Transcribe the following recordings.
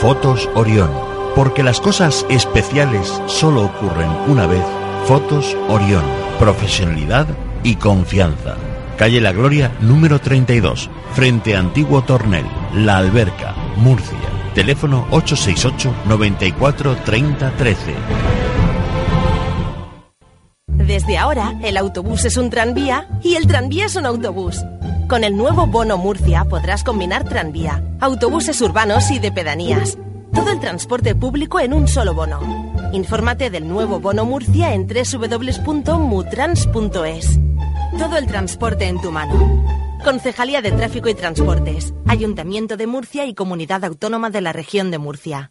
Fotos Orión. Porque las cosas especiales solo ocurren una vez. Fotos Orión. Profesionalidad y confianza. Calle La Gloria, número 32, frente Antiguo Tornel, La Alberca, Murcia. Teléfono 868 94 30 13. Desde ahora, el autobús es un tranvía y el tranvía es un autobús. Con el nuevo Bono Murcia podrás combinar tranvía, autobuses urbanos y de pedanías. Todo el transporte público en un solo bono. Infórmate del nuevo Bono Murcia en www.mutrans.es. Todo el transporte en tu mano. Concejalía de Tráfico y Transportes, Ayuntamiento de Murcia y Comunidad Autónoma de la Región de Murcia.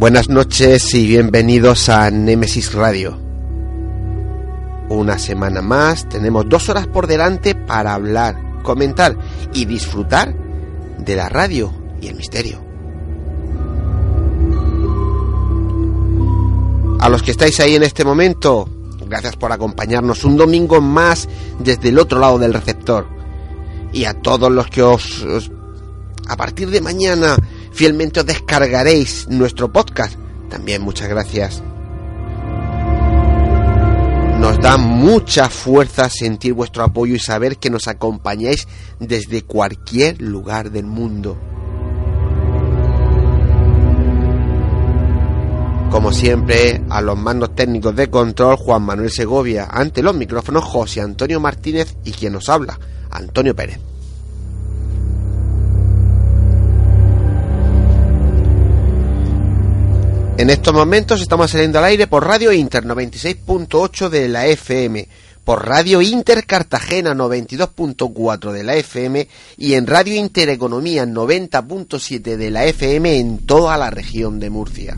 Buenas noches y bienvenidos a Nemesis Radio. Una semana más, tenemos dos horas por delante para hablar, comentar y disfrutar de la radio y el misterio. A los que estáis ahí en este momento, gracias por acompañarnos un domingo más desde el otro lado del receptor. Y a todos los que os, os a partir de mañana fielmente os descargaréis nuestro podcast. También muchas gracias. Nos da mucha fuerza sentir vuestro apoyo y saber que nos acompañáis desde cualquier lugar del mundo. Como siempre, a los mandos técnicos de control, Juan Manuel Segovia, ante los micrófonos José Antonio Martínez y quien nos habla, Antonio Pérez. En estos momentos estamos saliendo al aire por Radio Inter 96.8 de la FM, por Radio Inter Cartagena 92.4 de la FM y en Radio Intereconomía 90.7 de la FM en toda la región de Murcia.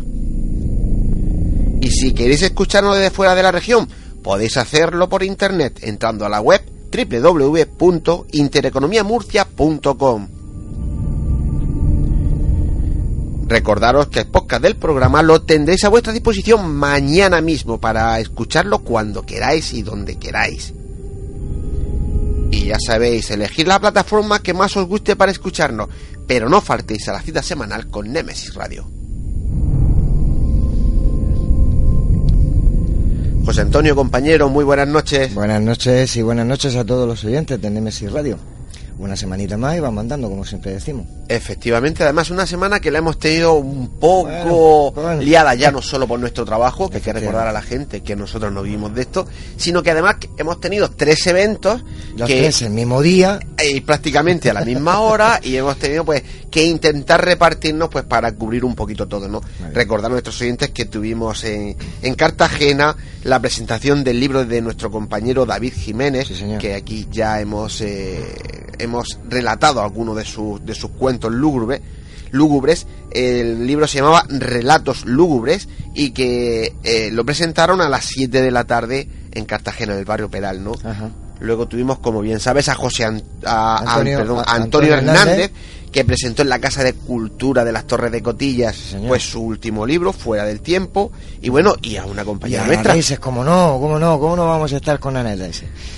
Y si queréis escucharnos desde fuera de la región, podéis hacerlo por internet entrando a la web www.intereconomiamurcia.com. Recordaros que el podcast del programa lo tendréis a vuestra disposición mañana mismo para escucharlo cuando queráis y donde queráis. Y ya sabéis, elegir la plataforma que más os guste para escucharnos, pero no faltéis a la cita semanal con Nemesis Radio. José Antonio, compañero, muy buenas noches. Buenas noches y buenas noches a todos los oyentes de Nemesis Radio una semanita más y vamos andando, como siempre decimos. Efectivamente, además una semana que la hemos tenido un poco liada ya no solo por nuestro trabajo, que hay que recordar a la gente que nosotros no vivimos de esto, sino que además hemos tenido tres eventos. Los que, tres el mismo día. Y prácticamente a la misma hora y hemos tenido pues que intentar repartirnos pues para cubrir un poquito todo, ¿no? Recordar a nuestros oyentes que tuvimos en, en Cartagena la presentación del libro de nuestro compañero David Jiménez, que aquí ya hemos... Eh, hemos relatado algunos de sus, de sus cuentos lúgubres, lúgubres. El libro se llamaba Relatos Lúgubres y que eh, lo presentaron a las 7 de la tarde en Cartagena, en el barrio Peral, ¿no? Luego tuvimos, como bien sabes, a José Antonio, Hernández que presentó en la Casa de Cultura de las Torres de Cotillas pues su último libro, Fuera del Tiempo, y bueno, y a una compañera nuestra. Dices, como no, cómo no, cómo no vamos a estar con Ana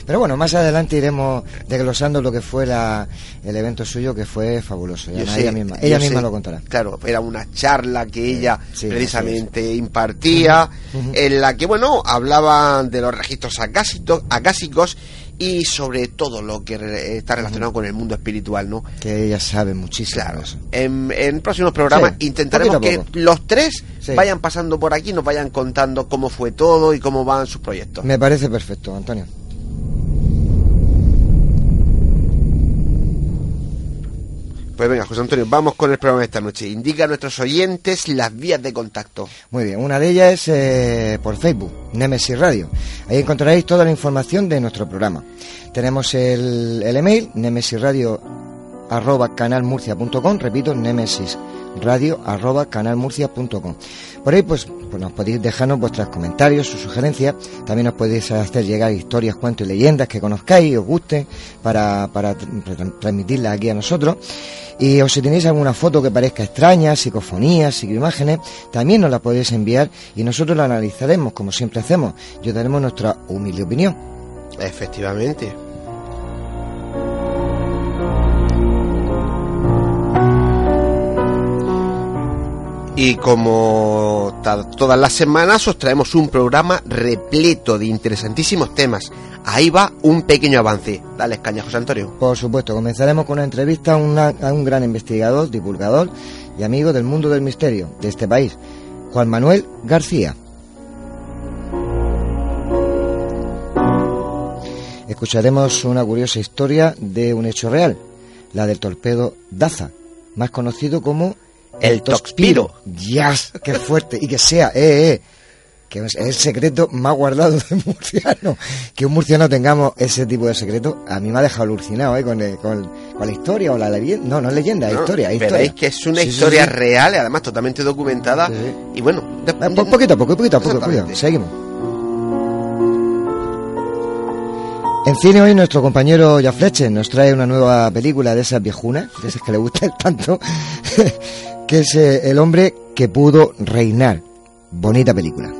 Pero bueno, más adelante iremos desglosando lo que fue el evento suyo, que fue fabuloso. ella misma, ella misma lo contará. Claro, era una charla que ella precisamente impartía, en la que, bueno, hablaban de los registros acásicos y sobre todo lo que está relacionado con el mundo espiritual, ¿no? Que ella sabe muchísimo. Claro. En, en, próximos programas intentaremos que los tres vayan pasando por aquí, nos vayan contando cómo fue todo y cómo van sus proyectos. Me parece perfecto, Antonio. Pues venga, José Antonio, vamos con el programa de esta noche. Indica a nuestros oyentes las vías de contacto. Muy bien, una de ellas es eh, por Facebook, Nemesis Radio. Ahí encontraréis toda la información de nuestro programa. Tenemos el, el email, nemesisradio arroba canalmurcia.com, repito, nemesis radio arroba canalmurcia.com. Por ahí pues, pues, nos podéis dejarnos vuestros comentarios, sus sugerencias, también nos podéis hacer llegar historias, cuentos y leyendas que conozcáis os gusten para, para transmitirlas aquí a nosotros. Y o si tenéis alguna foto que parezca extraña, psicofonías, psicoimágenes, también nos la podéis enviar y nosotros la analizaremos como siempre hacemos y os daremos nuestra humilde opinión. Efectivamente. Y como todas las semanas os traemos un programa repleto de interesantísimos temas. Ahí va un pequeño avance. Dale, caña, José Antonio. Por supuesto, comenzaremos con una entrevista a, a un gran investigador, divulgador y amigo del mundo del misterio de este país, Juan Manuel García. Escucharemos una curiosa historia de un hecho real, la del torpedo Daza, más conocido como el Toxpiro. Ya, qué fuerte. Y que sea, eh, eh, que es el secreto más guardado de murciano. Que un murciano tengamos ese tipo de secreto, a mí me ha dejado alucinado, ¿eh? Con, con, la historia o la leyenda. No, no es leyenda, es historia. Es pero es que es una historia real, además totalmente documentada. Y bueno, un poquito a poco, poquito a poco, seguimos. En cine hoy nuestro compañero Jafleche nos trae una nueva película de esas viejunas, de esas que le gustan tanto, que es eh, El hombre que pudo reinar. Bonita película.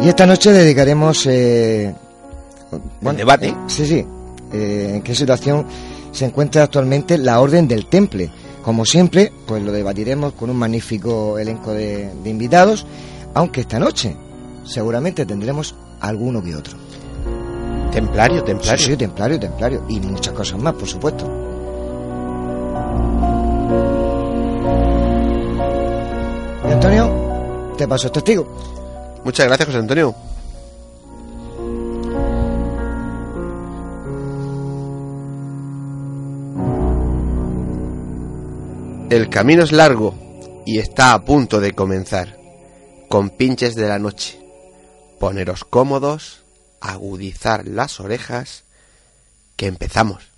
Y esta noche dedicaremos... Eh, debate. sí, sí. Eh, en qué situación se encuentra actualmente la Orden del Temple. Como siempre, pues lo debatiremos con un magnífico elenco de, de invitados, aunque esta noche seguramente tendremos alguno que otro. Templario, templario. Sí, sí, templario, templario. Y muchas cosas más, por supuesto. Te paso el testigo. Muchas gracias, José Antonio. El camino es largo y está a punto de comenzar. Con pinches de la noche. Poneros cómodos, agudizar las orejas, que empezamos.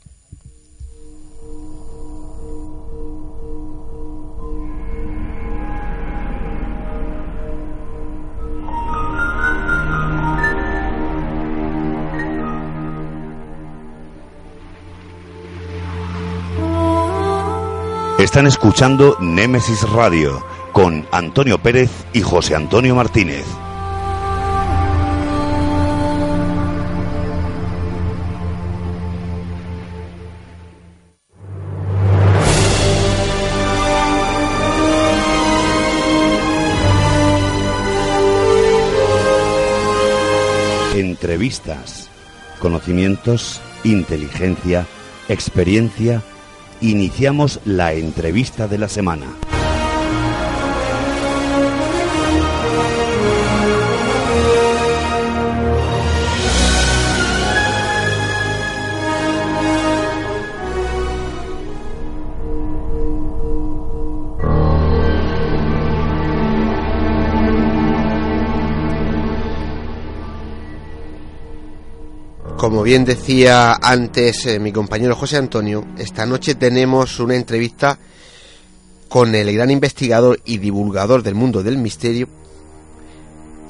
Están escuchando Némesis Radio con Antonio Pérez y José Antonio Martínez. Entrevistas, conocimientos, inteligencia, experiencia. Iniciamos la entrevista de la semana. Como bien decía antes eh, mi compañero José Antonio, esta noche tenemos una entrevista con el gran investigador y divulgador del mundo del misterio.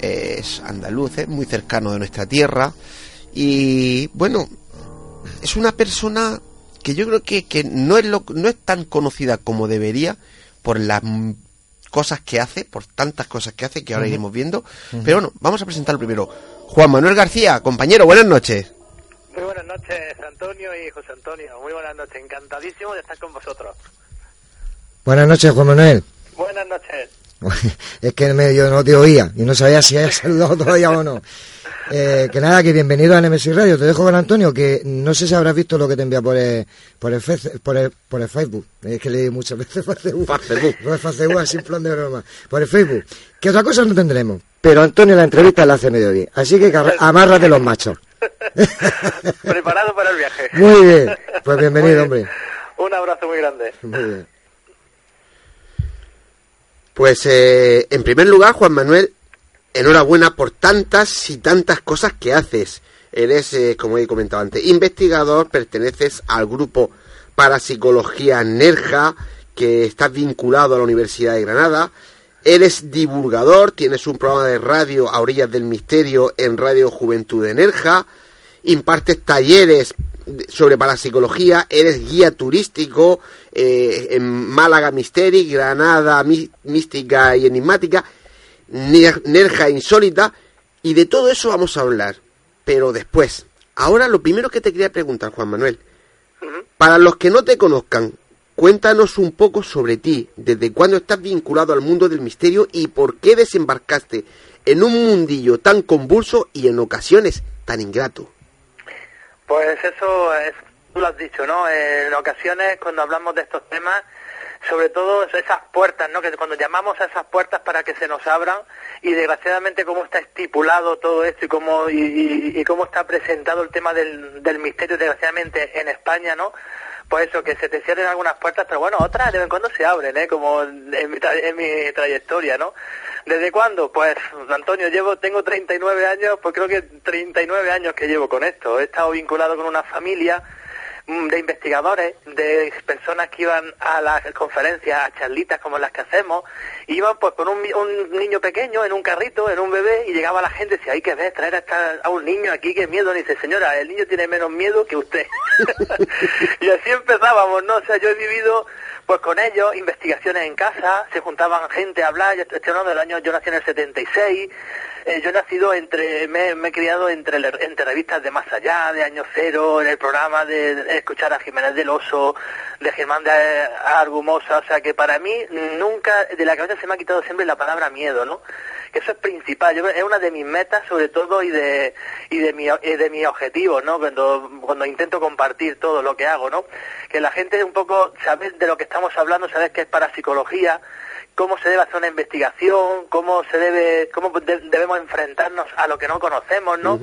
Es andaluz, es muy cercano de nuestra tierra. Y bueno, es una persona que yo creo que, que no, es lo, no es tan conocida como debería por las cosas que hace, por tantas cosas que hace que ahora iremos viendo. Pero bueno, vamos a presentarlo primero. Juan Manuel García, compañero, buenas noches. Noches, Antonio y José Antonio. Muy buenas noches. Encantadísimo de estar con vosotros. Buenas noches, Juan Manuel. Buenas noches. es que me- yo no te oía y no sabía si había saludado todavía o no. Eh, que nada, que bienvenido a Nemesis Radio. Te dejo con Antonio, que no sé si habrás visto lo que te envía por el, por el, por el, por el Facebook. Es que leí muchas veces Facebook. Facebook. Por el Facebook, así en plan de broma. Por el Facebook. Que otra cosa no tendremos. Pero Antonio la entrevista la hace medio bien. Así que carre- amárrate los machos. Preparado para el viaje. Muy bien. Pues bienvenido, bien. hombre. Un abrazo muy grande. Muy bien. Pues eh, en primer lugar, Juan Manuel, enhorabuena por tantas y tantas cosas que haces. Eres, eh, como he comentado antes, investigador, perteneces al grupo Parapsicología NERJA, que estás vinculado a la Universidad de Granada. Eres divulgador, tienes un programa de radio a orillas del misterio en Radio Juventud de Nerja. Impartes talleres sobre parapsicología, eres guía turístico eh, en Málaga Misteri, Granada Mística y Enigmática, Ner- Nerja Insólita, y de todo eso vamos a hablar, pero después. Ahora lo primero que te quería preguntar, Juan Manuel, para los que no te conozcan, cuéntanos un poco sobre ti, desde cuándo estás vinculado al mundo del misterio y por qué desembarcaste en un mundillo tan convulso y en ocasiones tan ingrato. Pues eso es, tú lo has dicho, ¿no? En ocasiones cuando hablamos de estos temas, sobre todo esas puertas, ¿no? Que cuando llamamos a esas puertas para que se nos abran y desgraciadamente cómo está estipulado todo esto y cómo y, y- y cómo está presentado el tema del, del misterio desgraciadamente en España, ¿no? Pues eso, que se te cierren algunas puertas, pero bueno, otras de vez en cuando se abren, ¿eh? Como en mi, tra- en mi trayectoria, ¿no? ¿Desde cuándo? Pues, Antonio, llevo, tengo 39 años, pues creo que 39 años que llevo con esto. He estado vinculado con una familia de investigadores, de personas que iban a las conferencias, a charlitas como las que hacemos, iban pues con un, un niño pequeño en un carrito, en un bebé, y llegaba la gente y decía, hay que ver, traer a, un niño aquí, qué miedo. Y dice, señora, el niño tiene menos miedo que usted. y así empezábamos, ¿no? O sea, yo he vivido pues con ellos, investigaciones en casa, se juntaban gente a hablar, estoy hablando del año, yo nací en el 76, eh, yo he nacido entre, me, me he criado entre, entre revistas de Más Allá, de Año Cero, en el programa de, escuchar a Jiménez del Oso, de Germán de Argumosa, o sea que para mí nunca, de la cabeza se me ha quitado siempre la palabra miedo, ¿no? Que eso es principal, yo, es una de mis metas sobre todo y de, y de mi, y de mis objetivos, ¿no? Cuando, cuando intento compartir todo lo que hago, ¿no? Que la gente un poco sabe de lo que estamos hablando, sabes que es parapsicología, cómo se debe hacer una investigación, cómo se debe, cómo de- debemos enfrentarnos a lo que no conocemos, ¿no?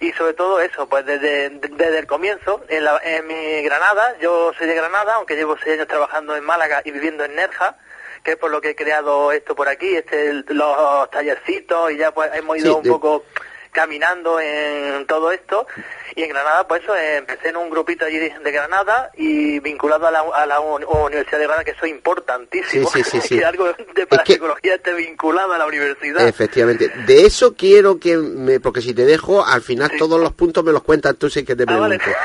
Y sobre todo eso, pues desde, desde el comienzo, en, la- en mi Granada, yo soy de Granada, aunque llevo seis años trabajando en Málaga y viviendo en Nerja, que es por lo que he creado esto por aquí, este, los tallercitos y ya pues hemos ido Sí, un de- poco caminando en todo esto y en Granada pues eso, eh, empecé en un grupito allí de, Granada y vinculado a la, a la un- Universidad de Granada que eso es importantísimo Sí, sí, sí, sí. que algo de parapsicología esté vinculado a la universidad Efectivamente. De eso quiero que me, porque si te dejo, al final todos los puntos me los cuentas tú sin que te Ah, vale. pregunte.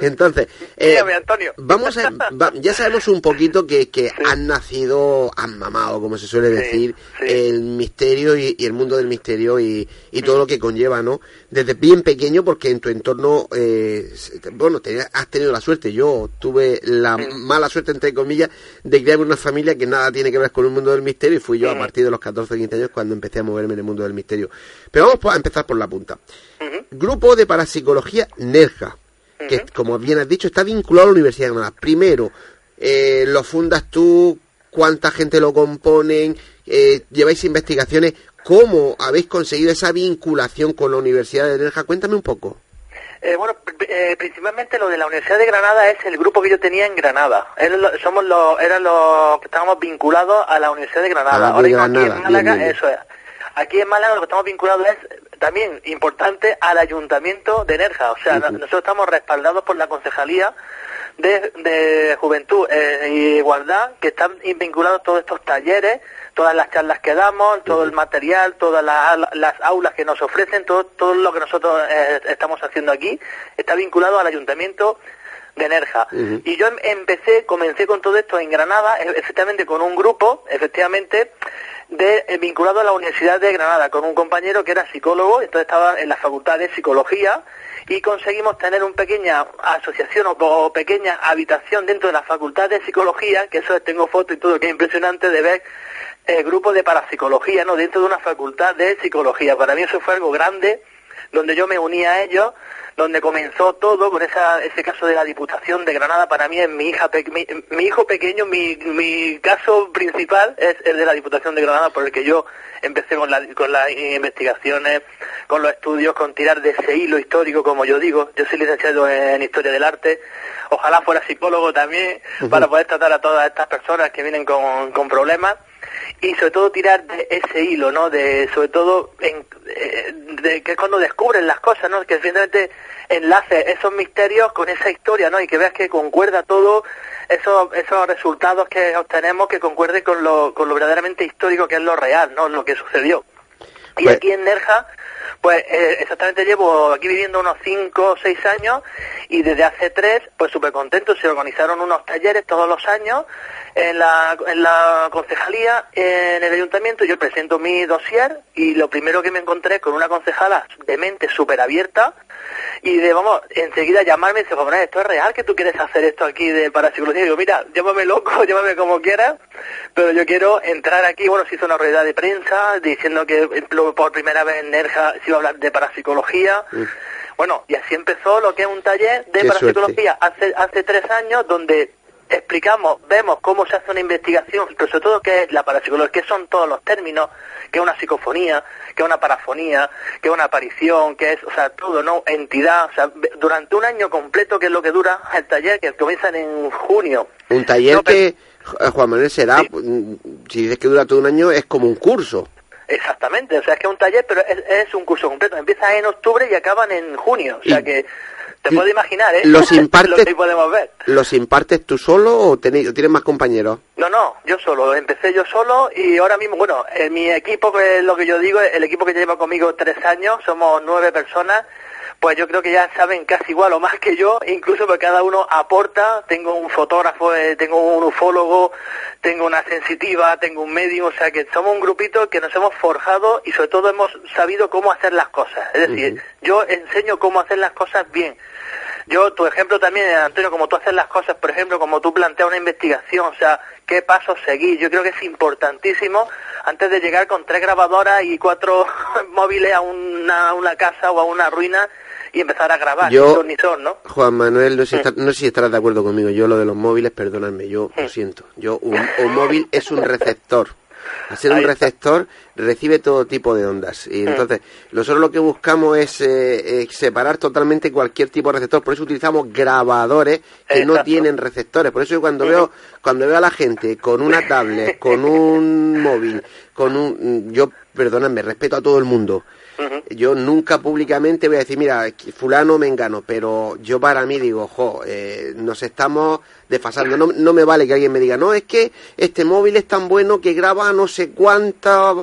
Entonces, eh, Dígame, Antonio. vamos a, va- ya sabemos un poquito que, que han nacido, han mamado, como se suele decir, el misterio y, y el mundo del misterio y, y todo lo que conlleva, ¿no? Desde bien pequeño, porque en tu entorno, eh, bueno, te- has tenido la suerte. Yo tuve la mala suerte, entre comillas, de criarme en una familia que nada tiene que ver con el mundo del misterio y fui yo a partir de los 14 o 15 años cuando empecé a moverme en el mundo del misterio. Pero vamos a empezar por la punta. Grupo de Parapsicología NERJA, que como bien has dicho está vinculado a la Universidad de Granada. Primero, eh, lo fundas tú, cuánta gente lo componen, eh, lleváis investigaciones, ¿cómo habéis conseguido esa vinculación con la Universidad de NERJA? Cuéntame un poco. Eh, bueno, eh, principalmente lo de la Universidad de Granada es el grupo que yo tenía en Granada. Era lo- somos los, eran los que estábamos vinculados a la Universidad de Granada. A la de Ahora mismo aquí Granada, en Málaga, bien, bien. eso es. Aquí en Málaga lo que estamos vinculados es también importante al Ayuntamiento de Nerja. O sea, no- nosotros estamos respaldados por la Concejalía de, de Juventud eh, y Igualdad, que están vinculados todos estos talleres, todas las charlas que damos, todo el material, todas las, las aulas que nos ofrecen, todo, todo lo que nosotros eh, estamos haciendo aquí, está vinculado al Ayuntamiento de Nerja. Y yo em- empecé, comencé con todo esto en Granada, e- efectivamente con un grupo, efectivamente, de, eh, vinculado a la Universidad de Granada, con un compañero que era psicólogo, entonces estaba en la Facultad de Psicología, y conseguimos tener una pequeña asociación o, o pequeña habitación dentro de la Facultad de Psicología, que eso tengo fotos y todo, que es impresionante de ver el grupo de parapsicología, ¿no? Dentro de una facultad de psicología. Para mí eso fue algo grande, donde yo me uní a ellos, donde comenzó todo con esa, ese caso de la Diputación de Granada. Para mí es mi hija, mi, mi hijo pequeño, mi, mi caso principal es el de la Diputación de Granada, por el que yo empecé con, la- con las investigaciones, con los estudios, con tirar de ese hilo histórico, como yo digo. Yo soy licenciado en Historia del Arte. Ojalá fuera psicólogo también, para poder tratar a todas estas personas que vienen con, con problemas y sobre todo tirar de ese hilo, ¿no? De sobre todo en, eh, de que es cuando descubren las cosas, ¿no? Que finalmente enlace esos misterios con esa historia, ¿no? Y que veas que concuerda todo esos esos resultados que obtenemos que concuerden con lo con lo verdaderamente histórico que es lo real, ¿no? Lo que sucedió. Y Pues- aquí en Nerja, pues eh, exactamente llevo aquí viviendo unos 5 o 6 años y desde hace 3, pues súper contento, se organizaron unos talleres todos los años en la, en la concejalía, en el ayuntamiento, yo presento mi dossier y lo primero que me encontré con una concejala de mente súper abierta y de, vamos, enseguida llamarme y decir, "Hombre, esto es real que tú quieres hacer esto aquí de parapsicología. Y digo, mira, llámame loco, llámame como quieras, pero yo quiero entrar aquí. Bueno, se hizo una rueda de prensa diciendo que lo- por primera vez en Nerja se iba a hablar de parapsicología. Bueno, y así empezó lo que es un taller de Qué parapsicología hace, hace tres años donde explicamos, vemos cómo se hace una investigación, pero sobre todo qué es la parapsicología, qué son todos los términos, qué es una psicofonía, qué es una parafonía, qué es una aparición, qué es, o sea, todo, ¿no? Entidad, o sea, durante un año completo, que es lo que dura el taller, que comienza en junio. Un taller No, que, Juan Manuel, será, mm, si dices que dura todo un año, es como un curso. Exactamente, o sea, es que es un taller, pero es, es un curso completo. Empieza en octubre y acaban en junio, o sea que te puedes imaginar, ¿eh? los impartes- lo que podemos ver. ¿Los impartes tú solo o tenéis, o tienes más compañeros? No, no, yo solo, empecé yo solo y ahora mismo, bueno, en mi equipo, que es lo que yo digo, el equipo que lleva conmigo tres años, somos nueve personas, pues yo creo que ya saben casi igual o más que yo, incluso porque cada uno aporta, tengo un fotógrafo, eh, tengo un ufólogo, tengo una sensitiva, tengo un médium, o sea que somos un grupito que nos hemos forjado y sobre todo hemos sabido cómo hacer las cosas, es decir, yo enseño cómo hacer las cosas bien. Yo, tu ejemplo también, Antonio, como tú haces las cosas, por ejemplo, como tú planteas una investigación, o sea, qué pasos seguir, yo creo que es importantísimo antes de llegar con tres grabadoras y cuatro móviles a una, a una casa o a una ruina y empezar a grabar, Yo- ni son ni son, ¿no? Juan Manuel, no sé, si está- no sé si estarás de acuerdo conmigo. Yo lo de los móviles, perdóname, yo lo siento. Yo un, un móvil es un receptor. Al ser un receptor, recibe todo tipo de ondas. Y entonces, nosotros lo que buscamos es eh, separar totalmente cualquier tipo de receptor. Por eso utilizamos grabadores que no tienen receptores. Por eso yo cuando veo cuando veo a la gente con una tablet, con un móvil, con un... Yo, perdóname, respeto a todo el mundo. Yo nunca públicamente voy a decir, mira, fulano me engano, pero yo para mí digo, jo, eh, nos estamos desfasando. No, no me vale que alguien me diga, no, es que este móvil es tan bueno que graba no sé cuánta...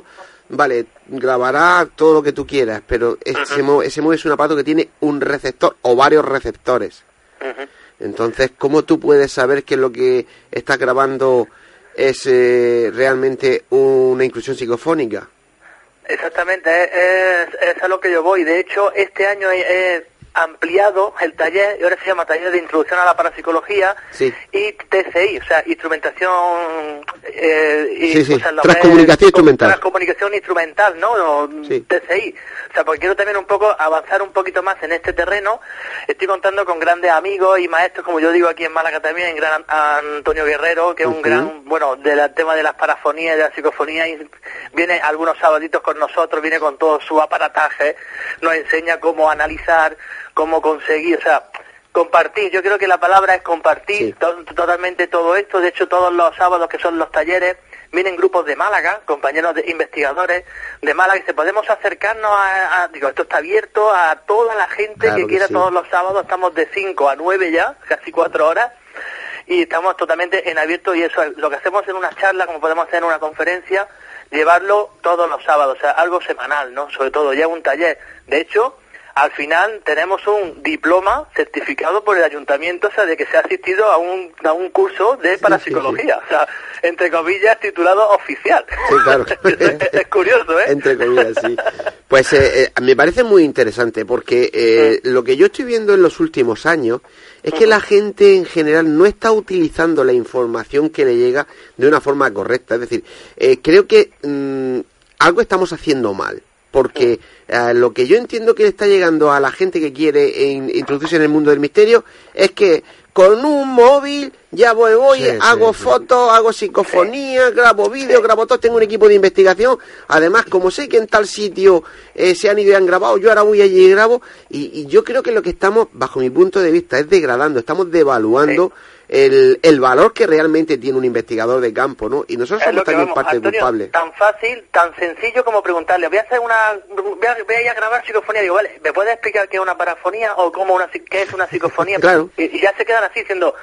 Vale, grabará todo lo que tú quieras, pero ese, móvil, ese móvil es un aparato que tiene un receptor o varios receptores. Entonces, ¿cómo tú puedes saber que lo que estás grabando es eh, realmente una inclusión psicofónica? Exactamente, es, a lo que yo voy. De hecho, este año ampliado el taller, y ahora se llama Taller de Introducción a la Parapsicología y TCI, o sea, instrumentación... Eh, y, sí, transcomunicación instrumental. Transcomunicación instrumental, ¿no? TCI. O sea, porque quiero también un poco avanzar un poquito más en este terreno. Estoy contando con grandes amigos y maestros, como yo digo aquí en Málaga también, gran Antonio Guerrero, que es un gran, bueno, del tema de las parafonías y de la psicofonía, y viene algunos sabaditos con nosotros, viene con todo su aparataje, nos enseña cómo analizar, cómo conseguir, o sea, compartir. Yo creo que la palabra es compartir totalmente todo esto. De hecho, todos los sábados que son los talleres, vienen grupos de Málaga, compañeros de investigadores de Málaga, y se podemos acercarnos a, digo, esto está abierto a toda la gente que quiera todos los sábados. Estamos de 5 a 9 ya, casi 4 horas. Y estamos totalmente en abierto y eso es lo que hacemos en una charla, como podemos hacer en una conferencia, llevarlo todos los sábados, o sea, algo semanal, ¿no? Sobre todo ya un taller. De hecho, al final tenemos un diploma certificado por el ayuntamiento, o sea, de que se ha asistido a un, a un curso de parapsicología, o sea, entre comillas, titulado oficial. Sí, claro. es, curioso, ¿eh? Entre comillas, sí. Pues eh, eh, me parece muy interesante porque eh, mm. lo que yo estoy viendo en los últimos años es que la gente en general no está utilizando la información que le llega de una forma correcta. Es decir, creo que mm, algo estamos haciendo mal porque eh, lo que yo entiendo que le está llegando a la gente que quiere introducirse en el mundo del misterio es que con un móvil ya voy, voy hago fotos, hago psicofonía, grabo vídeos, grabo todo, tengo un equipo de investigación. Además, como sé que en tal sitio eh, se han ido y han grabado, yo ahora voy allí y grabo. Y, yo creo que lo que estamos, bajo mi punto de vista, es degradando, estamos devaluando el, el, valor que realmente tiene un investigador de campo, ¿no? Y nosotros somos también parte culpable. Tan fácil, tan sencillo como preguntarle, voy a hacer una, voy a, ir a grabar psicofonía, digo, vale, ¿me puedes explicar qué es una parafonía o cómo una, qué es una psicofonía? claro. Y, ya se quedan así diciendo,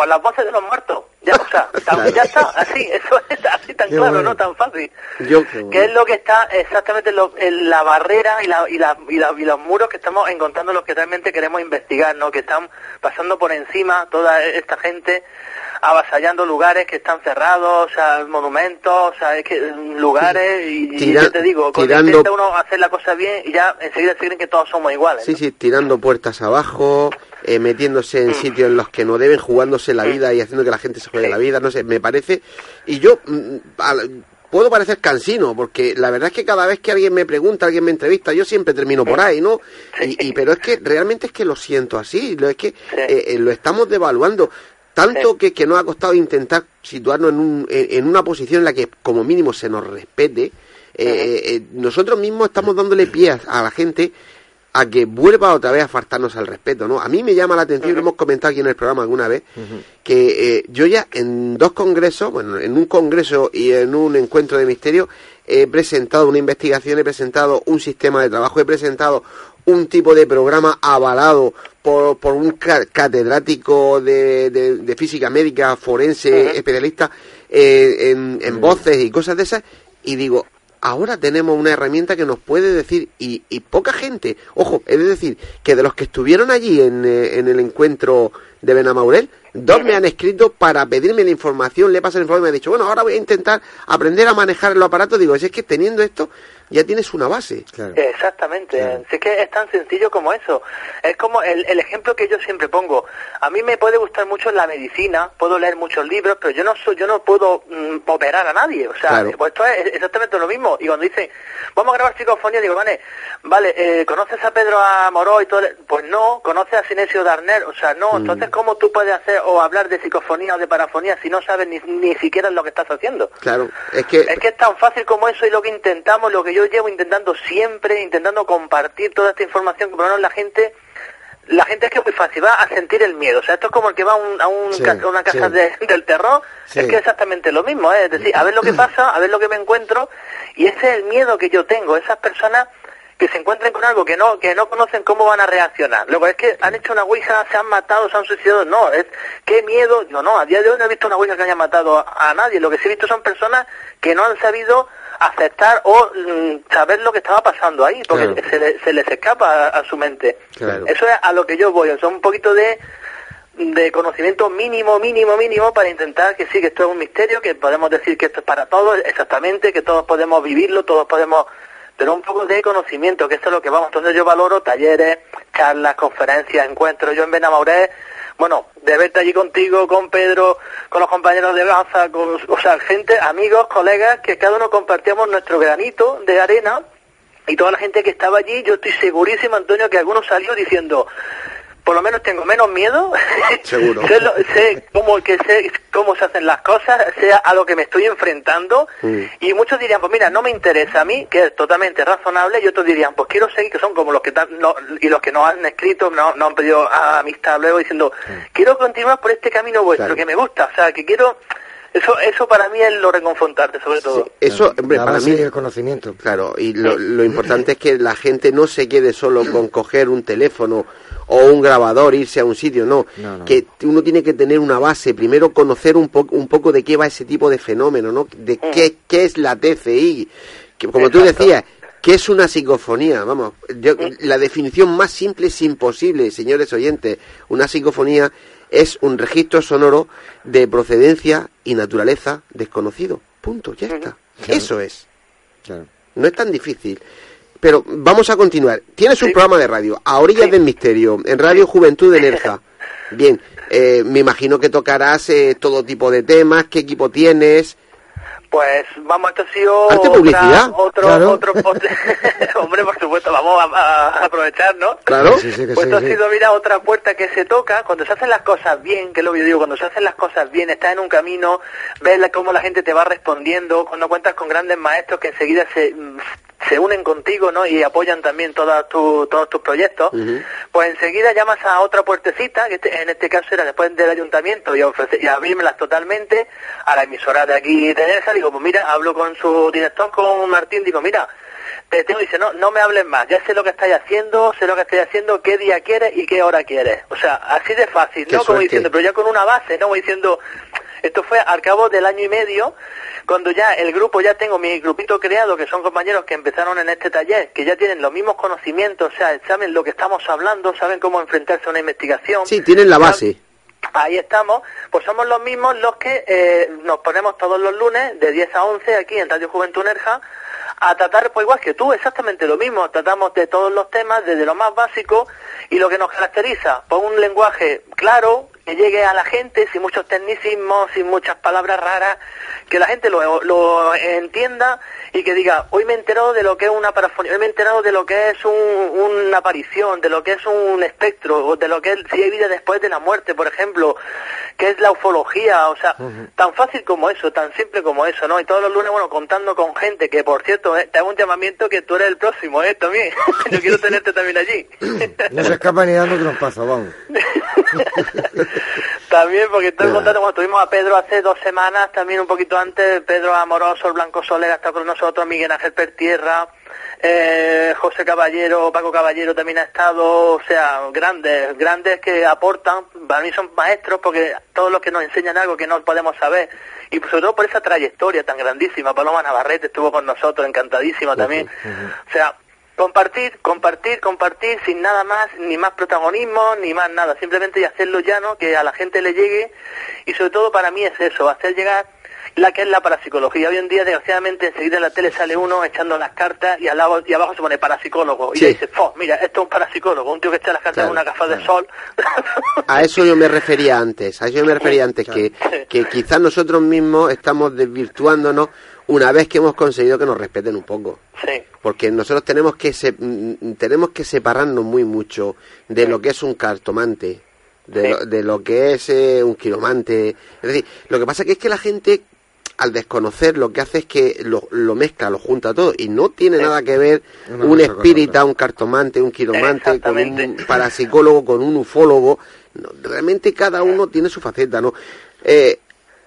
por las voces de los muertos. Ya, o sea, ya está, así, eso es así tan claro, no tan fácil. Yo, que es lo que está exactamente en la barrera y, la, y, la, y, la, y, los muros que estamos encontrando los que realmente queremos investigar, ¿no? Que están pasando por encima toda esta gente avasallando lugares que están cerrados, o sea, monumentos, o sea, es que lugares y, yo te digo, cuando intenta uno hacer la cosa bien y ya enseguida se creen que todos somos iguales. Sí, sí, tirando puertas abajo, eh, metiéndose en mm. sitios en los que no deben, jugándose la mm. vida y haciendo que la gente se juegue la vida, no sé, me parece. Y yo mm, puedo parecer cansino, porque la verdad es que cada vez que alguien me pregunta, alguien me entrevista, yo siempre termino por ahí, ¿no? Y, pero es que realmente es que lo siento así, lo es que eh, eh, lo estamos devaluando. Tanto que, que nos ha costado intentar situarnos en, un, en, una posición en la que como mínimo se nos respete. nosotros mismos estamos dándole pie a la gente a que vuelva otra vez a faltarnos al respeto, ¿no? A mí me llama la atención, lo hemos comentado aquí en el programa alguna vez, que eh, yo ya en dos congresos, bueno, en un congreso y en un encuentro de misterio, he presentado una investigación, he presentado un sistema de trabajo, he presentado un tipo de programa avalado por, por un catedrático de, de, física médica, forense, especialista eh, en, en voces y cosas de esas, y digo, ahora tenemos una herramienta que nos puede decir, y, y poca gente, ojo, es decir, que de los que estuvieron allí en, eh, en el encuentro de Benamaurel, dos me han escrito para pedirme la información, le he pasado el informe y me ha dicho, bueno, ahora voy a intentar aprender a manejar el aparato, digo, es que teniendo esto, ya tienes una base. Exactamente, es que es tan sencillo como eso. Es como el, el, ejemplo que yo siempre pongo. A mí me puede gustar mucho la medicina, puedo leer muchos libros, pero yo no soy, yo no puedo mm, operar a nadie. O sea, pues esto es exactamente lo mismo. Y cuando dicen, vamos a grabar psicofonía, digo, vale, vale, eh, ¿conoces a Pedro Amoró y todo? Pues no, ¿conoces a Sinesio Darner? O sea, no. Mm. Entonces, ¿cómo tú puedes hacer o hablar de psicofonía o de parafonía si no sabes ni, ni siquiera lo que estás haciendo? Claro, es que... Es que es tan fácil como eso y lo que intentamos, lo que yo llevo intentando siempre, intentando compartir toda esta información, lo menos la gente la gente es que es muy fácil, va a sentir el miedo. O sea, esto es como el que va a, un, a un Sí, ca- una casa sí. de- del terror, Sí. es que es exactamente lo mismo, ¿eh? es decir, a ver lo que pasa, a ver lo que me encuentro, y ese es el miedo que yo tengo, esas personas que se encuentren con algo que no que no conocen cómo van a reaccionar. Luego es que han hecho una ouija, se han matado, se han suicidado, no, es qué miedo, no, no, a día de hoy no he visto una ouija que haya matado a, a nadie, lo que sí he visto son personas que no han sabido aceptar o mm, saber lo que estaba pasando ahí, porque Claro. se, le- se les escapa a, a su mente. Claro. Eso es a lo que yo voy, o sea, un poquito de de conocimiento mínimo, mínimo, mínimo para intentar que sí, que esto es un misterio, que podemos decir que esto es para todos, exactamente, que todos podemos vivirlo, todos podemos, pero un poco de conocimiento, que esto es lo que vamos. Entonces yo valoro talleres, charlas, conferencias, encuentros. Yo en Benamoré, bueno, de verte allí contigo, con Pedro, con los compañeros de Gaza, con, o sea, gente, amigos, colegas, que cada uno compartíamos nuestro granito de arena y toda la gente que estaba allí, yo estoy segurísimo, Antonio, que alguno salió diciendo, por lo menos tengo menos miedo, Seguro. sé, lo- sé cómo, que sé cómo se hacen las cosas, sé a lo que me estoy enfrentando, Mm. y muchos dirían, pues mira, no me interesa a mí, que es totalmente razonable, y otros dirían, pues quiero seguir, que son como los que tan- no- y los que no han escrito, no, no han pedido amistad luego diciendo, quiero continuar por este camino vuestro, Claro. que me gusta, o sea, que quiero, eso, eso para mí es lo reconfortante, sobre todo. Sí, Eso, hombre, La para mí... y el conocimiento. Claro, y lo, lo importante es que la gente no se quede solo con coger un teléfono o un grabador, irse a un sitio, no. No, no. Que uno tiene que tener una base, primero conocer un, po- un poco de qué va ese tipo de fenómeno, ¿no? De qué, qué es la TCI. Que, como tú decías, ¿qué es una psicofonía? Vamos, yo- la definición más simple es imposible, señores oyentes. Una psicofonía es un registro sonoro de procedencia y naturaleza desconocido. Punto, ya está. Eso es. Claro. No es tan difícil. Pero vamos a continuar. Tienes un programa de radio, A Orillas Sí. del Misterio, en Radio Juventud de Nerja. Bien, eh, me imagino que tocarás eh, todo tipo de temas. ¿Qué equipo tienes? Pues vamos, esto ha sido Arte otra- publicidad. otro, Claro. otro, otro- hombre, por supuesto, vamos a, a aprovechar, ¿no? Claro. Sí, sí, que Pues sí, esto ha sido, mira, otra puerta que se toca, cuando se hacen las cosas bien, que es lo que yo digo, cuando se hacen las cosas bien, estás en un camino, ves la- cómo la gente te va respondiendo, cuando cuentas con grandes maestros que enseguida se, mm, se unen contigo, ¿no? Y apoyan también todas tu- todos tus proyectos, pues enseguida llamas a otra puertecita, que este- en este caso era después del ayuntamiento, y, ofrece, y abrírmelas totalmente a la emisora de aquí de Nerja, digo, pues mira, hablo con su director, con Martín, digo, mira, te tengo, dice, no, no me hables más, ya sé lo que estáis haciendo, sé lo que estáis haciendo, qué día quieres y qué hora quieres. O sea, así de fácil, Qué ¿no? Como diciendo, pero ya con una base, ¿no? Como diciendo, esto fue al cabo del año y medio, cuando ya el grupo, ya tengo mi grupito creado, que son compañeros que empezaron en este taller, que ya tienen los mismos conocimientos, o sea, saben lo que estamos hablando, saben cómo enfrentarse a una investigación. Sí, tienen la base. Ahí estamos, pues somos los mismos los que eh, nos ponemos todos los lunes de 10 a 11 aquí en Radio Juventud Nerja a tratar, pues igual que tú, exactamente lo mismo, tratamos de todos los temas, desde lo más básico y lo que nos caracteriza, pues un lenguaje claro, que llegue a la gente, sin muchos tecnicismos, sin muchas palabras raras, que la gente lo, lo entienda y que diga, hoy me he enterado de lo que es una parafonía, hoy me he enterado de lo que es un- una aparición, de lo que es un espectro, o de lo que es si hay vida después de la muerte, por ejemplo, que es la ufología, o sea, tan fácil como eso, tan simple como eso, ¿no? Y todos los lunes, bueno, contando con gente, que por cierto, eh, te hago un llamamiento que tú eres el próximo, ¿eh? También, yo quiero tenerte también allí. No se escapa ni dando trompazo, vamos. también, porque estoy contando, cuando tuvimos a Pedro hace dos semanas, también un poquito antes, Pedro Amoroso, el Blanco Soler, está con nosotros, Miguel Ángel Pertierra, eh, José Caballero, Paco Caballero también ha estado, o sea, grandes, grandes que aportan, para mí son maestros porque todos los que nos enseñan algo que no podemos saber, y sobre todo por esa trayectoria tan grandísima, Paloma Navarrete estuvo con nosotros, encantadísima también, o sea, compartir, compartir, compartir sin nada más, ni más protagonismo, ni más nada, simplemente y hacerlo llano, que a la gente le llegue y sobre todo para mí es eso, hacer llegar la que es la parapsicología. Hoy en día, desgraciadamente, enseguida en la tele sale uno echando las cartas y al lado y abajo se pone parapsicólogo. Y Sí. le dice, "Fo, mira, esto es un parapsicólogo, un tío que echa las cartas Claro, en una gafa de sol. A eso yo me refería antes, a eso yo me refería antes, que, que quizás nosotros mismos estamos desvirtuándonos una vez que hemos conseguido que nos respeten un poco. sí, Porque nosotros tenemos que se- mm, tenemos que separarnos muy mucho de lo que es un cartomante, de, Sí. lo, de lo que es eh, un quiromante. Es decir, lo que pasa que es que la gente al desconocer lo que hace es que lo, lo mezcla, lo junta todo y no tiene Sí. nada que ver Una un espírita, un cartomante, un quiromante, con un parapsicólogo, con un ufólogo. No, realmente cada uno tiene su faceta, ¿no? Eh,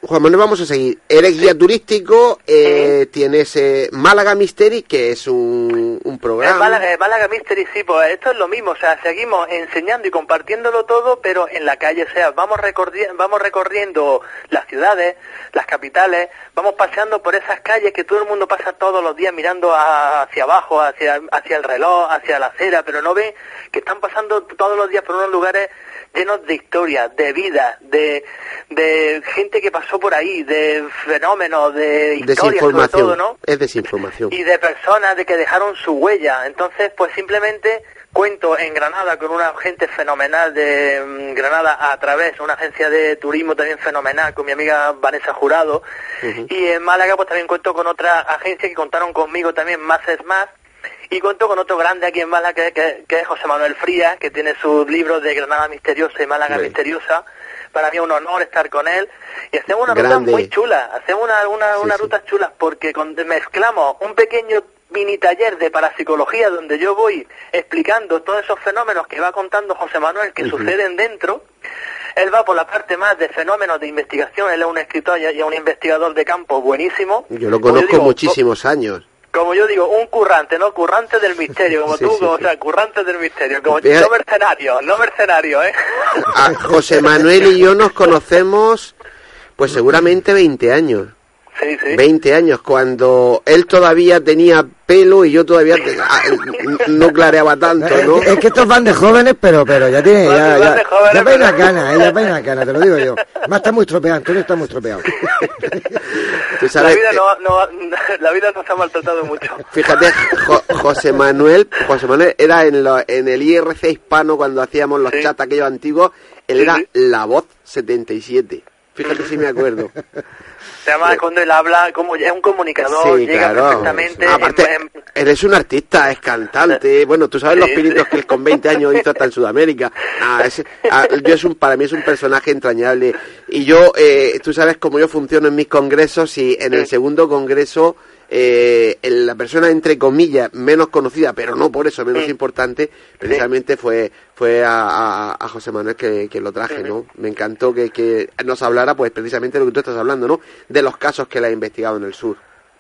Juan Manuel, vamos a seguir. Eres guía turístico, eh, tienes eh, Málaga Mystery, que es un, un programa. Málaga, en Málaga Mystery sí, pues esto es lo mismo, o sea, seguimos enseñando y compartiéndolo todo, pero en la calle, o sea, vamos, recorri- vamos recorriendo las ciudades, las capitales, vamos paseando por esas calles que todo el mundo pasa todos los días mirando a- hacia abajo, hacia, hacia el reloj, hacia la acera, pero no ven que están pasando todos los días por unos lugares llenos de historias, de vida, de, de gente que pasó por ahí, de fenómenos, de historias sobre todo, ¿no? Es desinformación. y de personas de que dejaron su huella. Entonces, pues simplemente cuento en Granada con una gente fenomenal de mm, Granada a través de una agencia de turismo también fenomenal con mi amiga Vanessa Jurado y en Málaga pues también cuento con otra agencia que contaron conmigo también más es más y cuento con otro grande aquí en Málaga que, que- que es José Manuel Frías que tiene sus libros de Granada Misteriosa y Málaga. Misteriosa para mí es un honor estar con él y hacemos una ruta muy chula hacemos una, una, Sí, una sí. ruta chulas porque con- mezclamos un pequeño mini taller de parapsicología donde yo voy explicando todos esos fenómenos que va contando José Manuel que suceden dentro. Él va por la parte más de fenómenos de investigación, él es un escritor y un investigador de campo buenísimo. Yo lo conozco digo, muchísimos años. Co- Como yo digo, un currante, ¿no? Currante del misterio, como Sí, tú, sí, o sí. sea, currante del misterio, como Fíjate- no mercenario, no mercenario, ¿eh? A José Manuel y yo nos conocemos, pues seguramente 20 años. Sí, sí. 20 años, cuando él todavía tenía pelo y yo todavía te- ah, no clareaba tanto, ¿no? Es, es que estos van de jóvenes, pero pero ya tiene, ya, ya, jóvenes, ya peina pero- cana, eh, ya peina cana, te lo digo yo. Más está muy estropeado, Antonio está muy estropeado. Tú La vida no, no, la vida nos ha maltratado mucho. Fíjate, Jo- José Manuel, José Manuel era en, lo- en el IRC hispano cuando hacíamos los Sí. chats aquellos antiguos, él Sí, era sí. la voz 77. Fíjate si me acuerdo. Además, cuando él habla, como es un comunicador, Sí, llega claro. perfectamente. Aparte, en- en- eres un artista, es cantante. Bueno, tú sabes los pinitos sí. que él con 20 años hizo hasta en Sudamérica. Ah, es- ah, yo es un, para mí es un personaje entrañable. Y yo, eh, tú sabes cómo yo funciono en mis congresos y en el segundo congreso, eh, la persona entre comillas menos conocida, pero no por eso menos Sí. importante, precisamente fue fue a, a- a José Manuel que, que lo traje, ¿no? Me encantó que, que nos hablara, pues precisamente de lo que tú estás hablando, ¿no? De los casos que él ha investigado en el sur.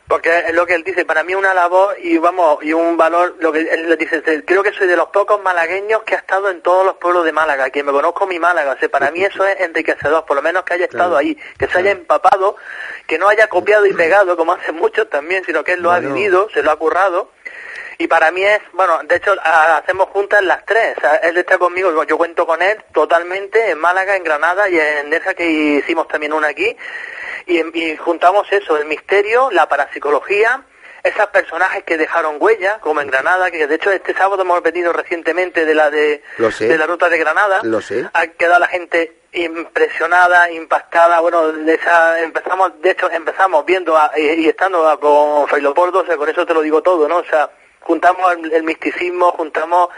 Porque es lo que él dice, para mí una labor y vamos, y un valor, lo que él le dice, "Te- creo que soy de los pocos malagueños que ha estado en todos los pueblos de Málaga, que me conozco mi Málaga, o sea, para mí eso es enriquecedor, por lo menos que haya estado ahí, que se haya empapado, que no haya copiado y pegado como hacen muchos también, sino que él lo ha vivido, se lo ha currado, y para mí es, bueno, de hecho a- hacemos juntas las tres, o sea, él está conmigo, yo cuento con él totalmente en Málaga, en Granada y en Nerja que hicimos también una aquí, y, y juntamos eso, el misterio, la parapsicología, esos personajes que dejaron huella, como en Granada, que de hecho este sábado hemos venido recientemente de la de, de la ruta de Granada, Lo sé. ha quedado la gente impresionada, impactada, bueno, de esa, empezamos, de hecho empezamos viendo a- y, y estando a- con Failopordo, o sea, con eso te lo digo todo, ¿no? O sea, juntamos el, el misticismo, juntamos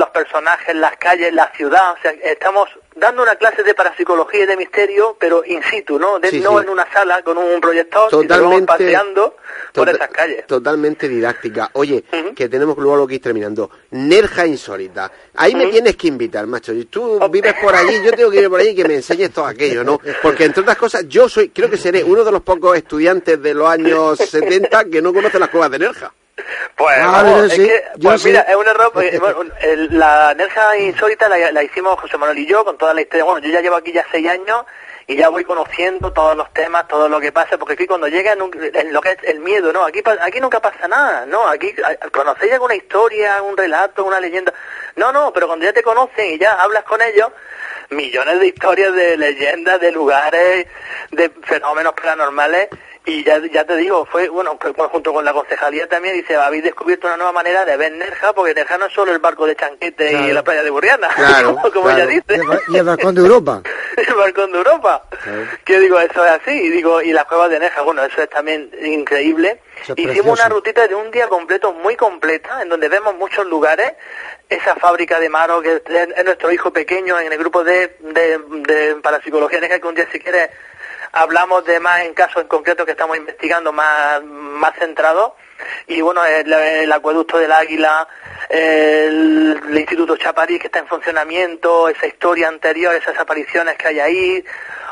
los personajes, las calles, la ciudad, o sea, estamos dando una clase de parapsicología y de misterio, pero in situ, ¿no? De- Sí, no sí. en una sala con un proyector, sino Totalmente. paseando por esas calles. Totalmente didáctica. Oye, que tenemos luego lo que ir terminando. Nerja insólita. Ahí me tienes que invitar, macho. Y tú vives por allí, yo tengo que ir por allí y que me enseñes todo aquello, ¿no? Porque entre otras cosas, yo soy, creo que seré uno de los pocos estudiantes de los años 70 que no conoce las cuevas de Nerja. Pues, Ah, vamos, es que, pues sí. mira, es un error. porque, el- la Nerja Insólita la, la hicimos José Manuel y yo con toda la historia. Bueno, yo ya llevo aquí ya seis años y ya voy conociendo todos los temas, todo lo que pasa, porque aquí cuando llega en, lo que es el miedo, ¿no? Aquí, aquí nunca pasa nada, ¿no? Aquí conocéis alguna historia, un relato, una leyenda. No, no, pero cuando ya te conocen y ya hablas con ellos, millones de historias, de leyendas, de lugares, de fenómenos paranormales. Y ya, ya te digo, fue, bueno, junto con la concejalía también, dice, habéis descubierto una nueva manera de ver Nerja, porque Nerja no es solo el barco de Chanquete Claro. y la playa de Burriana, Claro, como, como claro. ella dice. Y el, balcón de Europa. el balcón de Europa. Claro. Que digo, eso es así, y digo, y las cuevas de Nerja, bueno, eso es también increíble. Es Hicimos precioso. una rutita de un día completo muy completa, en donde vemos muchos lugares, esa fábrica de Maro, que es, es nuestro hijo pequeño en el grupo de, de, de parapsicología Nerja, que un día si quieres hablamos de más en casos en concreto que estamos investigando más, más centrados. Y bueno, el, el acueducto del Águila, el, el Instituto Chaparí que está en funcionamiento, esa historia anterior, esas apariciones que hay ahí.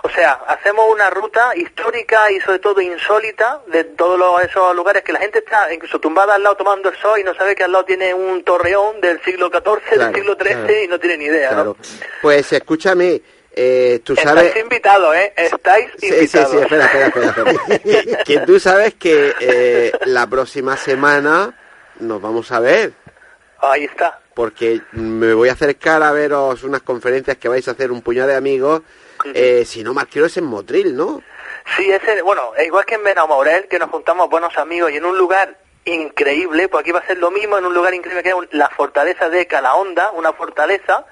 O sea, hacemos una ruta histórica y sobre todo insólita de todos los- esos lugares que la gente está incluso tumbada al lado tomando el sol y no sabe que al lado tiene un torreón del siglo XIV, Claro, del siglo XIII claro. y no tiene ni idea, Claro. ¿no? Pues escúchame, eh, tú sabes... Estáis invitados, ¿eh? Estáis Sí, sí, invitados. sí, espera, espera, espera. espera. que tú sabes que eh, la próxima semana nos vamos a ver, Ahí está. porque me voy a acercar a veros unas conferencias que vais a hacer un puñado de amigos. Eh, si no mal quiero es en Motril, ¿no? Sí, ese, bueno, igual que en Benamorel, que nos juntamos buenos amigos y en un lugar increíble, pues aquí va a ser lo mismo, en un lugar increíble que es la fortaleza de Calahonda, una fortaleza,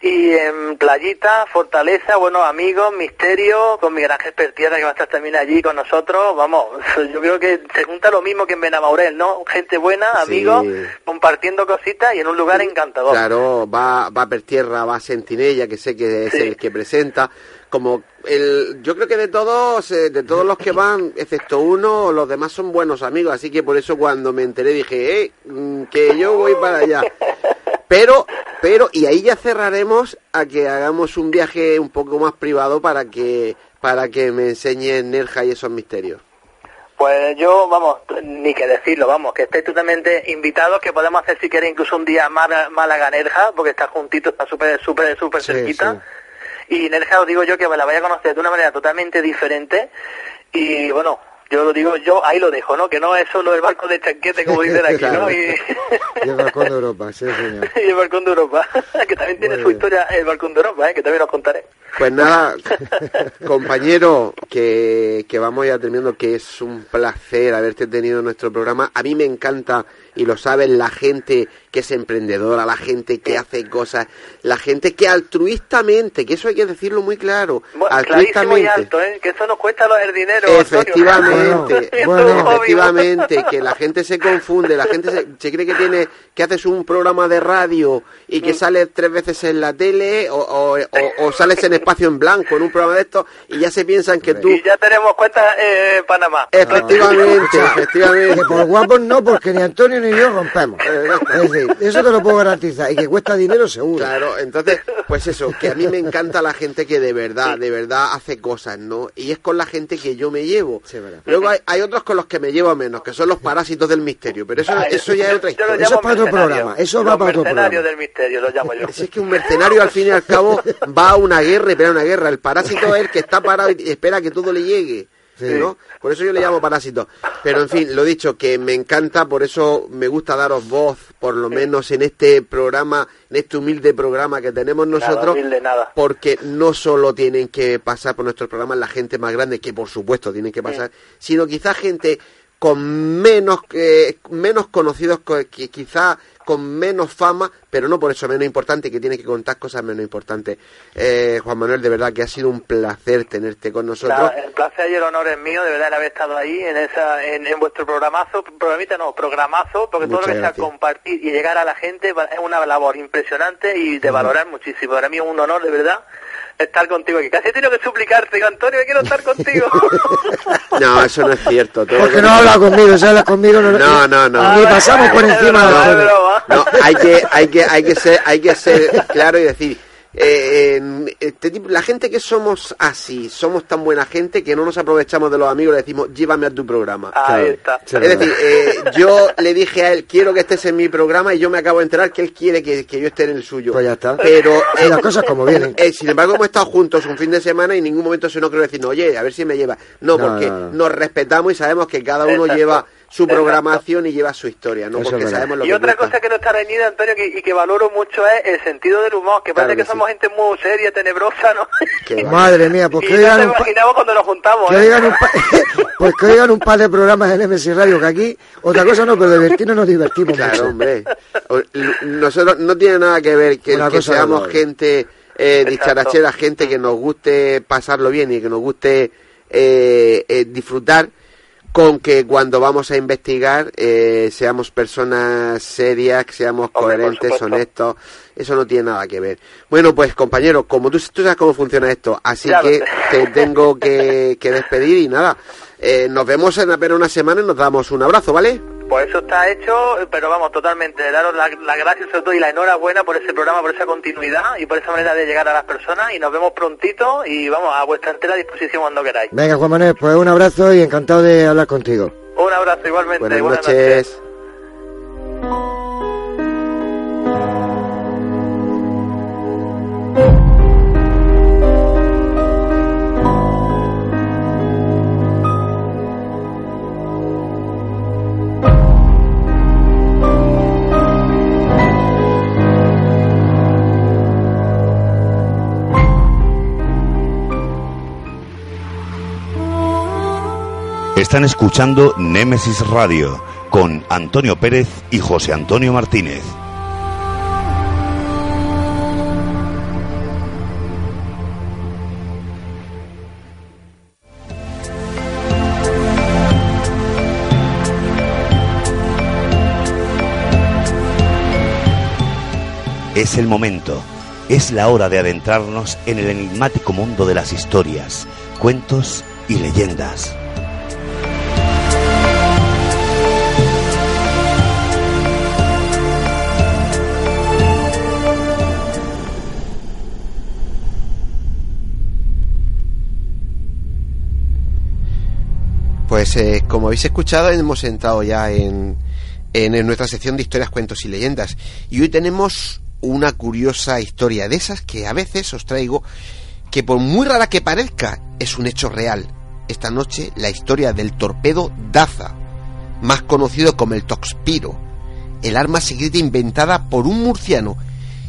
y en Playita, Fortaleza, buenos amigos, Misterio, con Miguel Ángel Pertierra que va a estar también allí con nosotros, vamos, yo creo que se junta lo mismo que en Benamaurel, ¿no? Gente buena, Sí. amigos, compartiendo cositas y en un lugar encantador. Claro, va, va Pertierra, va Sentinella, que sé que es Sí. el que presenta. Como el, yo creo que de todos, eh, de todos los que van, excepto uno, los demás son buenos amigos. Así que por eso cuando me enteré dije, eh, mm, que yo voy para allá. Pero, pero, y ahí ya cerraremos a que hagamos un viaje un poco más privado para que, para que me enseñe Nerja y esos misterios. Pues yo, vamos, ni que decirlo, vamos, que estéis totalmente invitados, que podemos hacer si queréis incluso un día Málaga, Málaga Nerja, porque está juntito, está súper, súper, súper Sí, cerquita. Y Nerja os digo yo que la vaya a conocer de una manera totalmente diferente. Y bueno, yo lo digo yo, ahí lo dejo, ¿no? Que no es solo el barco de chanquete, como dicen aquí. ¿no? Y, Y el balcón de Europa, sí, señor. y el balcón de Europa, que también tiene Muy su bien. historia el balcón de Europa, ¿eh? que también os contaré. Pues nada, compañero, que, que vamos ya terminando, que es un placer haberte tenido en nuestro programa. A mí me encanta, y lo saben, la gente que es emprendedora, la gente que hace cosas, la gente que altruistamente, que eso hay que decirlo muy claro, Bueno, clarísimo y altruistamente. alto, ¿eh? Que eso nos cuesta lo- el dinero. Efectivamente, bueno, efectivamente, que la gente se confunde, la gente se, se cree que tiene, que haces un programa de radio y Mm. que sales tres veces en la tele o, o- o- o sales en espacio en blanco en un programa de estos y ya se piensan que tú, Y ya tenemos cuenta eh, en Panamá. efectivamente, efectivamente, Que por guapos no, porque ni Antonio ni yo rompemos. Es decir, eso te lo puedo garantizar. Y que cuesta dinero seguro. Claro, entonces, pues eso, que a mí me encanta la gente que de verdad, de verdad hace cosas, ¿no? Y es con la gente que yo me llevo. Sí, verdad. Luego hay, hay otros con los que me llevo menos, que son los parásitos del misterio, pero eso, Ah, eso ya es otra historia. Eso es para otro mercenario. programa, eso va para otro programa. del misterio, lo llamo yo. Si es que un mercenario al fin y al cabo va a una guerra y pelea una guerra. El parásito es el que está parado y espera que todo le llegue. Sí. ¿no? Por eso yo le llamo parásito. Pero en fin, lo dicho, que me encanta, por eso me gusta daros voz, por lo menos en este programa, en este humilde programa que tenemos nosotros. humilde nada. Porque no solo tienen que pasar por nuestros programas la gente más grande, que por supuesto tienen que pasar, sino quizá gente con menos eh, menos conocidos, co- que quizá con menos fama, pero no por eso menos importante, que tiene que contar cosas menos importantes. Eh, Juan Manuel, de verdad que ha sido un placer tenerte con nosotros. El placer y el honor es mío, de verdad, el haber estado ahí en esa, en, en vuestro programazo, programita no, programazo, porque todo Muchas lo que sea compartir y llegar a la gente es una labor impresionante y de valorar muchísimo. Para mí es un honor, de verdad, estar contigo aquí. Casi he tenido que suplicarte, digo, Antonio, que quiero estar contigo. No, eso no es cierto. todo Porque que- no habla conmigo, si habla conmigo no No, no, no. Ni pasamos por encima de No. No, hay que, hay que, hay que ser, hay que ser claro y decir, eh, este tipo- la gente que somos así, somos tan buena gente que no nos aprovechamos de los amigos y le decimos, llévame a tu programa. Ahí está. Es decir, eh, yo le dije a él, quiero que estés en mi programa y yo me acabo de enterar que él quiere que, que yo esté en el suyo. Pues ya está. Pero Y las cosas como vienen. eh, sin embargo, hemos estado juntos un fin de semana y en ningún momento se nos creo decir, oye, a ver si me lleva. No, No, porque no, no. nos respetamos y sabemos que cada uno Exacto. lleva su Exacto. programación y lleva su historia, ¿no? Eso porque sabemos lo Y que otra cosa que no está reñida, Antonio, que, y que valoro mucho es el sentido del humor, que Claro parece que, que sí. somos gente muy seria, tenebrosa, ¿no? Qué. Madre mía, pues y que no oigan te un imaginamos cuando nos juntamos, que ¿eh? un pa- pues que oigan un par de programas en MS Radio que aquí, otra cosa no, pero divertirnos nos divertimos Claro, mucho. hombre. Nosotros no tiene nada que ver que, que seamos gente eh, dicharachera, gente que nos guste pasarlo bien y que nos guste eh, eh, disfrutar con que cuando vamos a investigar eh, seamos personas serias, que seamos Hombre, coherentes, honestos. Eso no tiene nada que ver. Bueno, pues compañero, como tú, tú sabes cómo funciona esto, así que te tengo que, que despedir y nada. Eh, nos vemos en apenas una semana y nos damos un abrazo, ¿vale? Pues eso está hecho, pero vamos, totalmente. Daros las la gracias sobre todo y la enhorabuena por ese programa, por esa continuidad y por esa manera de llegar a las personas. Y nos vemos prontito y vamos a vuestra entera disposición cuando queráis. Venga, Juan Manuel, pues un abrazo y encantado de hablar contigo. Un abrazo igualmente. Buenas buenas noches. Están escuchando Némesis Radio con Antonio Pérez y José Antonio Martínez. Es el momento, es la hora de adentrarnos en el enigmático mundo de las historias, cuentos y leyendas. Pues eh, como habéis escuchado, hemos entrado ya en, en, en nuestra sección de historias, cuentos y leyendas. Y hoy tenemos una curiosa historia de esas que a veces os traigo, que por muy rara que parezca, es un hecho real. Esta noche la historia del torpedo Daza, más conocido como el Toxpiro, el arma secreta inventada por un murciano,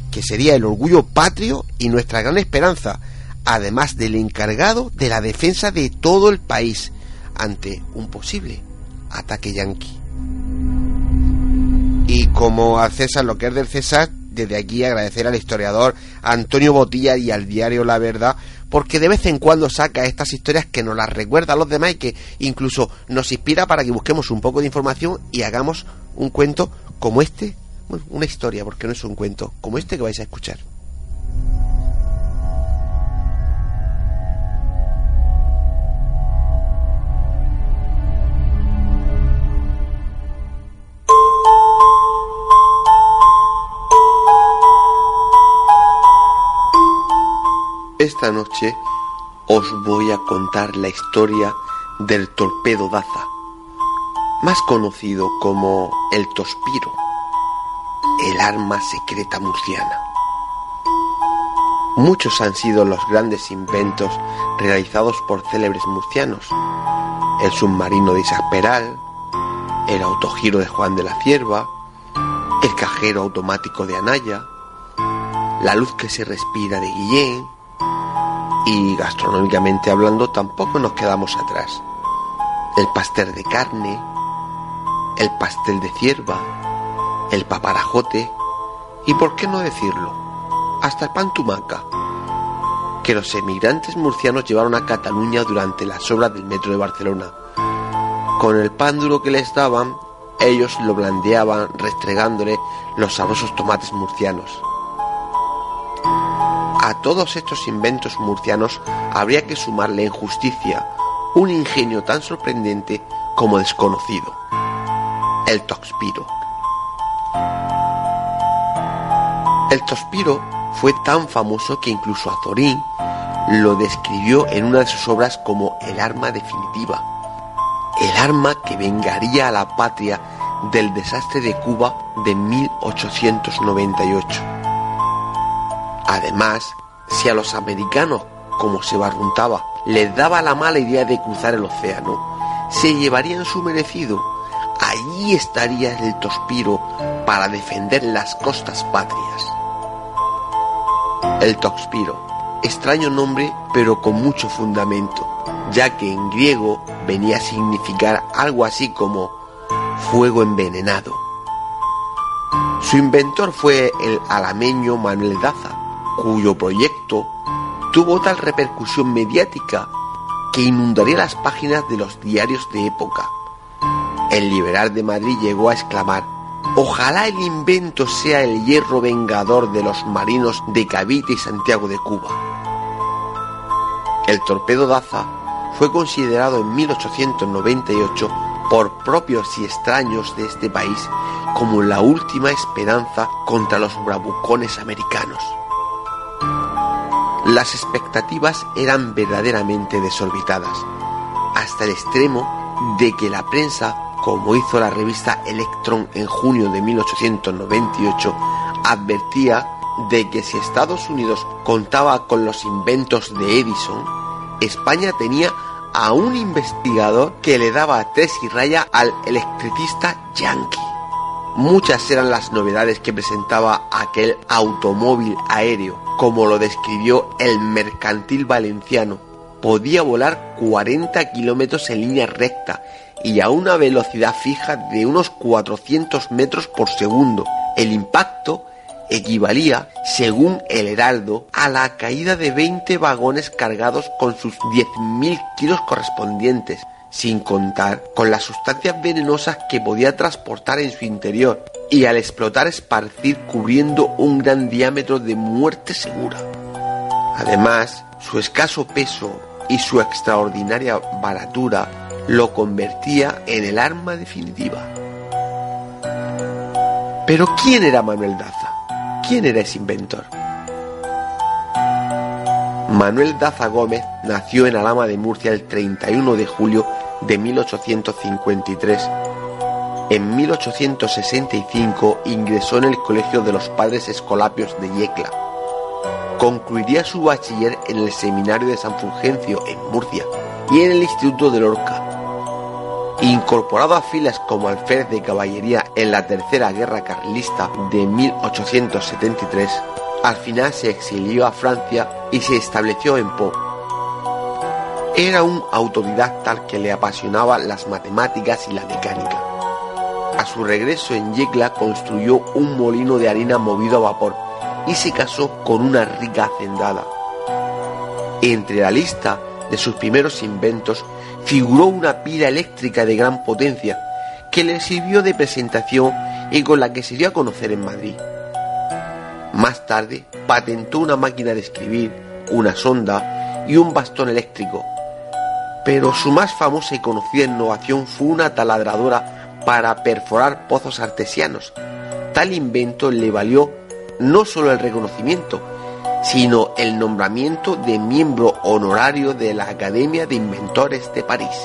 que sería el orgullo patrio y nuestra gran esperanza, además del encargado de la defensa de todo el país ante un posible ataque yanqui. Y como a César lo que es del César, desde aquí agradecer al historiador Antonio Botilla y al diario La Verdad, porque de vez en cuando saca estas historias que nos las recuerda a los demás y que incluso nos inspira para que busquemos un poco de información y hagamos un cuento como este, bueno, una historia, porque no es un cuento, como este que vais a escuchar. Esta noche os voy a contar la historia del torpedo Daza, más conocido como el Tospiro, el arma secreta murciana. Muchos han sido los grandes inventos realizados por célebres murcianos. El submarino de Isaac Peral, el autogiro de Juan de la Cierva, el cajero automático de Anaya, la luz que se respira de Guillén, y gastronómicamente hablando tampoco nos quedamos atrás. El pastel de carne, el pastel de cierva, el paparajote y, por qué no decirlo, hasta el pan tumaca, que los emigrantes murcianos llevaron a Cataluña durante las obras del metro de Barcelona. Con el pan duro que les daban, ellos lo blandeaban restregándole los sabrosos tomates murcianos. Todos estos inventos murcianos habría que sumarle en justicia un ingenio tan sorprendente como desconocido, el Toxpiro. El Toxpiro fue tan famoso que incluso Azorín lo describió en una de sus obras como el arma definitiva, el arma que vengaría a la patria del desastre de Cuba de 1898. Además, si a los americanos, como se barruntaba, les daba la mala idea de cruzar el océano, se llevarían su merecido. Allí estaría el Tospiro para defender las costas patrias. El Toxpiro, extraño nombre pero con mucho fundamento, ya que en griego venía a significar algo así como fuego envenenado. Su inventor fue el alameño Manuel Daza, cuyo proyecto tuvo tal repercusión mediática que inundaría las páginas de los diarios de época, El liberal de Madrid llegó a exclamar, Ojalá el invento sea el hierro vengador de los marinos de Cavite y Santiago de Cuba. El torpedo Daza fue considerado en 1898 por propios y extraños de este país como la última esperanza contra los bravucones americanos. Las expectativas eran verdaderamente desorbitadas, hasta el extremo de que la prensa, como hizo la revista Electron en junio de 1898, advertía de que si Estados Unidos contaba con los inventos de Edison, España tenía a un investigador que le daba tres y raya al electricista yankee. Muchas eran las novedades que presentaba aquel automóvil aéreo, como lo describió el mercantil valenciano. Podía volar 40 kilómetros en línea recta y a una velocidad fija de unos 400 metros por segundo. El impacto equivalía, según el Heraldo, a la caída de 20 vagones cargados con sus 10.000 kilos correspondientes sin contar con las sustancias venenosas que podía transportar en su interior y al explotar esparcir cubriendo un gran diámetro de muerte segura. Además, su escaso peso y su extraordinaria baratura lo convertía en el arma definitiva. Pero ¿quién era Manuel Daza? ¿Quién era ese inventor? Manuel Daza Gómez nació en Alama de Murcia el 31 de julio de 1853. En 1865 ingresó en el Colegio de los Padres Escolapios de Yecla. Concluiría su bachiller en el Seminario de San Fulgencio en Murcia y en el Instituto de Lorca. Incorporado a filas como alférez de caballería en la Tercera Guerra Carlista de 1873, al final se exilió a Francia y se estableció en Po, era un autodidacta al que le apasionaban las matemáticas y la mecánica. A su regreso en Yecla construyó un molino de harina movido a vapor y se casó con una rica hacendada. Entre la lista de sus primeros inventos figuró una pila eléctrica de gran potencia que le sirvió de presentación y con la que se dio a conocer en Madrid. Más tarde patentó una máquina de escribir, una sonda y un bastón eléctrico pero su más famosa y conocida innovación fue una taladradora para perforar pozos artesianos. Tal invento le valió no solo el reconocimiento, sino el nombramiento de miembro honorario de la Academia de Inventores de París.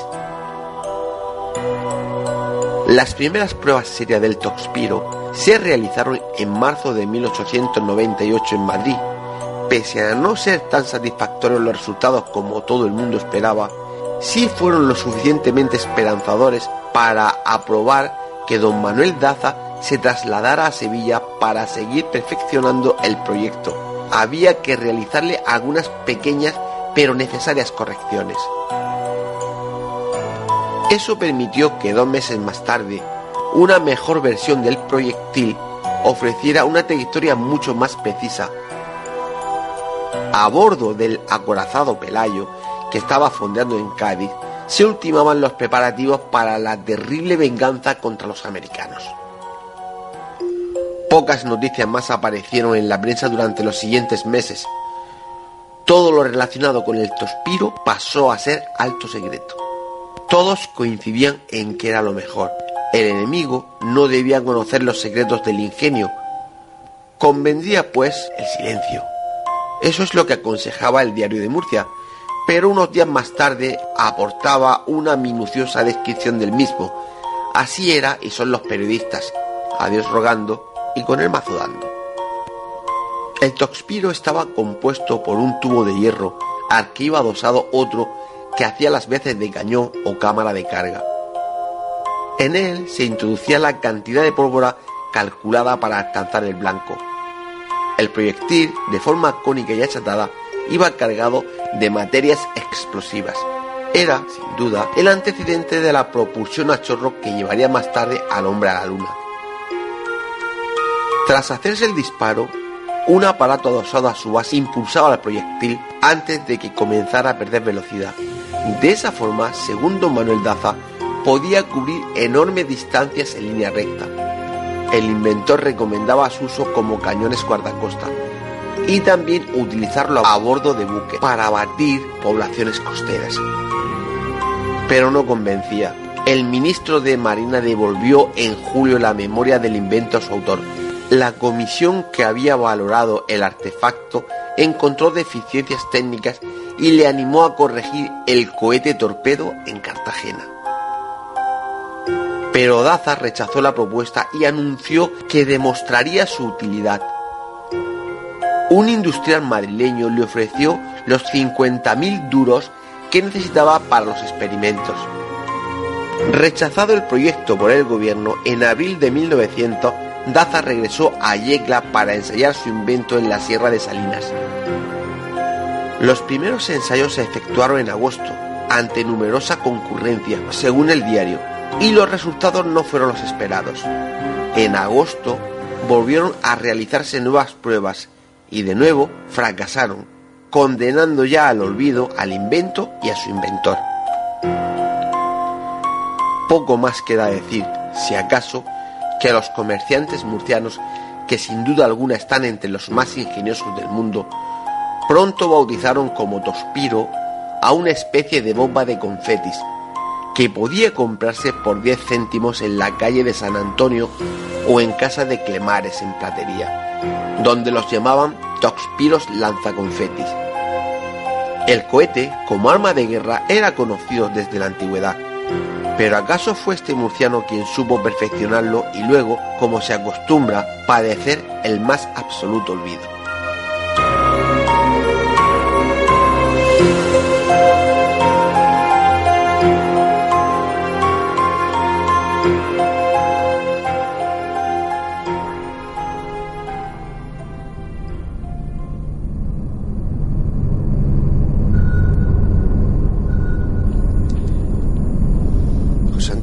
Las primeras pruebas serias del Toxpiro se realizaron en marzo de 1898 en Madrid. Pese a no ser tan satisfactorios los resultados como todo el mundo esperaba, sí fueron lo suficientemente esperanzadores para aprobar que don Manuel Daza se trasladara a Sevilla para seguir perfeccionando el proyecto. Había que realizarle algunas pequeñas pero necesarias correcciones. Eso permitió que dos meses más tarde, una mejor versión del proyectil ofreciera una trayectoria mucho más precisa. A bordo del acorazado Pelayo que estaba fondeando en Cádiz, se ultimaban los preparativos para la terrible venganza contra los americanos. Pocas noticias más aparecieron en la prensa durante los siguientes meses. Todo lo relacionado con el Tospiro pasó a ser alto secreto. Todos coincidían en que era lo mejor. El enemigo no debía conocer los secretos del ingenio. Convendría, pues, el silencio. Eso es lo que aconsejaba el diario de Murcia, pero unos días más tarde aportaba una minuciosa descripción del mismo. Así era y son los periodistas, a Dios rogando y con el mazo dando. El toxpiro estaba compuesto por un tubo de hierro al que iba adosado otro que hacía las veces de cañón o cámara de carga. En él se introducía la cantidad de pólvora calculada para alcanzar el blanco. El proyectil, de forma cónica y achatada, iba cargado de materias explosivas. Era, sin duda, el antecedente de la propulsión a chorro que llevaría más tarde al hombre a la luna. Tras hacerse el disparo, un aparato adosado a su base impulsaba el proyectil antes de que comenzara a perder velocidad. De esa forma, según don Manuel Daza, podía cubrir enormes distancias en línea recta. El inventor recomendaba su uso como cañones guardacosta y también utilizarlo a bordo de buques para abatir poblaciones costeras. Pero no convencía. El ministro de Marina devolvió en julio la memoria del invento a su autor. La comisión que había valorado el artefacto encontró deficiencias técnicas y le animó a corregir el cohete torpedo en Cartagena. Pero Daza rechazó la propuesta y anunció que demostraría su utilidad. Un industrial madrileño le ofreció los 50.000 duros que necesitaba para los experimentos. Rechazado el proyecto por el gobierno, en abril de 1900, Daza regresó a Yecla para ensayar su invento en la Sierra de Salinas. Los primeros ensayos se efectuaron en agosto, ante numerosa concurrencia, según el diario, y los resultados no fueron los esperados. En agosto volvieron a realizarse nuevas pruebas y de nuevo fracasaron, condenando ya al olvido al invento y a su inventor. Poco más queda decir, si acaso, que los comerciantes murcianos, que sin duda alguna están entre los más ingeniosos del mundo, pronto bautizaron como Tospiro a una especie de bomba de confetis que podía comprarse por 10 céntimos en la calle de San Antonio o en casa de Clemares en Platería, donde los llamaban Toxpiros lanzaconfetis. El cohete, como arma de guerra, era conocido desde la antigüedad, pero ¿acaso fue este murciano quien supo perfeccionarlo y luego, como se acostumbra, padecer el más absoluto olvido?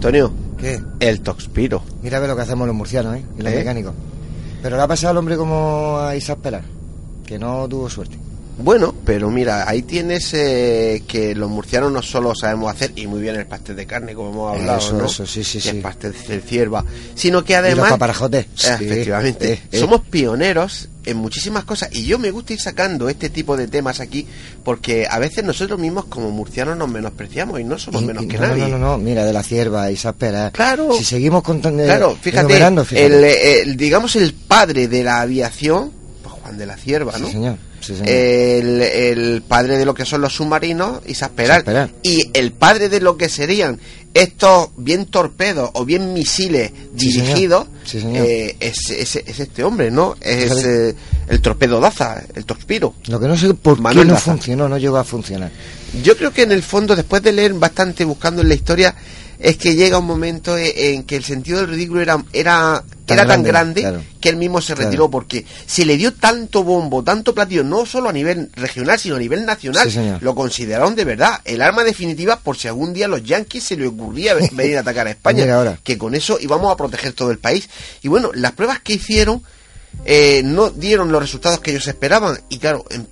Antonio. ¿Qué? El Toxpiro. Mira a ver lo que hacemos los murcianos, ¿eh? Y los ¿Eh? mecánicos. Pero le ha pasado al hombre como a Isaac Pelar, que no tuvo suerte. Bueno, pero mira, ahí tienes eh, que los murcianos no solo sabemos hacer, y muy bien el pastel de carne, como hemos hablado, Eso, ¿no? eso, sí, sí, sí. el pastel de cierva, sino que y los además... paparajotes. Eh, Sí, efectivamente, eh. somos pioneros en muchísimas cosas y yo me gusta ir sacando este tipo de temas aquí porque a veces nosotros mismos como murcianos nos menospreciamos y no somos Y- menos que no, nadie. No, no, no, mira, de la cierva, Isaac Pelar. Claro. Si seguimos contando. Claro, fíjate. El, eh, el- digamos el padre de la aviación, pues Juan de la Cierva, ¿no? Sí, señor. Sí, el, el padre de lo que son los submarinos, Isaac Peral. Isaac. Y el padre de lo que serían estos bien torpedos o bien misiles Sí, señor. dirigidos, Sí, señor. eh, es, es- es este hombre, ¿no? Es eh, el torpedo Daza, el Tospiro. Lo que no sé por Manuel qué no Daza. funcionó, no llegó a funcionar. Yo creo que en el fondo, después de leer bastante buscando en la historia, es que llega un momento e- en que el sentido del ridículo era, era, Tan era tan grande, grande claro. que él mismo se Claro. retiró porque se le dio tanto bombo, tanto platillo, no solo a nivel regional, sino a nivel nacional. Sí. Lo consideraron de verdad el arma definitiva por si algún día a los yanquis se le ocurría ve- venir a atacar a España. Ahora. Que con eso íbamos a proteger todo el país. Y bueno, las pruebas que hicieron eh, no dieron los resultados que ellos esperaban. Y claro, em,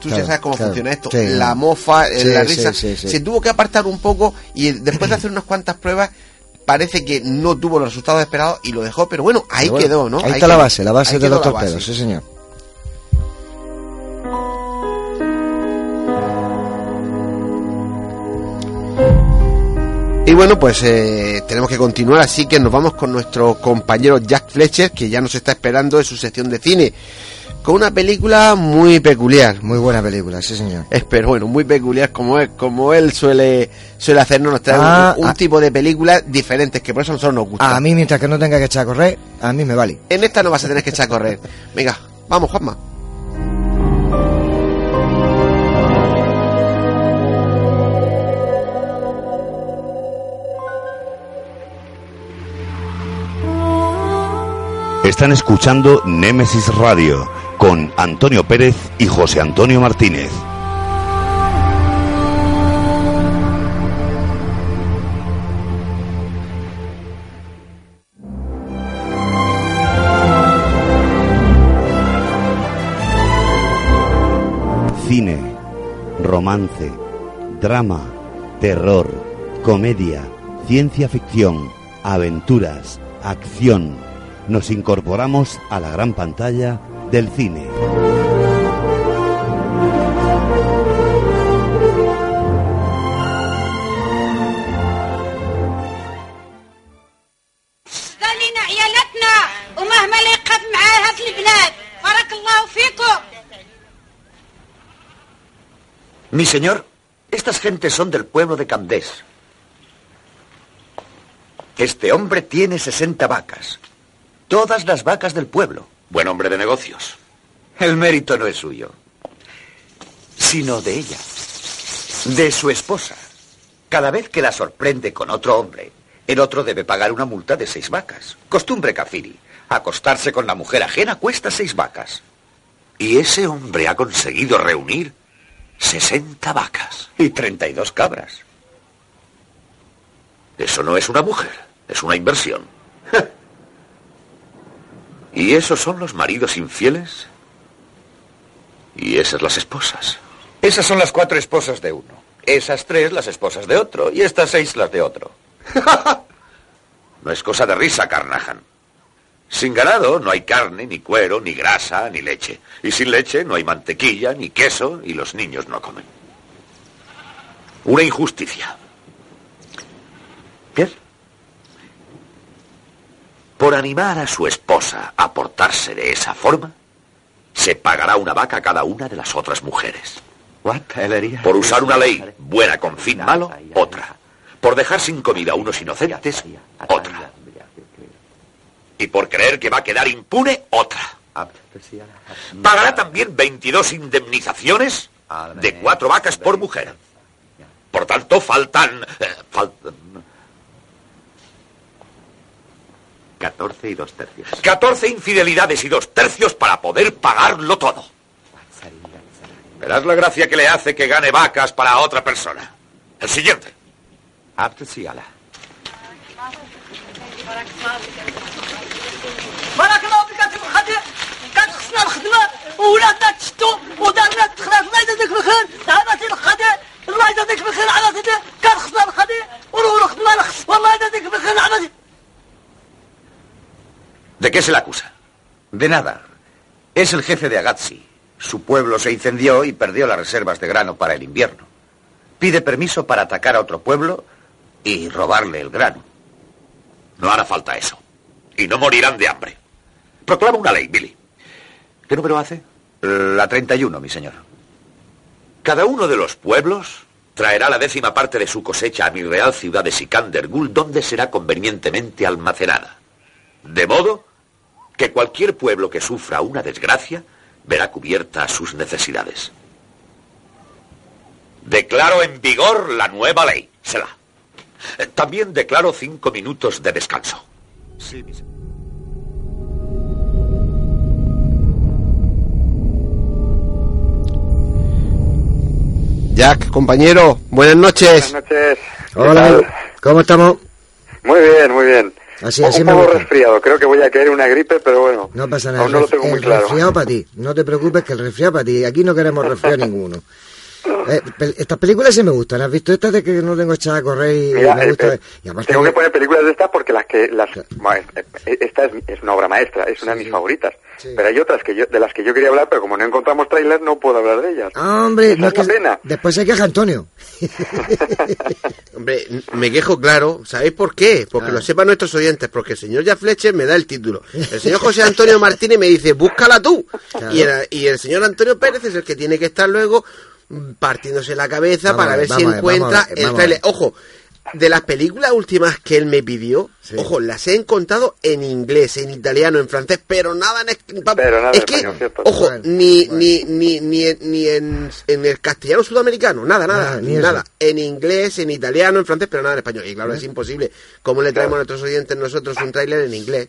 tú ya Claro, sabes cómo claro. funciona esto. Sí, la mofa, eh, Sí, la risa, sí, se tuvo que apartar un poco y después de hacer unas cuantas pruebas parece que no tuvo los resultados esperados y lo dejó, pero bueno, ahí Pero bueno, quedó, ¿no? Ahí, está la base, la base Ahí de los torpedos, sí, señor. Y bueno, pues eh, tenemos que continuar, así que nos vamos con nuestro compañero Jack Fletcher, que ya nos está esperando en su sección de cine, con una película muy peculiar. Muy buena película, sí, señor. Es, pero bueno, muy peculiar como es, como él suele suele hacernos, nos trae Ah, un, un ah. tipo de películas diferentes, que por eso a nosotros nos gusta. A mí, mientras que no tenga que echar a correr, a mí me vale. En esta no vas a tener que echar a correr. Venga, vamos, Juanma. Están escuchando Némesis Radio con Antonio Pérez y José Antonio Martínez. Cine, romance, drama, terror, comedia, ciencia ficción, aventuras, acción nos incorporamos a la gran pantalla del cine. Mi señor, estas gentes son del pueblo de Candés. Este hombre tiene 60 vacas. Todas las vacas del pueblo. Buen hombre de negocios. El mérito no es suyo, sino de ella, de su esposa. Cada vez que la sorprende con otro hombre, el otro debe pagar una multa de seis vacas. Costumbre kafiri. Acostarse con la mujer ajena cuesta seis vacas. Y ese hombre ha conseguido reunir 60 vacas. Y 32 cabras. Eso no es una mujer, es una inversión. ¿Y esos son los maridos infieles? ¿Y esas las esposas? Esas son las cuatro esposas de uno. Esas tres las esposas de otro. Y estas seis las de otro. No es cosa de risa, Carnahan. Sin ganado no hay carne, ni cuero, ni grasa, ni leche. Y sin leche no hay mantequilla, ni queso, y los niños no comen. Una injusticia. Bien. Por animar a su esposa a portarse de esa forma, se pagará una vaca a cada una de las otras mujeres. Por usar una ley buena con fin malo, otra. Por dejar sin comida a unos inocentes, otra. Y por creer que va a quedar impune, otra. Pagará también 22 indemnizaciones de cuatro vacas por mujer. Por tanto, faltan... eh, fal- 14 y dos tercios. 14 infidelidades y dos tercios para poder pagarlo todo. Verás la gracia que le hace que gane vacas para otra persona. El siguiente. Aptesiala. ولا تشتو ¿De qué se le acusa? De nada. Es el jefe de Agatsi. Su pueblo se incendió y perdió las reservas de grano para el invierno. Pide permiso para atacar a otro pueblo y robarle el grano. No hará falta eso. Y no morirán de hambre. Proclama una ley, Billy. ¿Qué número hace? La 31, mi señor. Cada uno de los pueblos traerá la décima parte de su cosecha a mi real ciudad de Sikander Gul, donde será convenientemente almacenada. De modo que cualquier pueblo que sufra una desgracia verá cubiertas sus necesidades. Declaro en vigor la nueva ley. Será. También declaro cinco minutos de descanso. Sí, mi señor. Jack, compañero, buenas noches. Buenas noches. ¿Qué Hola. ¿cómo estamos? Muy bien, muy bien. Así- así un poco resfriado. Creo que voy a caer una gripe, pero bueno. No pasa nada. Aún no el lo tengo ref- muy el claro. resfriado para ti. No te preocupes que el resfriado para ti. Aquí no queremos resfriado ninguno. Eh, estas películas sí me gustan. ¿Has visto estas de que no tengo echada a correr y Mira, me eh, gusta? eh, y aparte tengo que- que poner películas de estas porque las que las bueno, es- esta es, es una obra maestra, es una de mis favoritas. Sí. Pero hay otras que yo de las que yo quería hablar, pero como no encontramos trailers no puedo hablar de ellas. Ah, hombre, Esa no es que pena. después se queja Antonio. Hombre, me quejo claro. ¿Sabéis por qué? Porque Ah. lo sepan nuestros oyentes. Porque el señor Jack Fletcher me da el título. El señor José Antonio Martínez me dice, búscala tú. Claro. Y, el, y el señor Antonio Pérez es el que tiene que estar luego partiéndose la cabeza Vamos para ver, ver si ver, encuentra ver, el trailer. Ojo, de las películas últimas que él me pidió, Sí. ojo, las he encontrado en inglés, en italiano, en francés, pero nada en Pero nada es en que, ojo, Bueno, ni, bueno. ni, ni, ni, en- ni en, en el castellano sudamericano, nada, nada, Nada, ni eso. nada. En inglés, en italiano, en francés, pero nada en español. Y claro, es imposible. ¿Cómo le traemos a nuestros oyentes nosotros un tráiler en inglés?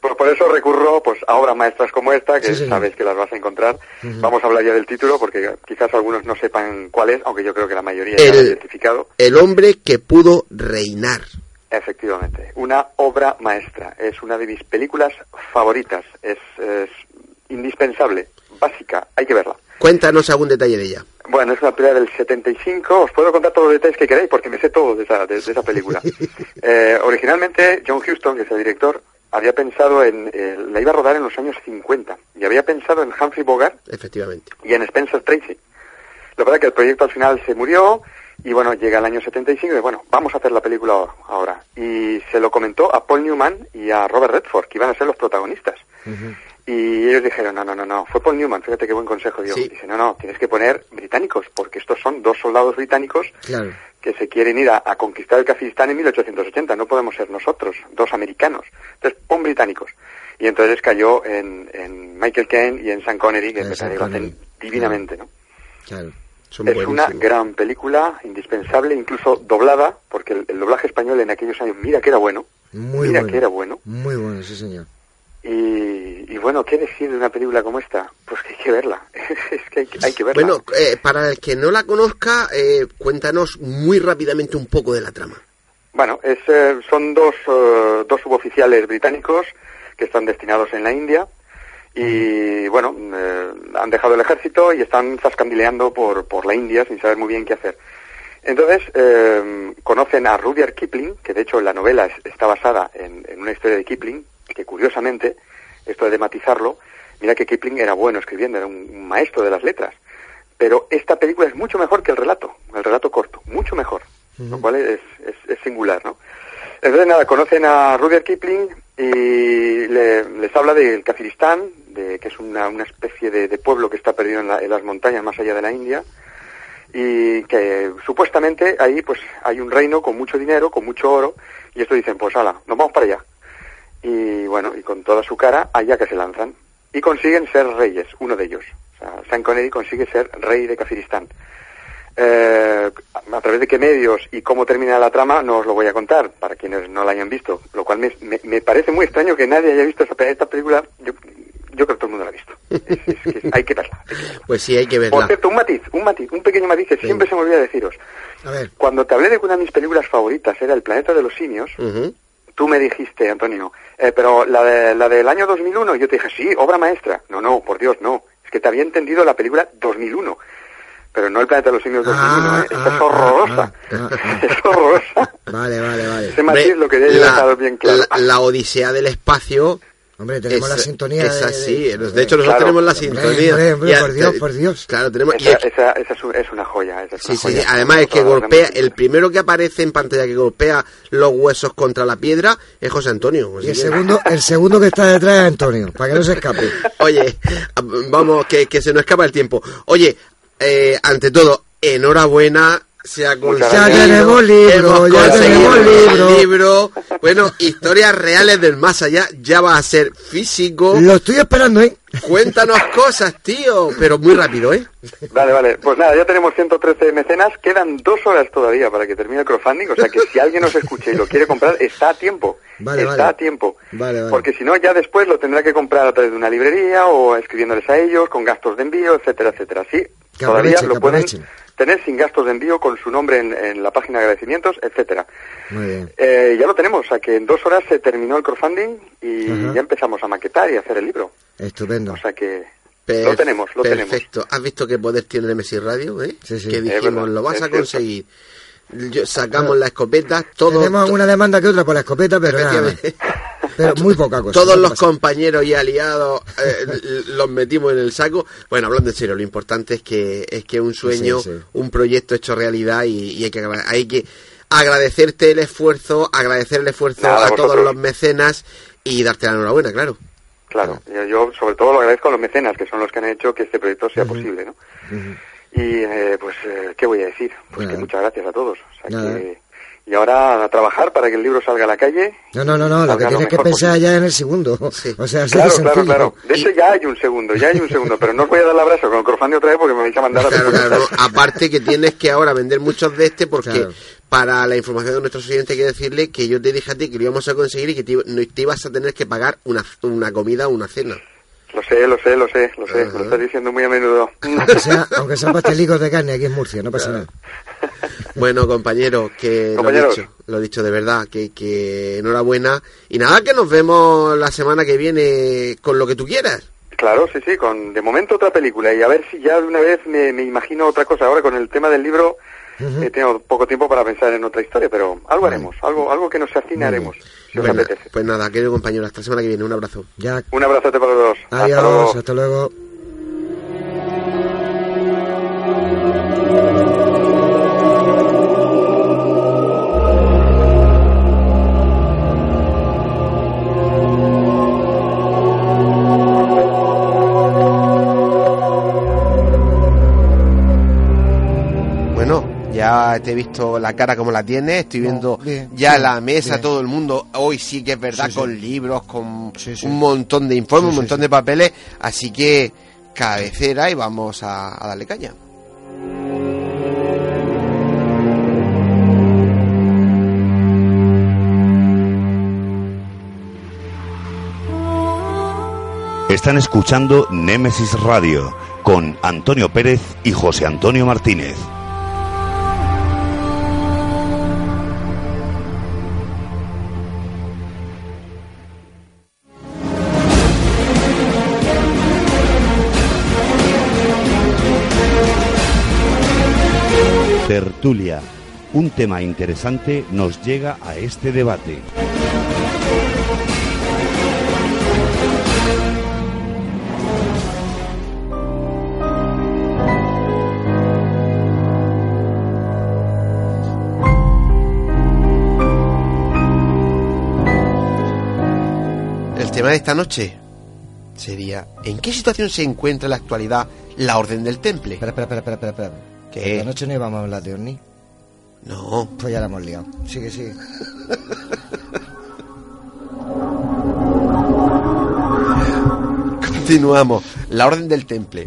Pues por eso recurro pues a obras maestras como esta, que Sí, sabéis que las vas a encontrar. Vamos a hablar ya del título, porque quizás algunos no sepan cuál es, aunque yo creo que la mayoría ya lo ha El- identificado. El hombre que pudo reinar. Efectivamente, una obra maestra. Es una de mis películas favoritas. Es, es indispensable, básica. Hay que verla. Cuéntanos algún detalle de ella. Bueno, es una película del 75. Os puedo contar todos los detalles que queráis porque me sé todo de esa, de, de esa película. Eh, originalmente, John Huston, que es el director, había pensado en... eh, la iba a rodar en los años 50 y había pensado en Humphrey Bogart Efectivamente. y en Spencer Tracy. Lo que pasa es que el proyecto al final se murió y bueno, llega el año 75 y bueno, vamos a hacer la película ahora. Y se lo comentó a Paul Newman y a Robert Redford, que iban a ser los protagonistas. Y ellos dijeron, no, no, no, no, fue Paul Newman, fíjate qué buen consejo dio. Sí. Dice, no, no, tienes que poner británicos, porque estos son dos soldados británicos Claro. Que se quieren ir a, a conquistar el Kazajistán en 1880, no podemos ser nosotros, dos americanos. Entonces, pon británicos. Y entonces cayó en, en Michael Caine y en Sean Connery, que lo hacen divinamente, ¿no? Claro. Son Es buenísimos. una gran película, indispensable, incluso doblada, porque el, el doblaje español en aquellos años, mira que era bueno, Muy mira bueno. que era bueno. Muy bueno, sí, señor. Y, y bueno, ¿qué decir de una película como esta? Pues que hay que verla, es que hay, que- hay que verla. Bueno, eh, para el que no la conozca, eh, cuéntanos muy rápidamente un poco de la trama. Bueno, es, eh, son dos, eh, dos suboficiales británicos que están destinados en la India y, bueno, eh, han dejado el ejército y están zascandileando por, por la India sin saber muy bien qué hacer. Entonces, eh, conocen a Rudyard Kipling, que de hecho la novela es- está basada en, en una historia de Kipling, que curiosamente, esto de matizarlo, mira que Kipling era bueno escribiendo, era un, maestro de las letras. Pero esta película es mucho mejor que el relato, el relato corto, mucho mejor, lo cual es, es, es singular, ¿no? Entonces, nada, conocen a Rudyard Kipling y le- les habla del Kaziristán, de, que es una, una especie de, de pueblo que está perdido en, la- en las montañas más allá de la India, y que supuestamente ahí pues hay un reino con mucho dinero, con mucho oro, y esto dicen, pues ala, nos vamos para allá. Y bueno, y con toda su cara, allá que se lanzan. Y consiguen ser reyes, uno de ellos. O sea, Sean Connery consigue ser rey de Kaziristán. Eh, a través de qué medios y cómo termina la trama no os lo voy a contar para quienes no la hayan visto, lo cual me, me- me parece muy extraño que nadie haya visto esta, pe- esta película. Yo, yo creo que todo el mundo la ha visto. Es- es que hay que verla. hay que verla. Pues sí, hay que Por verla. cierto, un matiz, un matiz, un pequeño matiz que siempre se me olvida deciros. A ver. Cuando te hablé de que una de mis películas favoritas era El planeta de los simios, Ujú. Tú me dijiste, Antonio, eh, pero la, de- la del año 2001, yo te dije, sí, obra maestra. No, no, por Dios, no. Es que te había entendido la película 2001. Pero no el planeta de los simios 2001, Ah, ¿eh? Esta ah, es horrorosa. ah, ah, es horrorosa. Vale, vale, vale. Ese matiz lo quería yo la, dejar bien claro. la- la Odisea del Espacio. Hombre, tenemos es- la sintonía es de- así. de- de hecho, nosotros Claro. tenemos la sintonía. hombre, hombre, Ya, por Dios, por Dios. Claro, tenemos. y Esa, es que- esa, esa es, un- es una joya. Esa es Sí, una sí, joya. sí. Además es que golpea, el primero que aparece en pantalla que golpea los huesos contra la piedra es José Antonio. Y el que- segundo, el segundo que está detrás es Antonio, para que no se escape. Oye, vamos, que, que se nos escapa el tiempo. Oye, eh, ante todo, enhorabuena. Se ha conseguido. Ya tenemos libro, hemos ya conseguido tenemos el libro. libro. Bueno, historias reales del más allá. Ya va a ser físico. Lo estoy esperando, ¿eh? Cuéntanos cosas, tío. Pero muy rápido, ¿eh? Vale, vale. Pues nada, ya tenemos 113 mecenas. Quedan dos horas todavía para que termine el crowdfunding. O sea que si alguien nos escucha y lo quiere comprar, está a tiempo. Vale, está vale. a tiempo. Vale, vale. Porque si no, ya después lo tendrá que comprar a través de una librería o escribiéndoles a ellos con gastos de envío, etcétera, etcétera. Sí, todavía lo pueden. Tener sin gastos de envío con su nombre en, en la página de agradecimientos, etcétera. Muy bien. Eh, ya lo tenemos, o sea que en dos horas se terminó el crowdfunding y Ajá. ya empezamos a maquetar y a hacer el libro. Estupendo. O sea que Per- lo tenemos, lo tenemos. Perfecto. ¿Has visto qué poder tiene Messi Radio? Eh? Sí, sí. Que dijimos, verdad, lo vas a conseguir. Yo- sacamos la escopeta, todo, Tenemos alguna demanda que otra por la escopeta, pero nada. Pero muy poca cosa. todos los pasa. compañeros y aliados eh, los metimos en el saco. Bueno, hablando en serio, lo importante es que es que un sueño, Sí, sí. un proyecto hecho realidad y, y hay que hay que agradecerte el esfuerzo, agradecer el esfuerzo Nada, a todos los mecenas y darte la enhorabuena, claro. Claro, yo, yo sobre todo lo agradezco a los mecenas, que son los que han hecho que este proyecto sea posible, ¿no? Y eh, pues, eh, ¿qué voy a decir? Pues Nada. que muchas gracias a todos. O sea que- y ahora a trabajar para que el libro salga a la calle. No, no, no, no, lo que tienes que pensar posible. ya en el segundo. Sí. O sea, Claro, claro, sencillo. claro. De hecho ya hay un segundo, ya hay un segundo, pero no os voy a dar el abrazo con el crowdfunding otra vez porque me vais a mandar a Claro, preguntar. claro, no. Aparte que tienes que ahora vender muchos de este porque Claro. para la información de nuestros oyentes hay que decirle que yo te dije a ti que lo íbamos a conseguir y que te, iba- no- te ibas a tener que pagar una, una comida o una cena. Lo sé, lo sé, lo sé, lo sé, Ajá. lo estás diciendo muy a menudo. Aunque, sea, aunque sean pastelicos de carne aquí en Murcia, no pasa nada. Bueno, compañero, que lo dicho, lo he dicho de verdad, que, que enhorabuena. Y nada, que nos vemos la semana que viene con lo que tú quieras. Claro, sí, sí, con de momento otra película y a ver si ya de una vez me, me imagino otra cosa. Ahora con el tema del libro he tenido poco tiempo para pensar en otra historia, pero algo haremos, algo algo que nos afine haremos, si apetece. pues nada, querido compañero, hasta la semana que viene. Un abrazo. Ya. Un abrazote para los dos. Hasta luego. Adiós, hasta luego. Ya te he visto la cara como la tienes, estoy viendo bien, ya bien, la mesa, bien. todo el mundo. Hoy sí que es verdad, Sí, sí. con libros, con Sí, sí. un montón de informes, Sí, un montón sí. de papeles. Así que cabecera y vamos a, a darle caña. Están escuchando Némesis Radio con Antonio Pérez y José Antonio Martínez. Tertulia. Un tema interesante nos llega a este debate. El tema de esta noche sería ¿en qué situación se encuentra en la actualidad la Orden del Temple? Espera, espera, espera, espera, espera. ¿Qué? Esta noche no íbamos a hablar de Orni. No. Pues ya la hemos liado. Sigue, sigue. Continuamos. La Orden del Temple.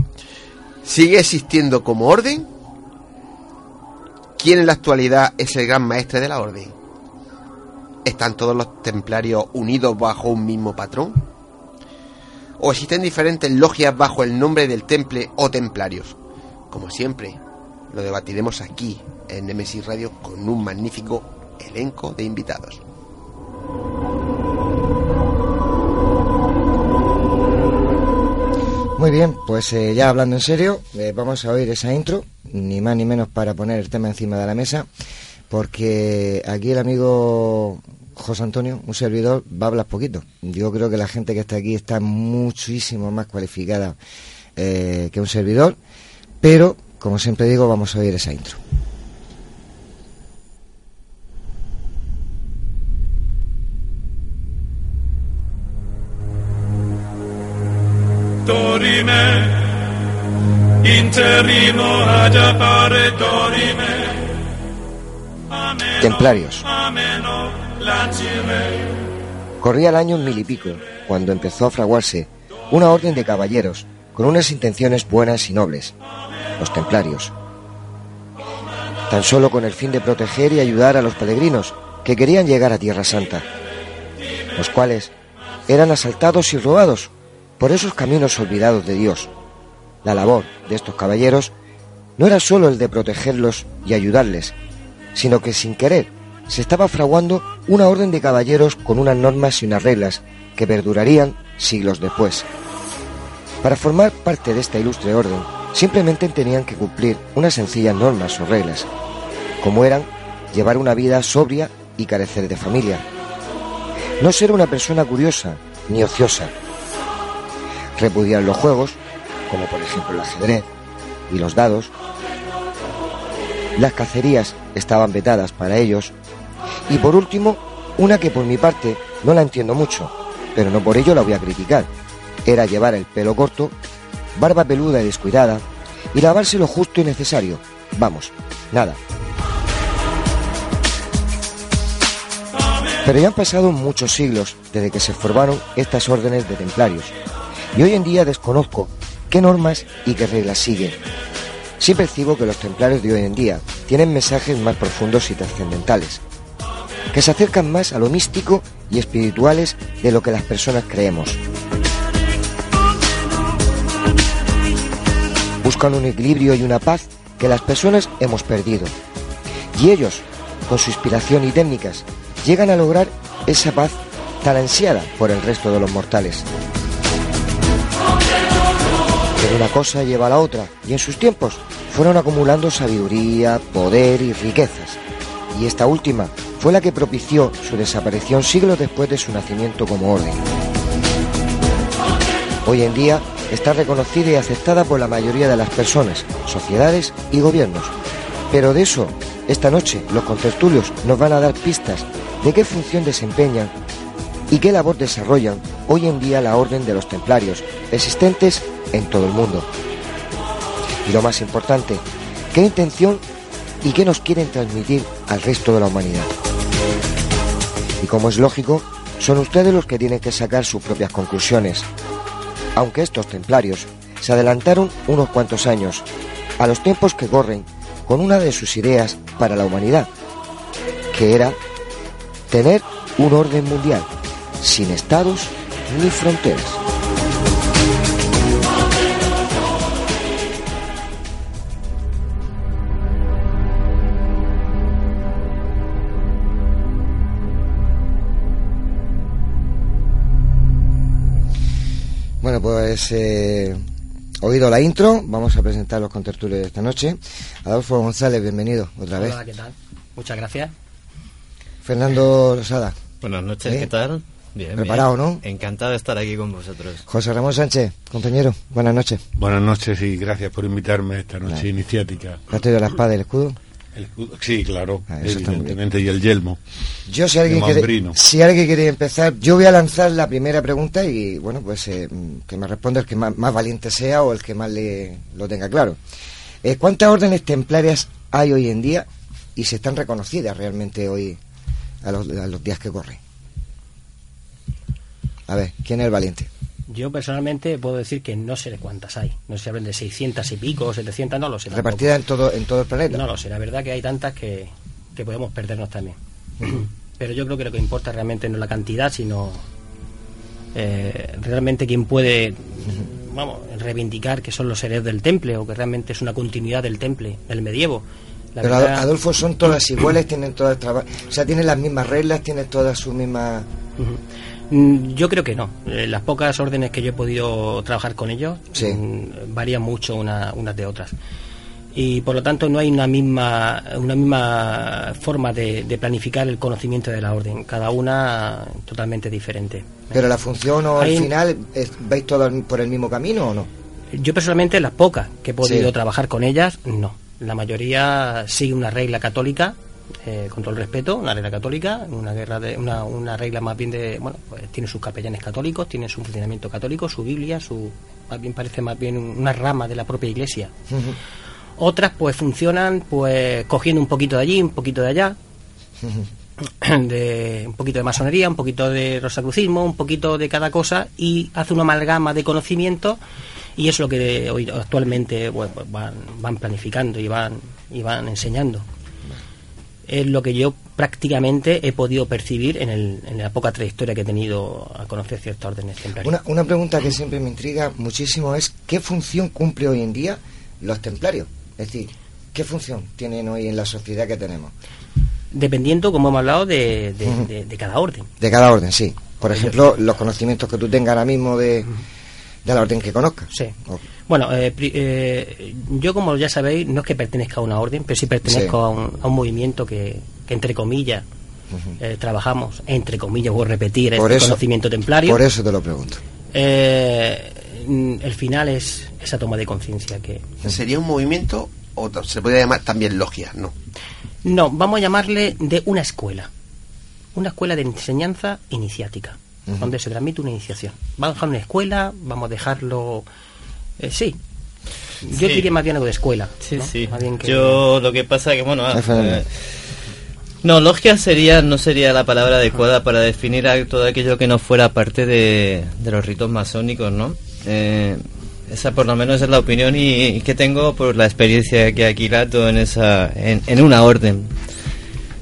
¿Sigue existiendo como orden? ¿Quién en la actualidad es el gran maestre de la orden? ¿Están todos los templarios unidos bajo un mismo patrón? ¿O existen diferentes logias bajo el nombre del temple o templarios? Como siempre, lo debatiremos aquí en Nemesis Radio con un magnífico elenco de invitados. Muy bien, pues eh, ya hablando en serio, eh, vamos a oír esa intro, ni más ni menos para poner el tema encima de la mesa, porque aquí el amigo José Antonio, un servidor, va a hablar poquito. Yo creo que la gente que está aquí está muchísimo más cualificada eh, que un servidor, pero, como siempre digo, vamos a oír esa intro. dorime, interrimo dorime, Templarios. Corría el año mil y pico, cuando empezó a fraguarse una orden de caballeros con unas intenciones buenas y nobles, los templarios. Tan solo con el fin de proteger y ayudar a los peregrinos que querían llegar a Tierra Santa, los cuales eran asaltados y robados por esos caminos olvidados de Dios. La labor de estos caballeros no era solo el de protegerlos y ayudarles, sino que sin querer se estaba fraguando una orden de caballeros con unas normas y unas reglas que perdurarían siglos después. Para formar parte de esta ilustre orden, simplemente tenían que cumplir unas sencillas normas o reglas, como eran llevar una vida sobria y carecer de familia. No ser una persona curiosa ni ociosa. Repudiar los juegos, como por ejemplo el ajedrez y los dados. Las cacerías estaban vetadas para ellos. Y por último, una que por mi parte no la entiendo mucho, pero no por ello la voy a criticar. Era llevar el pelo corto, barba peluda y descuidada, y lavarse lo justo y necesario. Vamos, nada. Pero ya han pasado muchos siglos desde que se formaron estas órdenes de templarios, y hoy en día desconozco qué normas y qué reglas siguen. Sí percibo que los templarios de hoy en día tienen mensajes más profundos y trascendentales, que se acercan más a lo místico y espirituales de lo que las personas creemos. Buscan un equilibrio y una paz que las personas hemos perdido. Y ellos, con su inspiración y técnicas, llegan a lograr esa paz tan ansiada por el resto de los mortales. Pero una cosa lleva a la otra, y en sus tiempos fueron acumulando sabiduría, poder y riquezas. Y esta última fue la que propició su desaparición siglos después de su nacimiento como orden. Hoy en día está reconocida y aceptada por la mayoría de las personas, sociedades y gobiernos. Pero de eso, esta noche, los contertulios nos van a dar pistas de qué función desempeñan y qué labor desarrollan hoy en día la Orden de los Templarios, existentes en todo el mundo. Y lo más importante, qué intención y qué nos quieren transmitir al resto de la humanidad. Y como es lógico, son ustedes los que tienen que sacar sus propias conclusiones. Aunque estos templarios se adelantaron unos cuantos años a los tiempos que corren con una de sus ideas para la humanidad, que era tener un orden mundial, sin estados ni fronteras. Bueno, pues eh, oído la intro, vamos a presentar los contertulios de esta noche. Adolfo González, bienvenido otra vez. Hola, ¿qué tal? Muchas gracias. Fernando Losada. Buenas noches, ¿Eh? ¿qué tal? Bien, Preparado, bien. ¿no? Encantado de estar aquí con vosotros. José Ramón Sánchez, compañero, buenas noches. Buenas noches y gracias por invitarme a esta noche iniciática. ¿Le has traído la espada y el escudo? El escudo- sí, claro, Ah, evidentemente, y el yelmo. Yo, si alguien, quiere, si alguien quiere empezar, yo voy a lanzar la primera pregunta y, bueno, pues eh, que me responda el que más, más valiente sea o el que más le, lo tenga claro. Eh, ¿Cuántas órdenes templarias hay hoy en día y se están reconocidas realmente hoy a los, a los días que corren? A ver, ¿quién es el valiente? Yo personalmente puedo decir que no sé de cuántas hay. No sé si hablan de 600 y pico, 700, no lo sé. ¿Repartidas en todo, en todo el planeta? No lo sé, la verdad que hay tantas que, que podemos perdernos también. Pero yo creo que lo que importa realmente no es la cantidad, sino eh, realmente quién puede vamos, reivindicar que son los seres del temple o que realmente es una continuidad del temple, del medievo. La Pero verdad- Adolfo, son todas iguales, tienen todas o sea, tienen las mismas reglas, tienen todas sus mismas... Yo creo que no. Eh, Las pocas órdenes que yo he podido trabajar con ellos Sí. mm, varían mucho una- unas de otras. Y por lo tanto no hay una misma, una misma forma de, de planificar el conocimiento de la orden. Cada una totalmente diferente. Pero la función o al final, es- ¿vais todos por el mismo camino o no? Yo personalmente las pocas que he podido Sí. trabajar con ellas, no. La mayoría sigue una regla católica, eh, con todo el respeto, una regla católica, una guerra de, una, una regla más bien de, bueno, pues tiene sus capellanes católicos, tiene su funcionamiento católico, su Biblia, su, más bien parece más bien una rama de la propia Iglesia. Otras pues funcionan pues cogiendo un poquito de allí, un poquito de allá, de un poquito de masonería, un poquito de rosacrucismo, un poquito de cada cosa y hace una amalgama de conocimiento y es lo que hoy actualmente bueno, pues van, van planificando y van y van enseñando. Es lo que yo prácticamente he podido percibir en, el- en la poca trayectoria que he tenido a conocer ciertas órdenes templarias. Una, una pregunta que siempre me intriga muchísimo es ¿qué función cumple hoy en día los templarios? Es decir, ¿qué función tienen hoy en la sociedad que tenemos? Dependiendo, como hemos hablado, de, de- Ujú. de- de cada orden. De cada orden, sí. Por ejemplo, los conocimientos que tú tengas ahora mismo de, de la orden que conozcas. Sí. Bueno, eh, eh, yo como ya sabéis, no es que pertenezca a una orden, pero sí pertenezco Sí. a, un, a un movimiento que, que entre comillas, eh, trabajamos, entre comillas, voy a repetir, Por este eso- conocimiento templario. Por eso te lo pregunto. El final es esa toma de conciencia que... ¿Sería un movimiento o se podría llamar también logia? No. No, vamos a llamarle de una escuela. Una escuela de enseñanza iniciática, Donde se transmite una iniciación. Vamos a dejar una escuela, vamos a dejarlo... eh, sí. Yo Sí. diría más bien algo de escuela. Sí, ¿no? sí. Más bien que- Yo lo que pasa que, bueno... ah, eh, no, logia sería, no sería la palabra adecuada para definir a todo aquello que no fuera parte de, de los ritos masónicos, ¿no? Eh, esa por lo menos es la opinión y, y que tengo por la experiencia que aquilato en esa en, en una orden.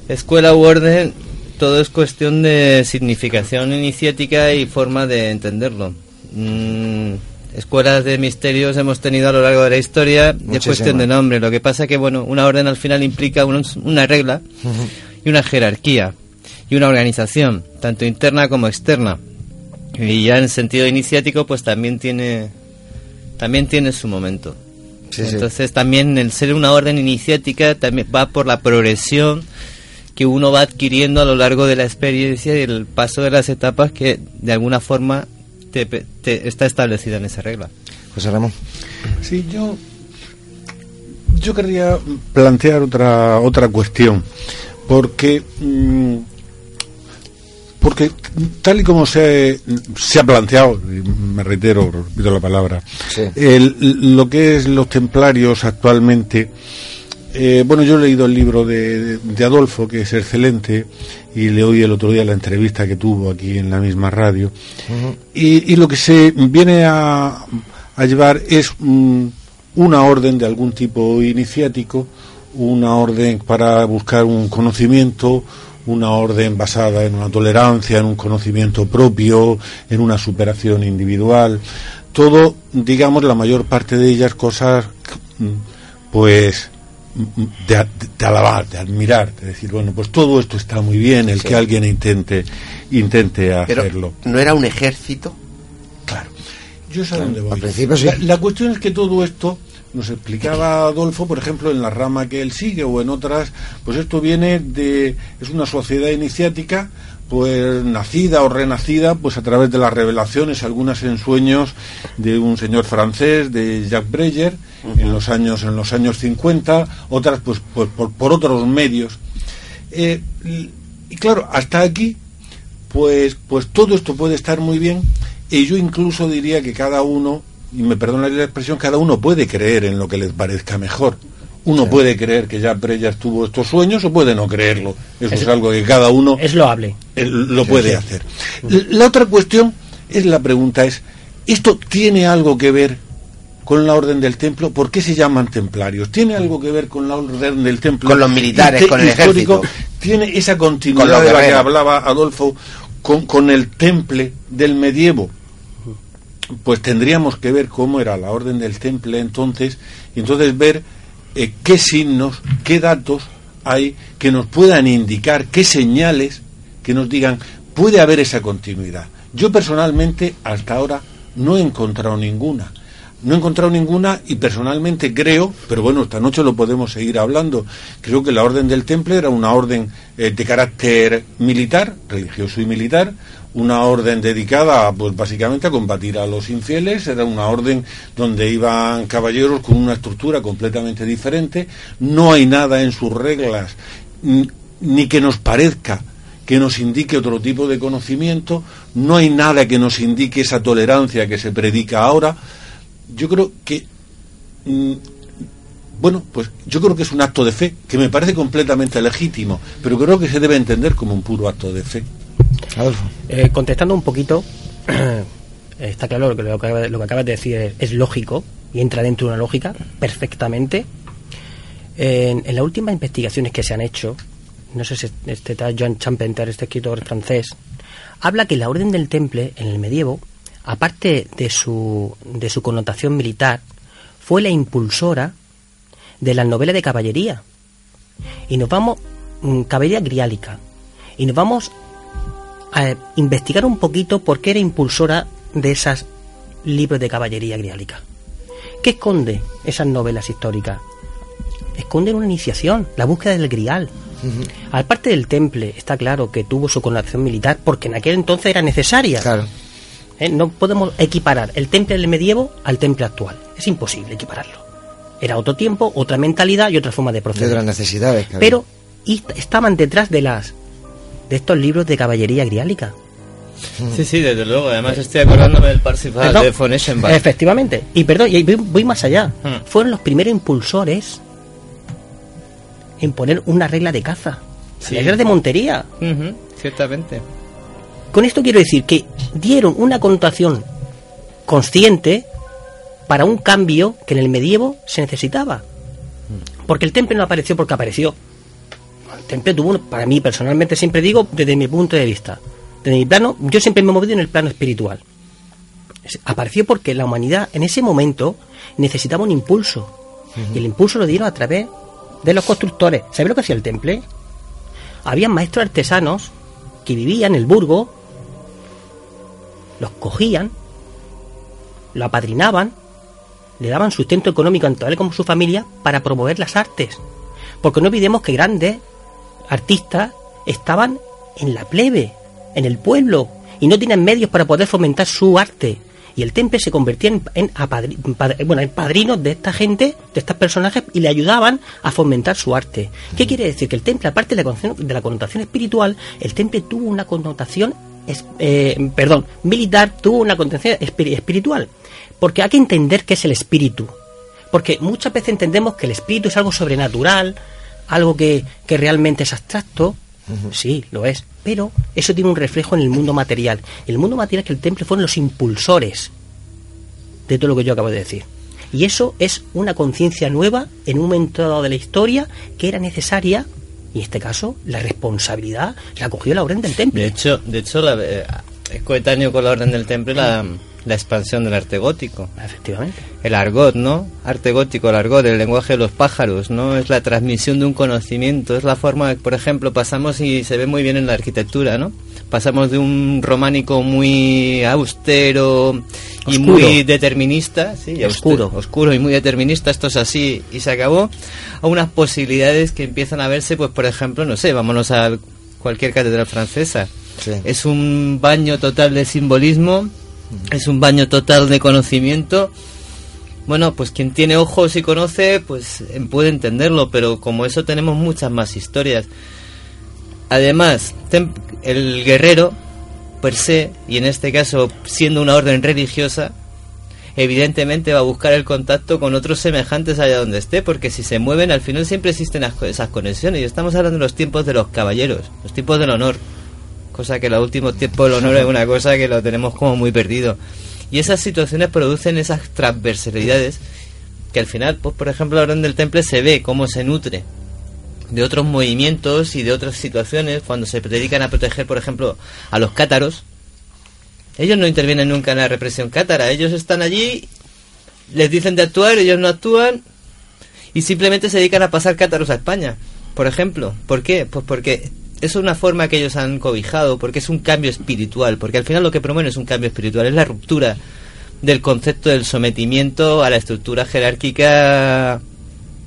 Escuela u orden, todo es cuestión de significación iniciática y forma de entenderlo. Mm, escuelas de misterios hemos tenido a lo largo de la historia, es cuestión de nombre. Lo que pasa que, bueno, una orden al final implica un- una regla y una jerarquía y una organización, tanto interna como externa. Y ya en sentido iniciático, pues también tiene también tiene su momento. Sí, sí. Entonces también el ser una orden iniciática también va por la progresión que uno va adquiriendo a lo largo de la experiencia y el paso de las etapas que de alguna forma te, te- está establecida en esa regla. José Ramón. Sí, yo yo querría plantear otra otra cuestión porque mm, porque tal y como se, se ha planteado y me reitero repito la palabra el- lo que es los templarios actualmente eh, bueno yo he leído el libro de, de Adolfo que es excelente y le oí el otro día la entrevista que tuvo aquí en la misma radio y, y lo que se viene a, a llevar es mm, una orden de algún tipo iniciático, una orden para buscar un conocimiento, una orden basada en una tolerancia, en un conocimiento propio, en una superación individual. Todo, digamos, la mayor parte de ellas cosas, mm, pues, de, de alabar, de admirar, de decir, bueno, pues todo esto está muy bien, el Sí. que alguien intente, intente Pero hacerlo. no era un ejército. Yo sé a dónde voy. al principio sí. la, la cuestión es que todo esto nos explicaba Adolfo, por ejemplo, en la rama que él sigue o en otras, pues esto viene de es una sociedad iniciática pues nacida o renacida pues a través de las revelaciones, algunas en sueños de un señor francés, de Jacques Breyer, en los años en los años 50, otras pues, pues por, por otros medios. Eh, y- claro, hasta aquí pues, pues todo esto puede estar muy bien y yo incluso diría que cada uno, y me perdonaría la expresión, cada uno puede creer en lo que les parezca mejor. Uno puede creer que ya Breyer tuvo estos sueños o puede no creerlo. Eso es, Es- algo que cada uno Es loable. lo puede sí. hacer. La otra cuestión es la pregunta es, ¿esto tiene algo que ver con la orden del templo? ¿Por qué se llaman templarios? ¿Tiene algo que ver con la orden del templo? Con los militares, con el ejército. ¿Tiene esa Con continuidad de la que hablaba Adolfo con, con el temple del medievo? Pues tendríamos que ver cómo era la orden del temple entonces y entonces ver eh, qué signos, qué datos hay que nos puedan indicar, qué señales que nos digan puede haber esa continuidad. Yo personalmente hasta ahora no he encontrado ninguna. No he encontrado ninguna y personalmente creo, pero bueno, esta noche lo podemos seguir hablando, creo que la orden del temple era una orden eh, de carácter militar, religioso y militar, una orden dedicada pues básicamente a combatir a los infieles, era una orden donde iban caballeros con una estructura completamente diferente, no hay nada en sus reglas ni que nos parezca que nos indique otro tipo de conocimiento, no hay nada que nos indique esa tolerancia que se predica ahora. Yo creo que mm, bueno, pues yo creo que es un acto de fe, que me parece completamente legítimo, pero creo que se debe entender como un puro acto de fe. Eh, contestando un poquito, está claro que lo que, lo que acabas de decir es, es lógico y entra dentro de una lógica perfectamente. En, en las últimas investigaciones que se han hecho, no sé si este tal John Champenter, este escritor francés, habla que la Orden del Temple en el medievo, aparte de su, de su connotación militar, fue la impulsora de la novela de caballería. Y nos vamos, mm, caballería griálica. Y nos vamos a investigar un poquito por qué era impulsora de esos libros de caballería griálica. ¿Qué esconde esas novelas históricas? Esconden una iniciación, la búsqueda del grial. Al parte del temple, está claro que tuvo su connotación militar porque en aquel entonces era necesaria. ¿Eh? No podemos equiparar el temple del medievo al temple actual. Es imposible equipararlo. Era otro tiempo, otra mentalidad y otra forma de De proceder. otras necesidades. que. Pero y- estaban detrás de las de estos libros de caballería griálica. Sí, sí, desde luego. Además estoy acordándome del Parsifal Perdón. de von Eschenbach. Efectivamente. Y perdón, y voy, voy más allá. Hmm. Fueron los primeros impulsores en poner una regla de caza. Sí. La regla de montería. Ciertamente. Con esto quiero decir que dieron una connotación consciente para un cambio que en el medievo se necesitaba. Porque el temple no apareció porque apareció. El temple tuvo, para mí personalmente, siempre digo, desde mi punto de vista, desde mi plano, yo siempre me he movido en el plano espiritual. Es- Apareció porque la humanidad en ese momento necesitaba un impulso. Y el impulso lo dieron a través de los constructores. ¿Sabes lo que hacía el temple? Había maestros artesanos que vivían en el burgo, los cogían, lo apadrinaban le daban sustento económico tanto a él como a su familia para promover las artes. Porque no olvidemos que grandes artistas estaban en la plebe, en el pueblo, y no tenían medios para poder fomentar su arte. Y el temple se convertía en, en, apadri- bueno, en padrinos de esta gente, de estos personajes, y le ayudaban a fomentar su arte. ¿Qué quiere decir? Que el temple, aparte de la, connotación- de la connotación espiritual, el temple tuvo una connotación, es- eh, perdón, militar, tuvo una espiri- espiritual. Porque hay que entender qué es el espíritu. Porque muchas veces entendemos que el espíritu es algo sobrenatural, algo que, que realmente es abstracto. Sí, lo es. Pero eso tiene un reflejo en el mundo material. El mundo material que el temple fueron los impulsores de todo lo que yo acabo de decir. Y eso es una conciencia nueva en un momento dado de la historia que era necesaria. Y en este caso, la responsabilidad la cogió la orden del temple. De hecho, de hecho la, eh, es coetáneo con la Orden del Temple la, la expansión del arte gótico. Efectivamente. El argot, ¿no? Arte gótico, el argot, el lenguaje de los pájaros, ¿no? Es la transmisión de un conocimiento, es la forma, por ejemplo, pasamos y se ve muy bien en la arquitectura, ¿no? Pasamos de un románico muy austero y Oscuro. muy determinista, sí, y Oscuro. austero, oscuro y muy determinista, esto es así y se acabó, a unas posibilidades que empiezan a verse, pues por ejemplo, no sé, vámonos a cualquier catedral francesa. Es un baño total de simbolismo, es un baño total de conocimiento. Bueno, pues quien tiene ojos y conoce, pues eh, puede entenderlo, pero como eso tenemos muchas más historias. Además, el guerrero, per se, y en este caso siendo una orden religiosa, evidentemente va a buscar el contacto con otros semejantes allá donde esté, porque si se mueven, al final siempre existen esas conexiones. Y estamos hablando de los tiempos de los caballeros, los tiempos del honor, cosa que en los últimos tiempos el honor es una cosa que lo tenemos como muy perdido. Y esas situaciones producen esas transversalidades que al final, pues por ejemplo, la orden del temple se ve cómo se nutre de otros movimientos y de otras situaciones cuando se dedican a proteger, por ejemplo, a los cátaros. Ellos no intervienen nunca en la represión cátara, ellos están allí, les dicen de actuar, ellos no actúan y simplemente se dedican a pasar cátaros a España, por ejemplo. ¿Por qué? Pues porque es una forma que ellos han cobijado, porque es un cambio espiritual, porque al final lo que promueven es un cambio espiritual, es la ruptura del concepto del sometimiento a la estructura jerárquica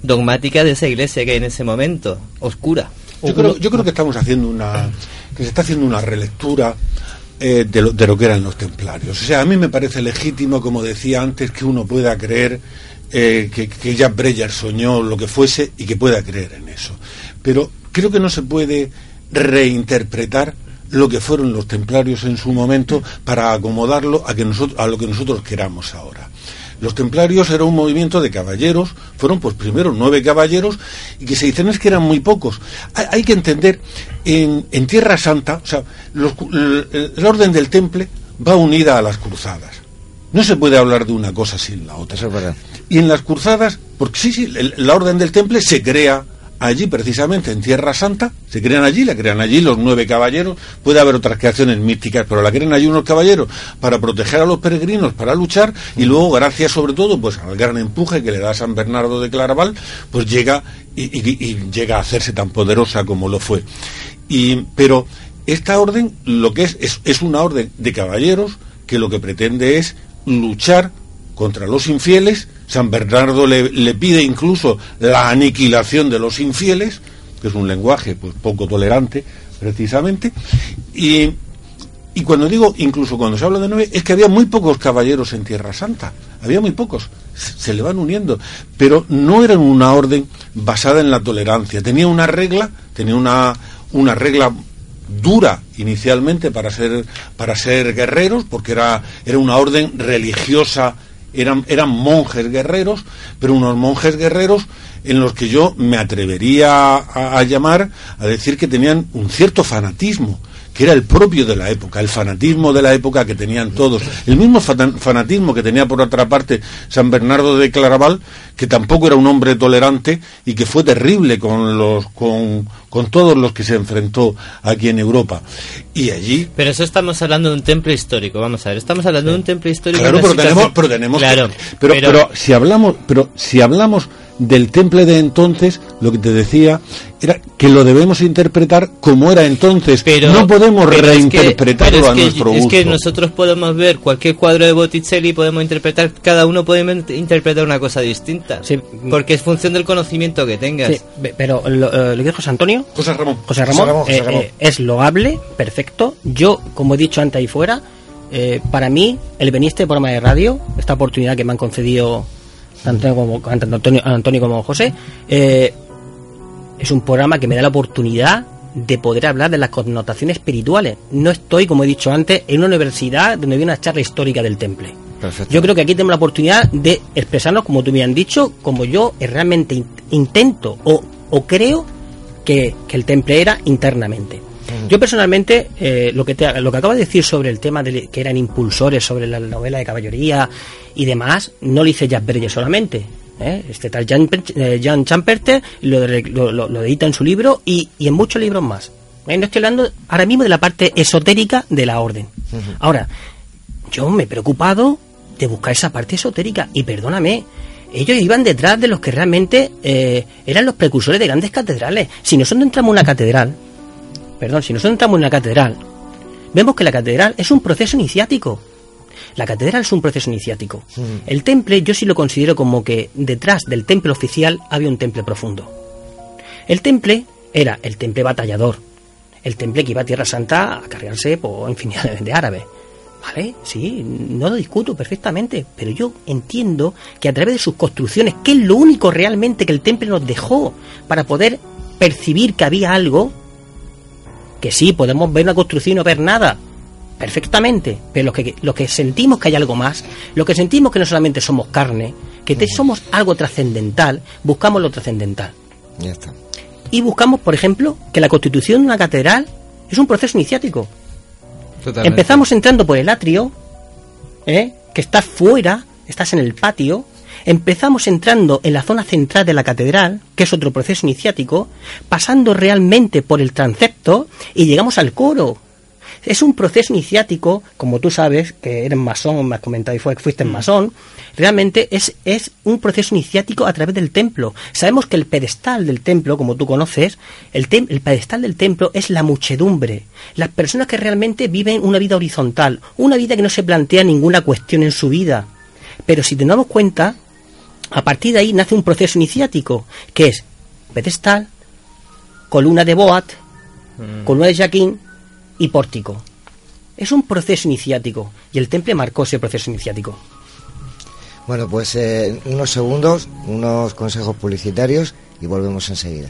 dogmática de esa iglesia que hay en ese momento, oscura. Yo creo, que estamos haciendo una, que se está haciendo una relectura eh, de, lo, de lo que eran los templarios. O sea, a mí me parece legítimo, como decía antes, que uno pueda creer eh, que, que Jack Breyer soñó lo que fuese y que pueda creer en eso. Pero creo que no se puede reinterpretar lo que fueron los templarios en su momento para acomodarlo a, que nosotros, a lo que nosotros queramos ahora. Los templarios era un movimiento de caballeros, fueron pues primero nueve caballeros y que se dicen es que eran muy pocos. Hay, hay que entender, en, en Tierra Santa, o sea, los el- orden del temple va unida a las cruzadas. No se puede hablar de una cosa sin la otra. Y en las cruzadas, porque sí, sí, el- la orden del temple se crea allí precisamente en Tierra Santa, se crean allí, la crean allí los nueve caballeros, puede haber otras creaciones místicas, pero la crean allí unos caballeros para proteger a los peregrinos, para luchar, y luego gracias sobre todo pues al gran empuje que le da San Bernardo de Claraval, pues llega y, llega a hacerse tan poderosa como lo fue. Y, pero esta orden lo que es es una orden de caballeros que lo que pretende es luchar contra los infieles. San Bernardo le, pide incluso la aniquilación de los infieles, que es un lenguaje pues poco tolerante, precisamente. Y, y cuando digo, incluso cuando se habla de nueve, es que había muy pocos caballeros en Tierra Santa. Había muy pocos. Se se le van uniendo. Pero no eran una orden basada en la tolerancia. Tenía una regla, tenía una, una regla dura inicialmente para ser para ser guerreros porque era era una orden religiosa eran eran monjes guerreros pero unos monjes guerreros en los que yo me atrevería a, a llamar a decir que tenían un cierto fanatismo que era el propio de la época, el fanatismo de la época que tenían todos, el mismo fanatismo que tenía por otra parte San Bernardo de Claraval, que tampoco era un hombre tolerante y que fue terrible con los con, con todos los que se enfrentó aquí en Europa. Y allí Pero eso estamos hablando de un templo histórico, vamos a ver, estamos hablando de un templo histórico. Claro, pero tenemos, pero tenemos que- Claro, pero, pero si hablamos, pero si hablamos del temple de entonces, lo que te decía, era que lo debemos interpretar como era entonces. Pero, no podemos pero es que- reinterpretarlo pero es a que- nuestro Es gusto. que nosotros podemos ver cualquier cuadro de Botticelli y podemos interpretar, cada uno puede interpretar una cosa distinta. Porque es función del conocimiento que tengas. Sí, pero lo, eh, lo que dijo José Antonio. José Ramón. José Ramón, José Ramón, José eh, Ramón. eh, es loable, perfecto. Yo, como he dicho antes ahí fuera, eh, para mí, el venir a este programa de radio, esta oportunidad que me han concedido tanto, como, Antonio, como José, eh, es un programa que me da la oportunidad de poder hablar de las connotaciones espirituales. No estoy, como he dicho antes, en una universidad donde hay una charla histórica del temple. Perfecto. Yo creo que aquí tenemos la oportunidad de expresarnos, como tú me han dicho, como yo realmente in- intento o, o creo que, que el temple era internamente. Yo personalmente, eh, lo, que te, lo que acabo de decir sobre el tema de que eran impulsores sobre la novela de caballería y demás, no lo hice Jack Berger solamente. ¿eh? Este tal Jan, eh, Jan Champerter lo, lo, lo- edita en su libro y, y en muchos libros más. ¿eh? No estoy hablando ahora mismo de la parte esotérica de la orden. Ahora, yo me he preocupado de buscar esa parte esotérica y perdóname, ellos iban detrás de los que realmente eh, eran los precursores de grandes catedrales. Si nosotros entramos en una catedral, perdón, si nosotros entramos en una catedral, vemos que la catedral es un proceso iniciático. La catedral es un proceso iniciático. El temple yo sí lo considero como que detrás del temple oficial había un temple profundo. El temple era el temple batallador, el temple que iba a Tierra Santa a cargarse por infinidad de- de árabes. ¿Vale? Sí, no lo discuto perfectamente, pero yo entiendo que a través de sus construcciones, que es lo único realmente que el temple nos dejó para poder percibir que había algo, que sí, podemos ver una construcción y no ver nada, perfectamente, pero los que, los que sentimos que hay algo más, los que sentimos que no solamente somos carne, que te- somos algo trascendental, buscamos lo trascendental. Ya está. Y buscamos, por ejemplo, que la constitución de una catedral es un proceso iniciático. Totalmente. Empezamos entrando por el atrio, ¿eh? que estás fuera, estás en el patio. Empezamos entrando en la zona central de la catedral, que es otro proceso iniciático, pasando realmente por el transepto y llegamos al coro. Es un proceso iniciático, como tú sabes, que eres masón, me has comentado y fue que fuiste masón, realmente es, es un proceso iniciático a través del templo. Sabemos que el pedestal del templo, como tú conoces, el, tem- el pedestal del templo es la muchedumbre, las personas que realmente viven una vida horizontal, una vida que no se plantea ninguna cuestión en su vida. Pero si te damos cuenta, a partir de ahí nace un proceso iniciático, que es pedestal, columna de Boat, columna de Jaquín y pórtico. Es un proceso iniciático y el temple marcó ese proceso iniciático. Bueno, pues eh, unos segundos, unos consejos publicitarios y volvemos enseguida.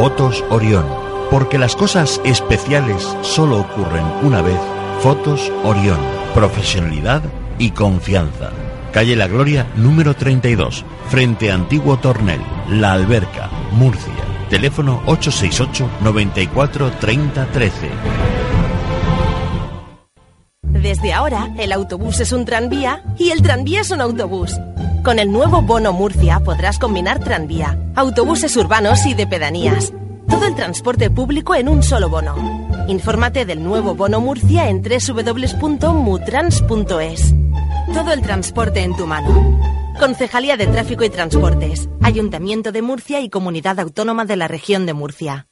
Fotos Orión. Porque las cosas especiales solo ocurren una vez. Fotos Orión. Profesionalidad y confianza. Calle La Gloria, número 32, frente Antiguo Tornel, La Alberca, Murcia. Teléfono 868 94 30 13. Desde ahora, el autobús es un tranvía y el tranvía es un autobús. Con el nuevo Bono Murcia podrás combinar tranvía, autobuses urbanos y de pedanías. Todo el transporte público en un solo bono. Infórmate del nuevo bono Murcia en www.mutrans.es. Todo el transporte en tu mano. Concejalía de Tráfico y Transportes, Ayuntamiento de Murcia y Comunidad Autónoma de la Región de Murcia.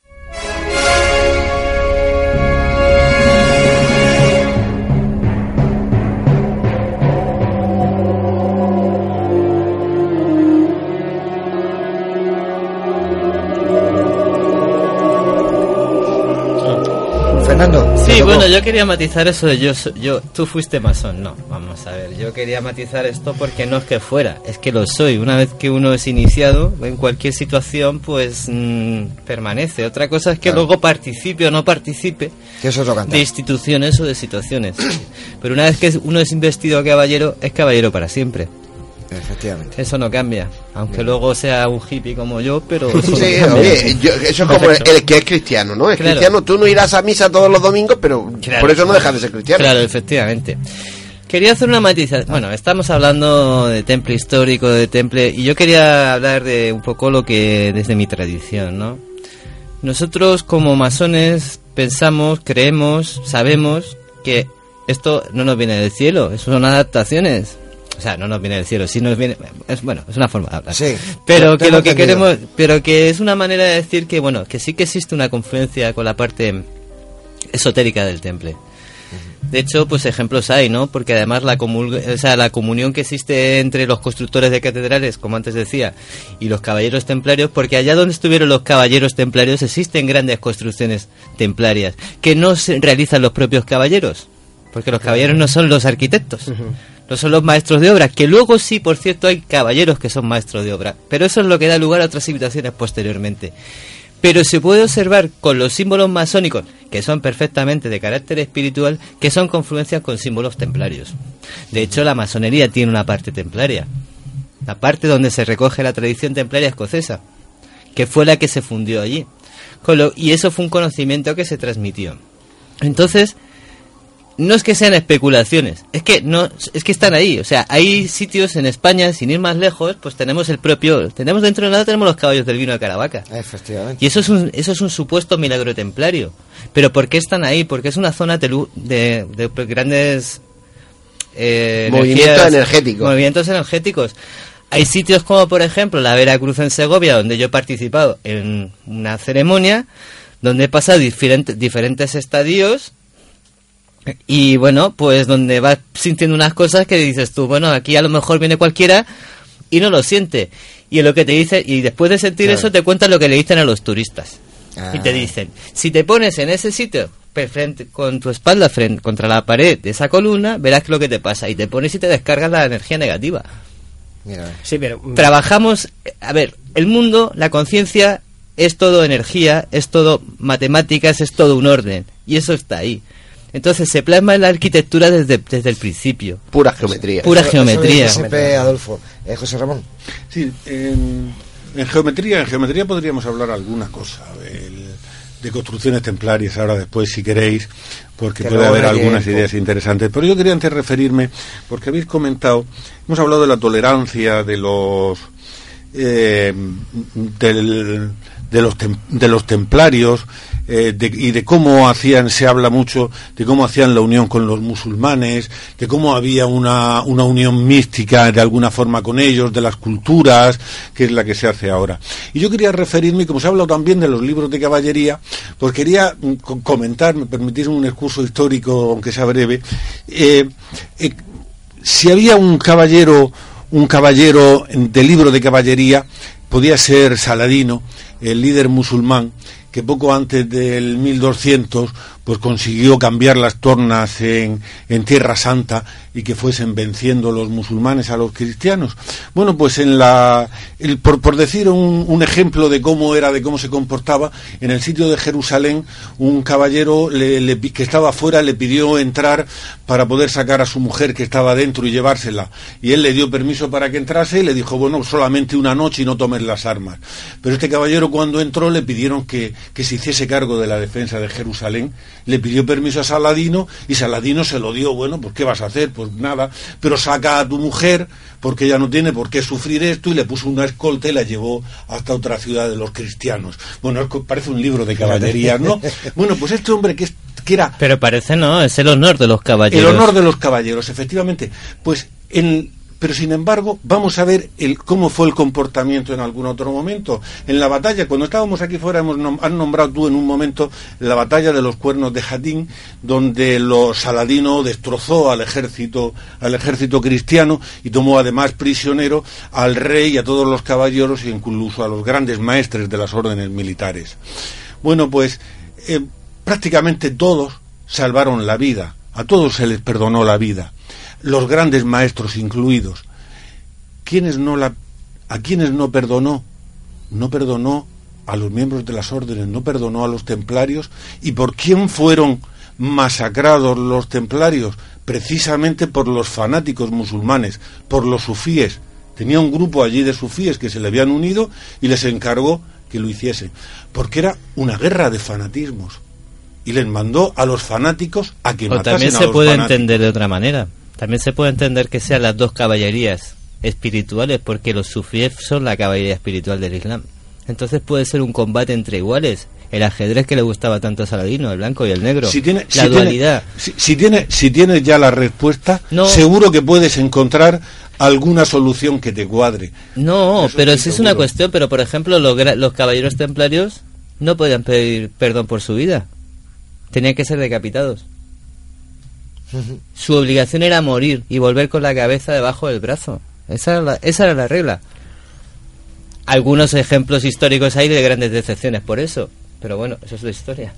Sí, bueno, yo quería matizar eso de yo, yo, tú fuiste masón. No, vamos a ver, yo quería matizar esto porque no es que fuera, es que lo soy. Una vez que uno es iniciado en cualquier situación, pues mm, permanece. Otra cosa es que luego participe o no participe Que eso es de instituciones o de situaciones. Pero una vez que uno es investido caballero, es caballero para siempre. Efectivamente. Eso no cambia, aunque luego sea un hippie como yo, pero... eso no Sí, cambia. oye, yo- eso es como el, que es cristiano, ¿no? Es Claro. cristiano, tú no irás a misa todos los domingos, pero Claro. por eso no dejas de ser cristiano. Claro, efectivamente. Quería hacer una matización. Bueno, estamos hablando de temple histórico, de temple, y yo quería hablar de un poco lo que desde mi tradición, ¿no? Nosotros como masones pensamos, creemos, sabemos que esto no nos viene del cielo, eso son adaptaciones. O sea, no nos viene del cielo, sí nos viene, es bueno, es una forma de hablar. Sí, pero que lo que entendido. queremos, pero que es una manera de decir que bueno, que sí que existe una confluencia con la parte esotérica del temple. De hecho, pues ejemplos hay, ¿no? Porque además la, comul- o sea, la comunión que existe entre los constructores de catedrales, como antes decía, y los caballeros templarios, porque allá donde estuvieron los caballeros templarios existen grandes construcciones templarias que no se realizan los propios caballeros, porque los caballeros no son los arquitectos, no son los maestros de obra, que luego sí, por cierto, hay caballeros que son maestros de obra, pero eso es lo que da lugar a otras civilizaciones posteriormente. Pero se puede observar con los símbolos masónicos, que son perfectamente de carácter espiritual, que son confluencias con símbolos templarios. De hecho, la masonería tiene una parte templaria, la parte donde se recoge la tradición templaria escocesa, que fue la que se fundió allí. Y eso fue un conocimiento que se transmitió. Entonces, no es que sean especulaciones, es que no, es que están ahí. O sea, hay sitios en España, sin ir más lejos, pues tenemos el propio, tenemos dentro de nada tenemos los caballos del vino de Caravaca. Efectivamente. Y eso es un, eso es un supuesto milagro templario. Pero ¿por qué están ahí? Porque es una zona de, de grandes eh, Movimientos energéticos. Movimientos energéticos. Hay sitios como, por ejemplo, la Veracruz en Segovia, donde yo he participado en una ceremonia, donde he pasado diferentes estadios y bueno, pues donde vas sintiendo unas cosas que dices tú, bueno, aquí a lo mejor viene cualquiera y no lo siente. Y lo que te dice, y después de sentir Claro. eso te cuentan lo que le dicen a los turistas. Ah. Y te dicen, si te pones en ese sitio, frente, con tu espalda frente, contra la pared de esa columna, verás que lo que te pasa. Y te pones y te descargas la energía negativa. Mira, Sí, pero mm, Trabajamos, a ver, el mundo, la conciencia, es todo energía, es todo matemáticas, es todo un orden. Y eso está ahí. Entonces se plasma en la arquitectura desde, desde el principio. Pura geometría. Pura eso- geometría. Eso Adolfo. Eh, José Ramón. Sí, en, en geometría, en geometría podríamos hablar alguna cosa. el- de construcciones templarias ahora después, si queréis, porque Que puede haber algunas tiempo. ideas interesantes. Pero yo quería antes referirme, porque habéis comentado, hemos hablado de la tolerancia de los eh, del- de los tem- de los templarios eh, de- y de cómo hacían se habla mucho de cómo hacían la unión con los musulmanes de cómo había una, una unión mística de alguna forma con ellos de las culturas que es la que se hace ahora. Y yo quería referirme como se ha hablado también de los libros de caballería pues quería mm, co- comentar me permitís un excurso histórico aunque sea breve eh, eh, si había un caballero un caballero de libro de caballería podía ser Saladino, el líder musulmán, que poco antes del 1200 pues consiguió cambiar las tornas en, en Tierra Santa y que fuesen venciendo los musulmanes a los cristianos. Bueno, pues en la, el- por, por decir un, un ejemplo de cómo era, de cómo se comportaba, en el sitio de Jerusalén un caballero le- que estaba afuera le pidió entrar para poder sacar a su mujer que estaba dentro y llevársela. Y él le dio permiso para que entrase y le dijo, bueno, solamente una noche y no tomes las armas. Pero este caballero cuando entró le pidieron que, que se hiciese cargo de la defensa de Jerusalén le pidió permiso a Saladino y Saladino se lo dio, bueno, pues ¿qué vas a hacer? Pues nada, pero saca a tu mujer porque ella no tiene por qué sufrir esto y le puso una escolta y la llevó hasta otra ciudad de los cristianos. Bueno, parece un libro de caballería, ¿no? Bueno, pues este hombre que, es, que era Pero parece no, es el honor de los el caballeros. honor de los caballeros, efectivamente. Pues en- pero sin embargo, vamos a ver el, cómo fue el comportamiento en algún otro momento. En la batalla, cuando estábamos aquí fuera, hemos han nombrado tú en un momento la batalla de los cuernos de Jatín, donde los Saladino destrozó al ejército, al ejército cristiano y tomó además prisionero al rey y a todos los caballeros e incluso a los grandes maestres de las órdenes militares. Bueno, pues eh, prácticamente todos salvaron la vida, a todos se les perdonó la vida, los grandes maestros incluidos. ¿Quiénes no la, ¿A quienes no perdonó? No perdonó a los miembros de las órdenes, no perdonó a los templarios. ¿Y por quién fueron masacrados los templarios? Precisamente por los fanáticos musulmanes, por los sufíes. Tenía un grupo allí de sufíes que se le habían unido y les encargó que lo hiciesen. Porque era una guerra de fanatismos. Y les mandó a los fanáticos a que O matasen también a se los puede fanáticos. entender de otra manera. También se puede entender que sean las dos caballerías espirituales, porque los sufíes son la caballería espiritual del Islam. Entonces puede ser un combate entre iguales. El ajedrez que le gustaba tanto a Saladino, el blanco y el negro. Si tiene, la si tiene- dualidad. si, si tiene, si tienes ya la respuesta, No. seguro que puedes encontrar alguna solución que te cuadre. No, Eso pero sí es una cuestión, pero por ejemplo los, los caballeros templarios no podían pedir perdón por su vida. Tenían que ser decapitados. Su obligación era morir y volver con la cabeza debajo del brazo. Esa era la, esa era la regla. Algunos ejemplos históricos hay de grandes decepciones por eso. Pero bueno, eso es la historia.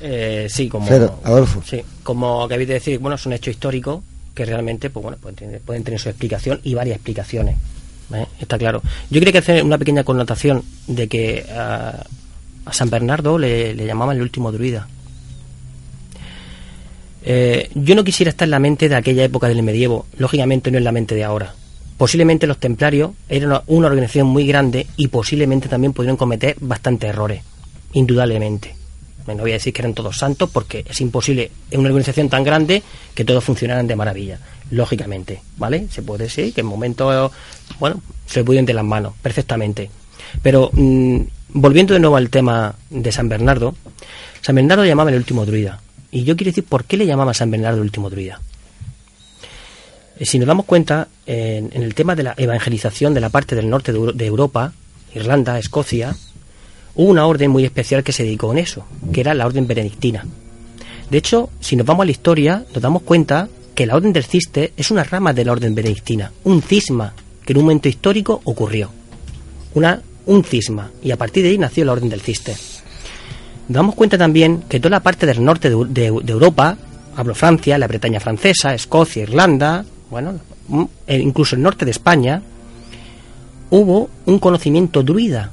Eh, sí, como, Alfredo, Adolfo. sí, como acabéis de decir, bueno, es un hecho histórico que realmente, pues bueno, pueden tener, pueden tener su explicación y varias explicaciones. ¿eh? Está claro. Yo quería que hacer una pequeña connotación de que a San Bernardo le, le llamaban el último druida. Eh, yo no quisiera estar en la mente de aquella época del medievo, lógicamente no en la mente de ahora. Posiblemente los templarios eran una, organización muy grande y posiblemente también pudieron cometer bastantes errores, indudablemente. No voy a decir que eran todos santos porque es imposible en una organización tan grande que todos funcionaran de maravilla, lógicamente, ¿vale? Se puede decir que en momentos, bueno, se pudieron de las manos, perfectamente. Pero mm, volviendo de nuevo al tema de San Bernardo, San Bernardo llamaba el último druida. Y yo quiero decir por qué le llamaba San Bernardo el último druida. Eh, Si nos damos cuenta, en, el tema de la evangelización de la parte del norte de, de Europa, Irlanda, Escocia, hubo una orden muy especial que se dedicó en eso, que era la orden benedictina. De hecho, si nos vamos a la historia, nos damos cuenta que la orden del Ciste es una rama de la orden benedictina, un cisma que en un momento histórico ocurrió. Una, un cisma, y a partir de ahí nació la orden del Ciste. Damos cuenta también que toda la parte del norte de, de- de Europa, hablo Francia, la Bretaña francesa, Escocia, Irlanda, bueno, mm, e incluso el norte de España, hubo un conocimiento druida.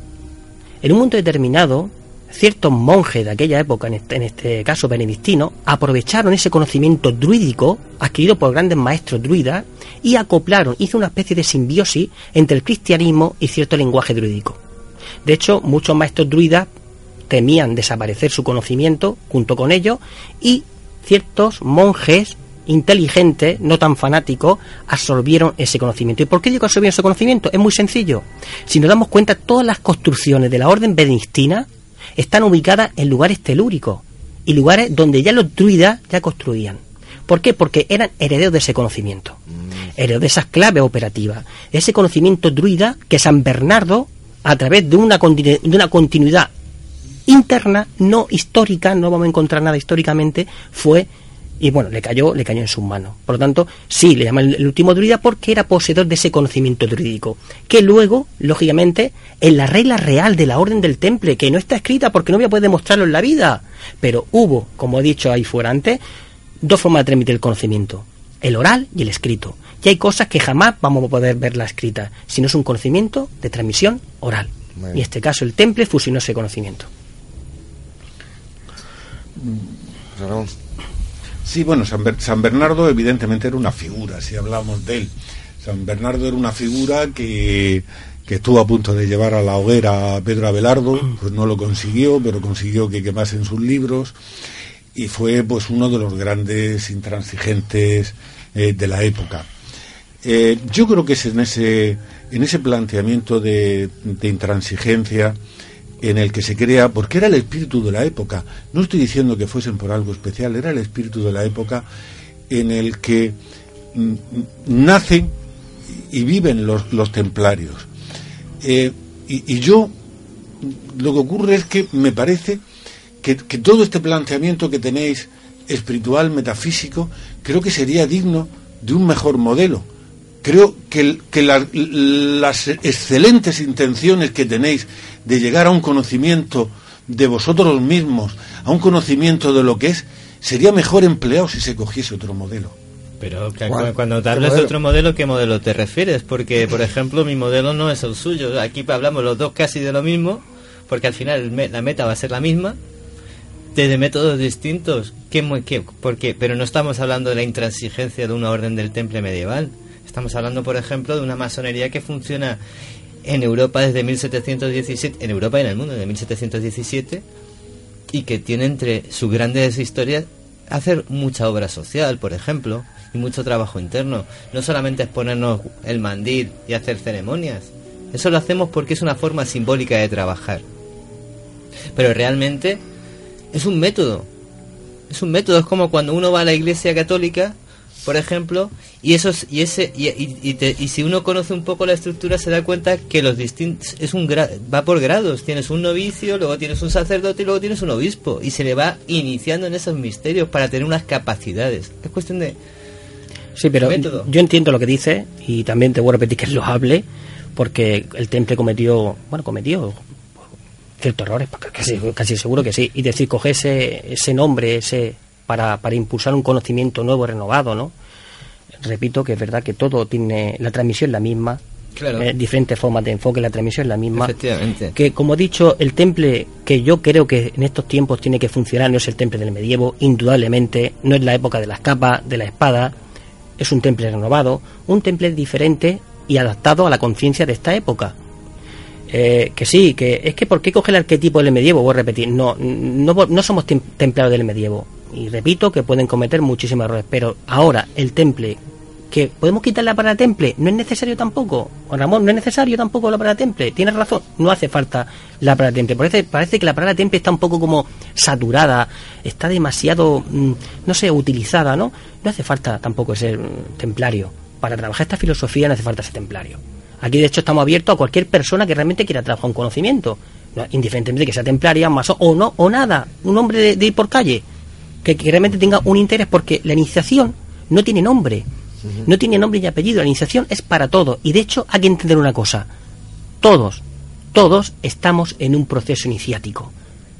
En un momento determinado, ciertos monjes de aquella época, en este, en este caso benedictino, aprovecharon ese conocimiento druídico adquirido por grandes maestros druidas y acoplaron, hizo una especie de simbiosis entre el cristianismo y cierto lenguaje druídico. De hecho, muchos maestros druidas temían desaparecer su conocimiento junto con ellos y ciertos monjes inteligentes, no tan fanáticos, absorbieron ese conocimiento. ¿Y por qué digo que absorbieron ese conocimiento? Es muy sencillo. Si nos damos cuenta, todas las construcciones de la orden benedictina están ubicadas en lugares telúricos y lugares donde ya los druidas ya construían. ¿Por qué? Porque eran herederos de ese conocimiento, herederos de esas claves operativas, ese conocimiento druida que San Bernardo, a través de una, continu- de una continuidad interna, no histórica, no vamos a encontrar nada históricamente, fue y bueno, le cayó, le cayó en sus manos. Por lo tanto, sí, le llaman el, último druida porque era poseedor de ese conocimiento druídico, que luego, lógicamente, en la regla real de la orden del temple, que no está escrita porque no voy a poder demostrarlo en la vida, pero hubo, como he dicho ahí fuera antes, dos formas de transmitir el conocimiento, el oral y el escrito. Y hay cosas que jamás vamos a poder verla escrita, si no es un conocimiento de transmisión oral. Y en este caso el temple fusionó ese conocimiento. Sí, bueno, San Bernardo evidentemente era una figura, si hablamos de él. San Bernardo era una figura que, que estuvo a punto de llevar a la hoguera a Pedro Abelardo, pues no lo consiguió, pero consiguió que quemasen sus libros. y fue pues uno de los grandes intransigentes eh, de la época. Eh, yo creo que es en ese, en ese planteamiento de, de intransigencia en el que se crea, porque era el espíritu de la época, no estoy diciendo que fuesen por algo especial, era el espíritu de la época en el que mm, nacen y viven los, los templarios. Eh, y, yo, lo que ocurre es que me parece que, que todo este planteamiento que tenéis espiritual, metafísico, creo que sería digno de un mejor modelo. Creo que, que la- las excelentes intenciones que tenéis de llegar a un conocimiento de vosotros mismos, a un conocimiento de lo que es, sería mejor empleado si se cogiese otro modelo. Pero cuando te ¿Qué hablas de otro modelo, ¿qué modelo te refieres? Porque, por ejemplo, mi modelo no es el suyo. Aquí hablamos los dos casi de lo mismo, porque al final la meta va a ser la misma, desde métodos distintos. ¿Qué, qué- por qué? Pero no estamos hablando de la intransigencia de una orden del temple medieval. Estamos hablando, por ejemplo, de una masonería que funciona en Europa desde 1717, en Europa y en el mundo desde 1717, y que tiene entre sus grandes historias hacer mucha obra social, por ejemplo, y mucho trabajo interno. No solamente es ponernos el mandil y hacer ceremonias. Eso lo hacemos porque es una forma simbólica de trabajar. Pero realmente es un método. Es un método, es como cuando uno va a la iglesia católica, por ejemplo, y eso es- y ese y, y- y te- y si uno conoce un poco la estructura se da cuenta que los distintos es un gra- va por grados, tienes un novicio, luego tienes un sacerdote y luego tienes un obispo y se le va iniciando en esos misterios para tener unas capacidades. Es cuestión de Sí, pero Método. yo entiendo lo que dice y también te voy a repetir que es loable porque el temple cometió, bueno, cometió ciertos errores, casi, casi seguro que sí. Y decir, coger ese, ese nombre ese para, para impulsar un conocimiento nuevo, renovado, ¿no? Repito que es verdad que todo tiene, la transmisión es la misma, Claro. eh, diferentes formas de enfoque, la transmisión es la misma. Efectivamente. Que como he dicho, el temple que yo creo que en estos tiempos tiene que funcionar no es el temple del medievo, indudablemente, no es la época de las capas, de la espada, es un temple renovado, un temple diferente y adaptado a la conciencia de esta época. Eh, que sí, que es que ¿por qué coge el arquetipo del medievo? Voy a repetir, no, no, no somos tem- templarios del medievo. Y repito que pueden cometer muchísimos errores, pero ahora el temple, que podemos quitar la palabra temple, no es necesario tampoco. Ramón, no es necesario tampoco la palabra temple. Tienes razón, no hace falta la palabra temple. Parece, parece que la palabra temple está un poco como saturada, está demasiado, mm, no sé, utilizada, ¿no? No hace falta tampoco ser mm, templario. Para trabajar esta filosofía no hace falta ser templario. Aquí, de hecho, estamos abiertos a cualquier persona que realmente quiera trabajar un conocimiento, ¿no? indiferentemente de que sea templaria, masón o no, o nada, un hombre de, de ir por calle, que, que realmente tenga un interés, porque la iniciación no tiene nombre, no tiene nombre y apellido, la iniciación es para todo, y de hecho hay que entender una cosa, todos, todos estamos en un proceso iniciático,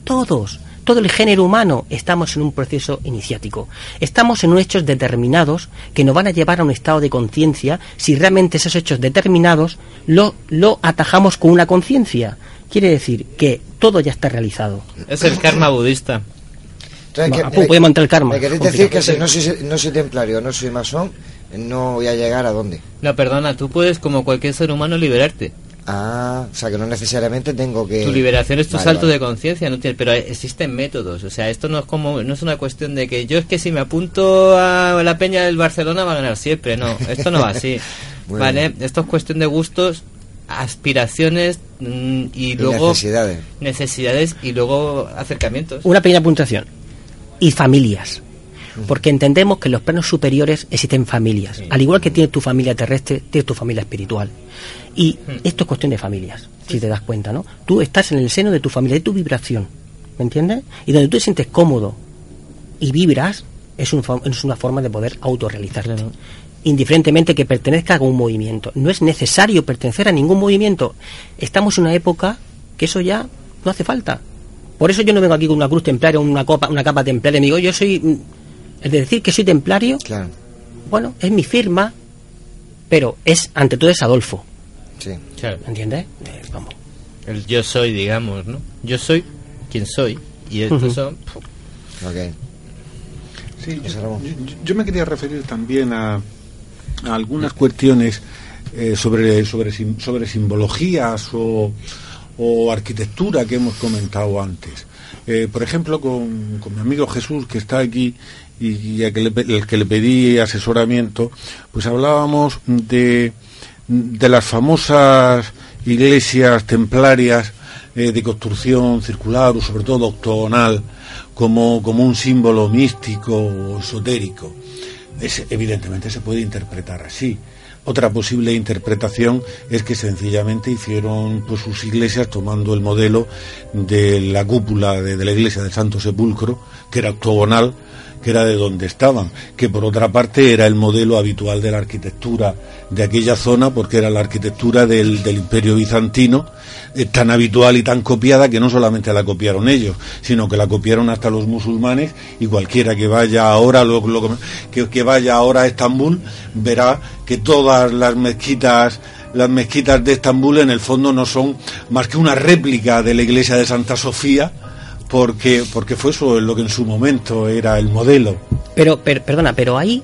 todos, todo el género humano estamos en un proceso iniciático. Estamos en unos hechos determinados que nos van a llevar a un estado de conciencia si realmente esos hechos determinados lo, lo atajamos con una conciencia. Quiere decir que todo ya está realizado. es el karma budista. Entonces, Va, pu- podemos entrar al karma. ¿Me queréis decir que si no soy, no soy templario, no soy masón, no voy a llegar a dónde? No, perdona, tú puedes como cualquier ser humano liberarte. Ah, o sea que no necesariamente tengo que... Tu liberación es tu Vale, salto vale. de conciencia, no pero existen métodos. O sea, esto no es como no es una cuestión de que yo es que si me apunto a la peña del Barcelona va a ganar siempre. No, esto no va así. Muy vale, esto es cuestión de gustos, aspiraciones mm, y Y luego necesidades. necesidades y luego acercamientos. Una pequeña puntuación. Y familias. Porque entendemos que en los planos superiores existen familias. Al igual que tienes tu familia terrestre, tienes tu familia espiritual. Y esto es cuestión de familias, si te das cuenta, ¿no? Tú estás en el seno de tu familia, de tu vibración. ¿Me entiendes? Y donde tú te sientes cómodo y vibras, es, un es una forma de poder autorrealizarte. Indiferentemente que pertenezca a un movimiento. No es necesario pertenecer a ningún movimiento. Estamos en una época que eso ya no hace falta. Por eso yo no vengo aquí con una cruz templaria, una copa, una capa templaria. Me digo, yo soy. mm, El de decir que soy templario, Claro, bueno, es mi firma, pero es, ante todo, es Adolfo. sí. Claro. ¿Entiendes? Eh, vamos. El yo soy, digamos, ¿no? Yo soy quien soy y estos Ujú. son Ok. Sí, yo, me quería referir también a, a algunas cuestiones eh, sobre, sobre, sim- sobre simbologías o, o arquitectura que hemos comentado antes. eh, por ejemplo, con, con mi amigo Jesús, que está aquí y, y el que le pedí asesoramiento, pues hablábamos de, de las famosas iglesias templarias eh, de construcción circular o sobre todo octogonal como, como un símbolo místico o esotérico. Es- evidentemente se puede interpretar así. Otra posible interpretación es que sencillamente hicieron pues, sus iglesias tomando el modelo de la cúpula de, de la iglesia del Santo Sepulcro, que era octogonal, que era de donde estaban, que por otra parte era el modelo habitual de la arquitectura de aquella zona, porque era la arquitectura del, imperio bizantino, eh, tan habitual y tan copiada que no solamente la copiaron ellos, sino que la copiaron hasta los musulmanes y cualquiera que vaya ahora, que, que vaya ahora a Estambul, verá que todas las mezquitas las mezquitas de Estambul en el fondo no son más que una réplica de la iglesia de Santa Sofía, porque, porque fue eso lo que en su momento era el modelo. Pero, per- perdona, pero ahí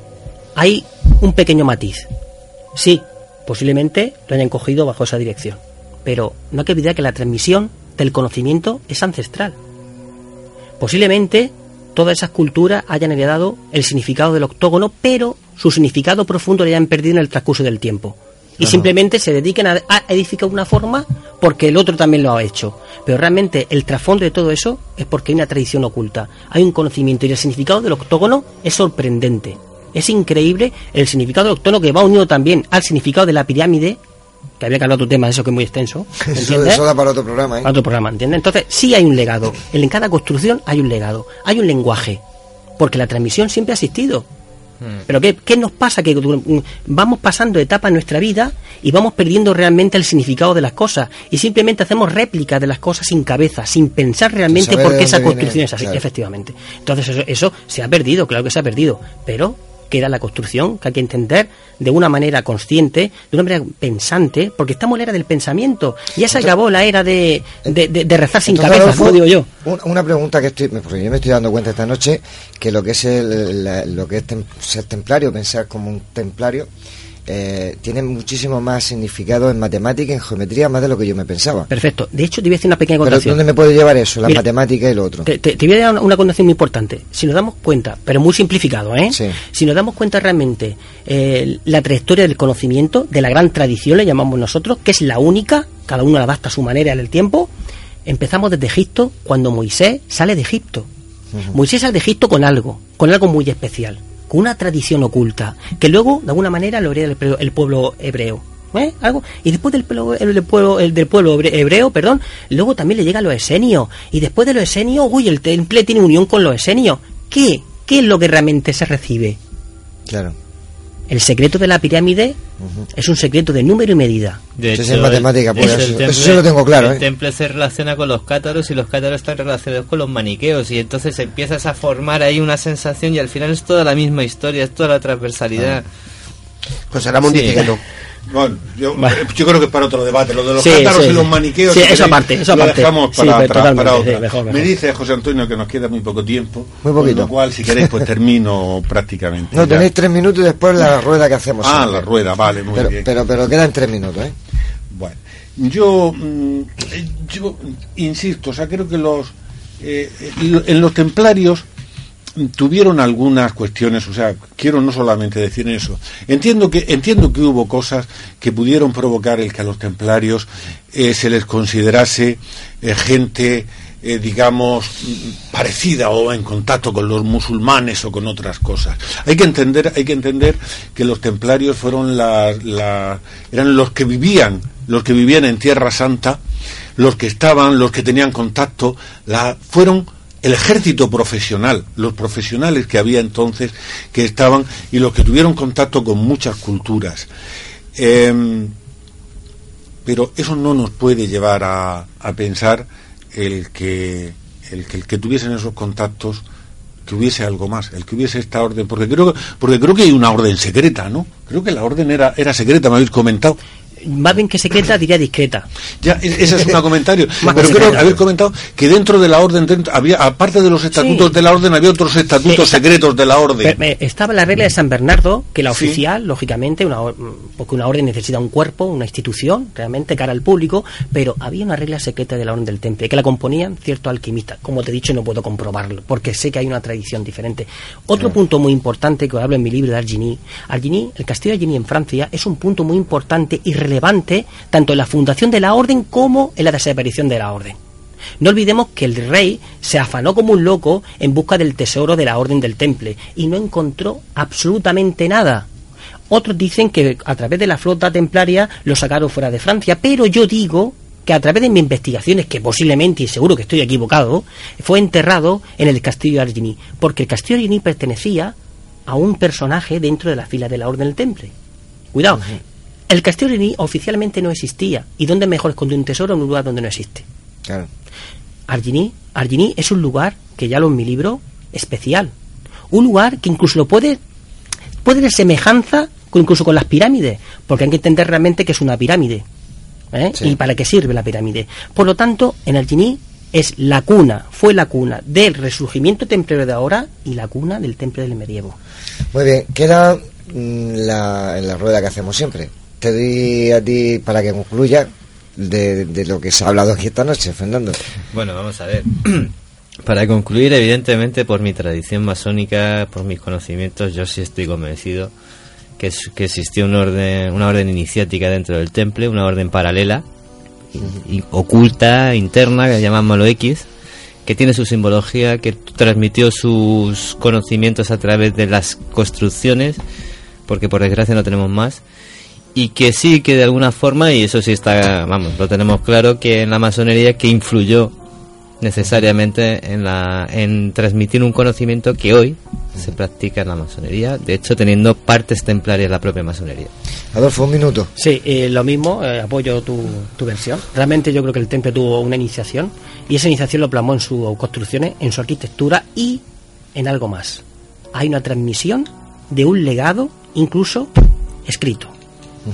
hay un pequeño matiz. Sí, posiblemente lo hayan cogido bajo esa dirección. Pero no hay que olvidar que la transmisión del conocimiento es ancestral. Posiblemente todas esas culturas hayan heredado el significado del octógono, pero su significado profundo lo hayan perdido en el transcurso del tiempo. Y Ajá. simplemente se dediquen a, a edificar una forma porque el otro también lo ha hecho. Pero realmente el trasfondo de todo eso es porque hay una tradición oculta, hay un conocimiento y el significado del octógono es sorprendente. Es increíble el significado del octógono que va unido también al significado de la pirámide, que había que hablar otro tema de eso que es muy extenso. Eso, eso da para otro programa, ¿eh? Para otro programa, ¿entiendes? Entonces, sí hay un legado. En cada construcción hay un legado, hay un lenguaje, porque la transmisión siempre ha existido. Pero ¿qué, qué nos pasa? Que mm, vamos pasando etapas en nuestra vida y vamos perdiendo realmente el significado de las cosas y simplemente hacemos réplicas de las cosas sin cabeza, sin pensar realmente por qué esa viene, construcción es así, claro. efectivamente. Entonces eso, eso se ha perdido, claro que se ha perdido, pero queda la construcción que hay que entender de una manera consciente, de una manera pensante, porque estamos en la era del pensamiento. Ya se acabó la era de, de, de- de rezar sin cabeza, Adolfo, como digo yo. un- Una pregunta que estoy, porque yo me estoy dando cuenta esta noche que lo que es el, la- lo que es tem- ser templario, pensar como un templario, eh, tiene muchísimo más significado en matemática, en geometría, más de lo que yo me pensaba. Perfecto. De hecho, te voy a decir una pequeña Pero contación. ¿dónde me puede llevar eso? La Mira, matemática y lo otro. Te, te- te voy a dar una, una condición muy importante. Si nos damos cuenta, pero muy simplificado, ¿eh? Si nos damos cuenta realmente eh, la trayectoria del conocimiento, de la gran tradición, le llamamos nosotros, que es la única, cada uno la adapta a su manera en el tiempo, empezamos desde Egipto, cuando Moisés sale de Egipto. Moisés sale de Egipto con algo, con algo muy especial, con una tradición oculta, que luego, de alguna manera, lo hereda el, pueblo hebreo. ¿eh? Algo. Y después del pueblo, el, pueblo, el del pueblo hebre- hebreo, perdón, luego también le llega a los esenios. Y después de los esenios, uy, el temple tiene unión con los esenios. ¿Qué? ¿Qué es lo que realmente se recibe? Claro. El secreto de la pirámide es un secreto de número y medida. De Eso es hecho, matemática, pues, eso- temple- eso sí lo tengo claro, El ¿eh? temple se relaciona con los cátaros y los cátaros están relacionados con los maniqueos y entonces empiezas a formar ahí una sensación y al final es toda la misma historia, es toda la transversalidad. José Ramón Sí. dice que no. Bueno, yo, yo creo que es para otro debate. Lo de los Sí, cátaros sí, y los maniqueos. Sí, si queréis, aparte, eso lo aparte. dejamos Sí, para, pero para- otra. mejor, mejor. Me dice José Antonio que nos queda muy poco tiempo. Muy Con poquito. lo cual, si queréis, pues termino prácticamente. No, ya. tenéis tres minutos y después la rueda que hacemos. Ah, siempre. la rueda, vale, muy pero, bien. Pero, pero quedan tres minutos, ¿eh? Bueno, yo, mm, eh, yo insisto, o sea, creo que los eh, eh, en los templarios tuvieron algunas cuestiones, o sea, quiero no solamente decir eso. Entiendo que entiendo que hubo cosas que pudieron provocar el que a los templarios eh, se les considerase eh, gente eh, digamos, mm, parecida o en contacto con los musulmanes o con otras cosas. Hay que entender, hay que entender que los templarios fueron la, la- eran los que vivían, los que vivían en Tierra Santa, los que estaban, los que tenían contacto, la, fueron el ejército profesional, los profesionales que había entonces que estaban y los que tuvieron contacto con muchas culturas. Em, pero eso no nos puede llevar a, pensar el que, el que el que tuviesen esos contactos que hubiese algo más, el que hubiese esta orden, porque creo que, porque creo que hay una orden secreta, ¿no? Creo que la orden era, era secreta, me habéis comentado. Más bien que secreta, diría discreta. Ya, e- ese es un comentario. Más Pero que creo haber comentado que dentro de la orden, dentro- había, aparte de los estatutos Sí. de la orden, había otros estatutos Sí, secretos de la orden. Eh, estaba la regla de San Bernardo, que la Sí. oficial, lógicamente, una, or- porque una orden necesita un cuerpo, una institución, realmente cara al público, pero había una regla secreta de la orden del temple, que la componían ciertos alquimistas. Como te he dicho, no puedo comprobarlo, porque sé que hay una tradición diferente. Otro punto muy importante que hablo en mi libro de Argini, Argini, el castillo de Argini en Francia, es un punto muy importante y relevante, tanto en la fundación de la orden como en la desaparición de la orden. No olvidemos que el rey se afanó como un loco en busca del tesoro de la Orden del Temple y no encontró absolutamente nada. Otros dicen que a través de la flota templaria lo sacaron fuera de Francia, pero yo digo que a través de mis investigaciones, que posiblemente y seguro que estoy equivocado, fue enterrado en el castillo de Argini, porque el castillo Argini pertenecía a un personaje dentro de la fila de la Orden del Temple. Cuidado, el castillo de Argini oficialmente no existía, y dónde mejor esconde un tesoro en un lugar donde no existe. Claro. Argini, Argini es un lugar que ya lo en mi libro especial. Un lugar que incluso lo puede puede tener semejanza con, incluso con las pirámides, porque hay que entender realmente que es una pirámide. ¿eh? Sí. ¿Y para qué sirve la pirámide? Por lo tanto, en Argini es la cuna, fue la cuna del resurgimiento templario de ahora y la cuna del temple del medievo. Muy bien, queda mm, la, en la rueda que hacemos siempre. Te doy a ti para que concluya de, de lo que se ha hablado aquí esta noche, Fernando. Bueno, vamos a ver. Para concluir, evidentemente, por mi tradición masónica, por mis conocimientos, yo sí estoy convencido que, que existió una orden, una orden iniciática dentro del temple, una orden paralela, y- oculta, interna, que llamámoslo X, que tiene su simbología, que transmitió sus conocimientos a través de las construcciones, porque por desgracia no tenemos más, y que sí que de alguna forma, y eso sí está, vamos, lo tenemos claro, que en la masonería que influyó necesariamente en, la, en transmitir un conocimiento que hoy se practica en la masonería, de hecho teniendo partes templarias en la propia masonería. Adolfo, un minuto. Sí, eh, lo mismo, eh, apoyo tu, tu versión. Realmente yo creo que el temple tuvo una iniciación y esa iniciación lo plasmó en sus construcciones, en su arquitectura y en algo más. Hay una transmisión de un legado, incluso escrito.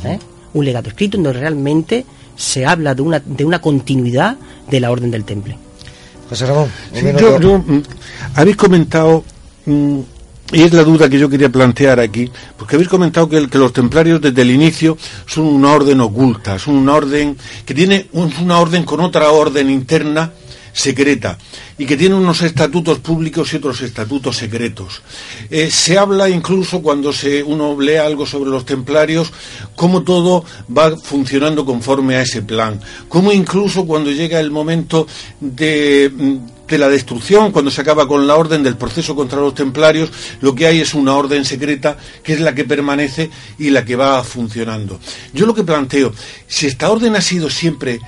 ¿Eh? Un legado escrito donde realmente se habla de una, de una continuidad de la orden del temple. José Ramón, un Sí, minuto. yo- yo, mm, habéis comentado, mm, y es la duda que yo quería plantear aquí, porque habéis comentado que, el- que los templarios desde el inicio son una orden oculta, son una orden que tiene un- una orden con otra orden interna secreta y que tiene unos estatutos públicos y otros estatutos secretos. Eh, se habla incluso cuando se, uno lee algo sobre los templarios, cómo todo va funcionando conforme a ese plan, cómo incluso cuando llega el momento mm, de la destrucción, cuando se acaba con la orden del proceso contra los templarios, lo que hay es una orden secreta que es la que permanece y la que va funcionando. Yo lo que planteo, si esta orden ha sido siempre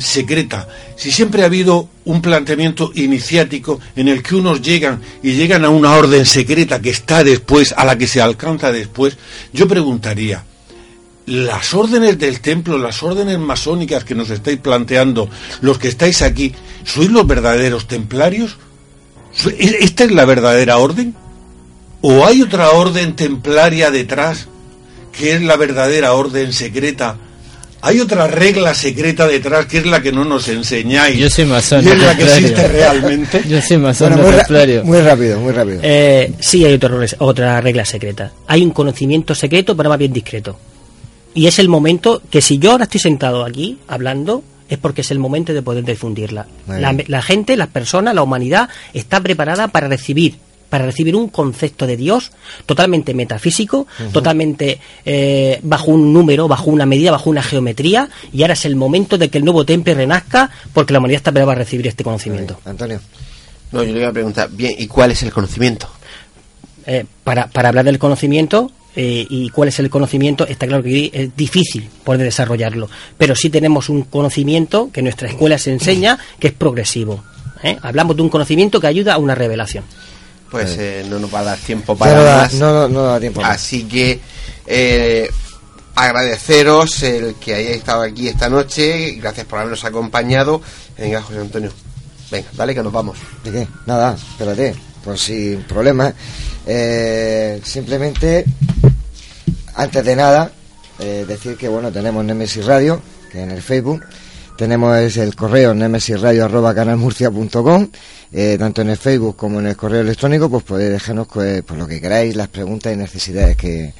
secreta, si siempre ha habido un planteamiento iniciático en el que unos llegan y llegan a una orden secreta que está después, a la que se alcanza después, yo preguntaría, las órdenes del templo, las órdenes masónicas que nos estáis planteando, los que estáis aquí, ¿sois los verdaderos templarios? ¿So- ¿e- ¿Esta es la verdadera orden? ¿O hay otra orden templaria detrás que es la verdadera orden secreta? ¿Hay otra regla secreta detrás que es la que no nos enseñáis? Yo soy masón, Y es la que existe realmente. Yo soy masón Bueno, no muy, rápido, muy rápido. Eh, sí hay otra, regla- otra regla secreta. Hay un conocimiento secreto, pero más bien discreto. Y es el momento que si yo ahora estoy sentado aquí hablando, es porque es el momento de poder difundirla. La, la gente, las personas, la humanidad está preparada para recibir para recibir un concepto de Dios totalmente metafísico, totalmente eh, bajo un número, bajo una medida, bajo una geometría, y ahora es el momento de que el nuevo temple renazca porque la humanidad está preparada para recibir este conocimiento. Antonio. No, yo le iba a preguntar, bien, ¿y cuál es el conocimiento? eh, para, para hablar del conocimiento eh, y cuál es el conocimiento, está claro que es difícil poder desarrollarlo, pero sí tenemos un conocimiento que nuestra escuela se enseña que es progresivo. ¿eh? Hablamos de un conocimiento que ayuda a una revelación. Pues eh, no nos va a dar tiempo para no, da, más. no, no, no da tiempo. Así que eh, agradeceros el que hayáis estado aquí esta noche. Gracias por habernos acompañado. Venga, José Antonio. Venga, dale que nos vamos. ¿De qué? Nada, espérate, pues sin problema. Eh, simplemente, antes de nada, eh, decir que bueno, tenemos Nemesis Radio, que en el Facebook, tenemos el correo nemesisradio.canalmurcia.com, eh, tanto en el Facebook como en el correo electrónico, pues podéis dejarnos pues, pues lo que queráis, las preguntas y necesidades que,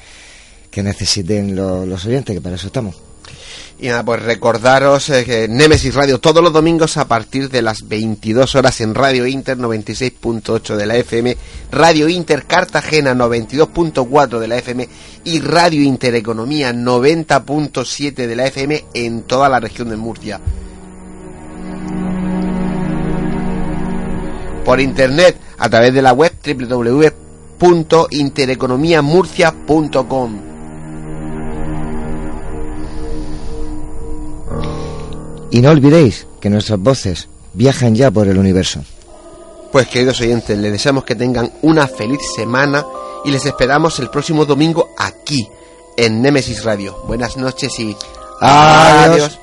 que necesiten lo- los oyentes, que para eso estamos. Y nada, pues recordaros eh, que Nemesis Radio todos los domingos a partir de las 22 horas en Radio Inter 96.8 de la FM, Radio Inter Cartagena 92.4 de la FM y Radio Inter Economía 90.7 de la FM en toda la región de Murcia. Por internet a través de la web www.intereconomiamurcia.com. Y no olvidéis que nuestras voces viajan ya por el universo. Pues queridos oyentes, les deseamos que tengan una feliz semana y les esperamos el próximo domingo aquí en Nemesis Radio. Buenas noches y Adiós. ¿Estamos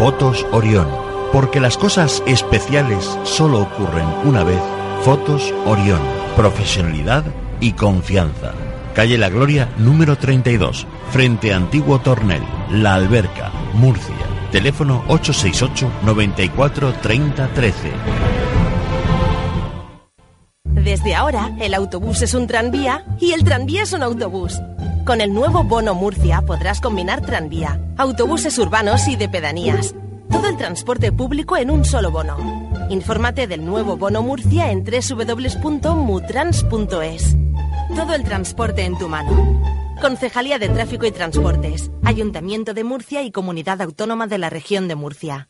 Fotos Orión. Porque las cosas especiales solo ocurren una vez. Fotos Orión. Profesionalidad y confianza. Calle La Gloria, número 32, frente Antiguo Tornel, La Alberca, Murcia. Teléfono 868 94 30 13. Desde ahora, el autobús es un tranvía y el tranvía es un autobús. Con el nuevo Bono Murcia podrás combinar tranvía, autobuses urbanos y de pedanías. Todo el transporte público en un solo bono. Infórmate del nuevo Bono Murcia en www.mutrans.es. Todo el transporte en tu mano. Concejalía de Tráfico y Transportes, Ayuntamiento de Murcia y Comunidad Autónoma de la Región de Murcia.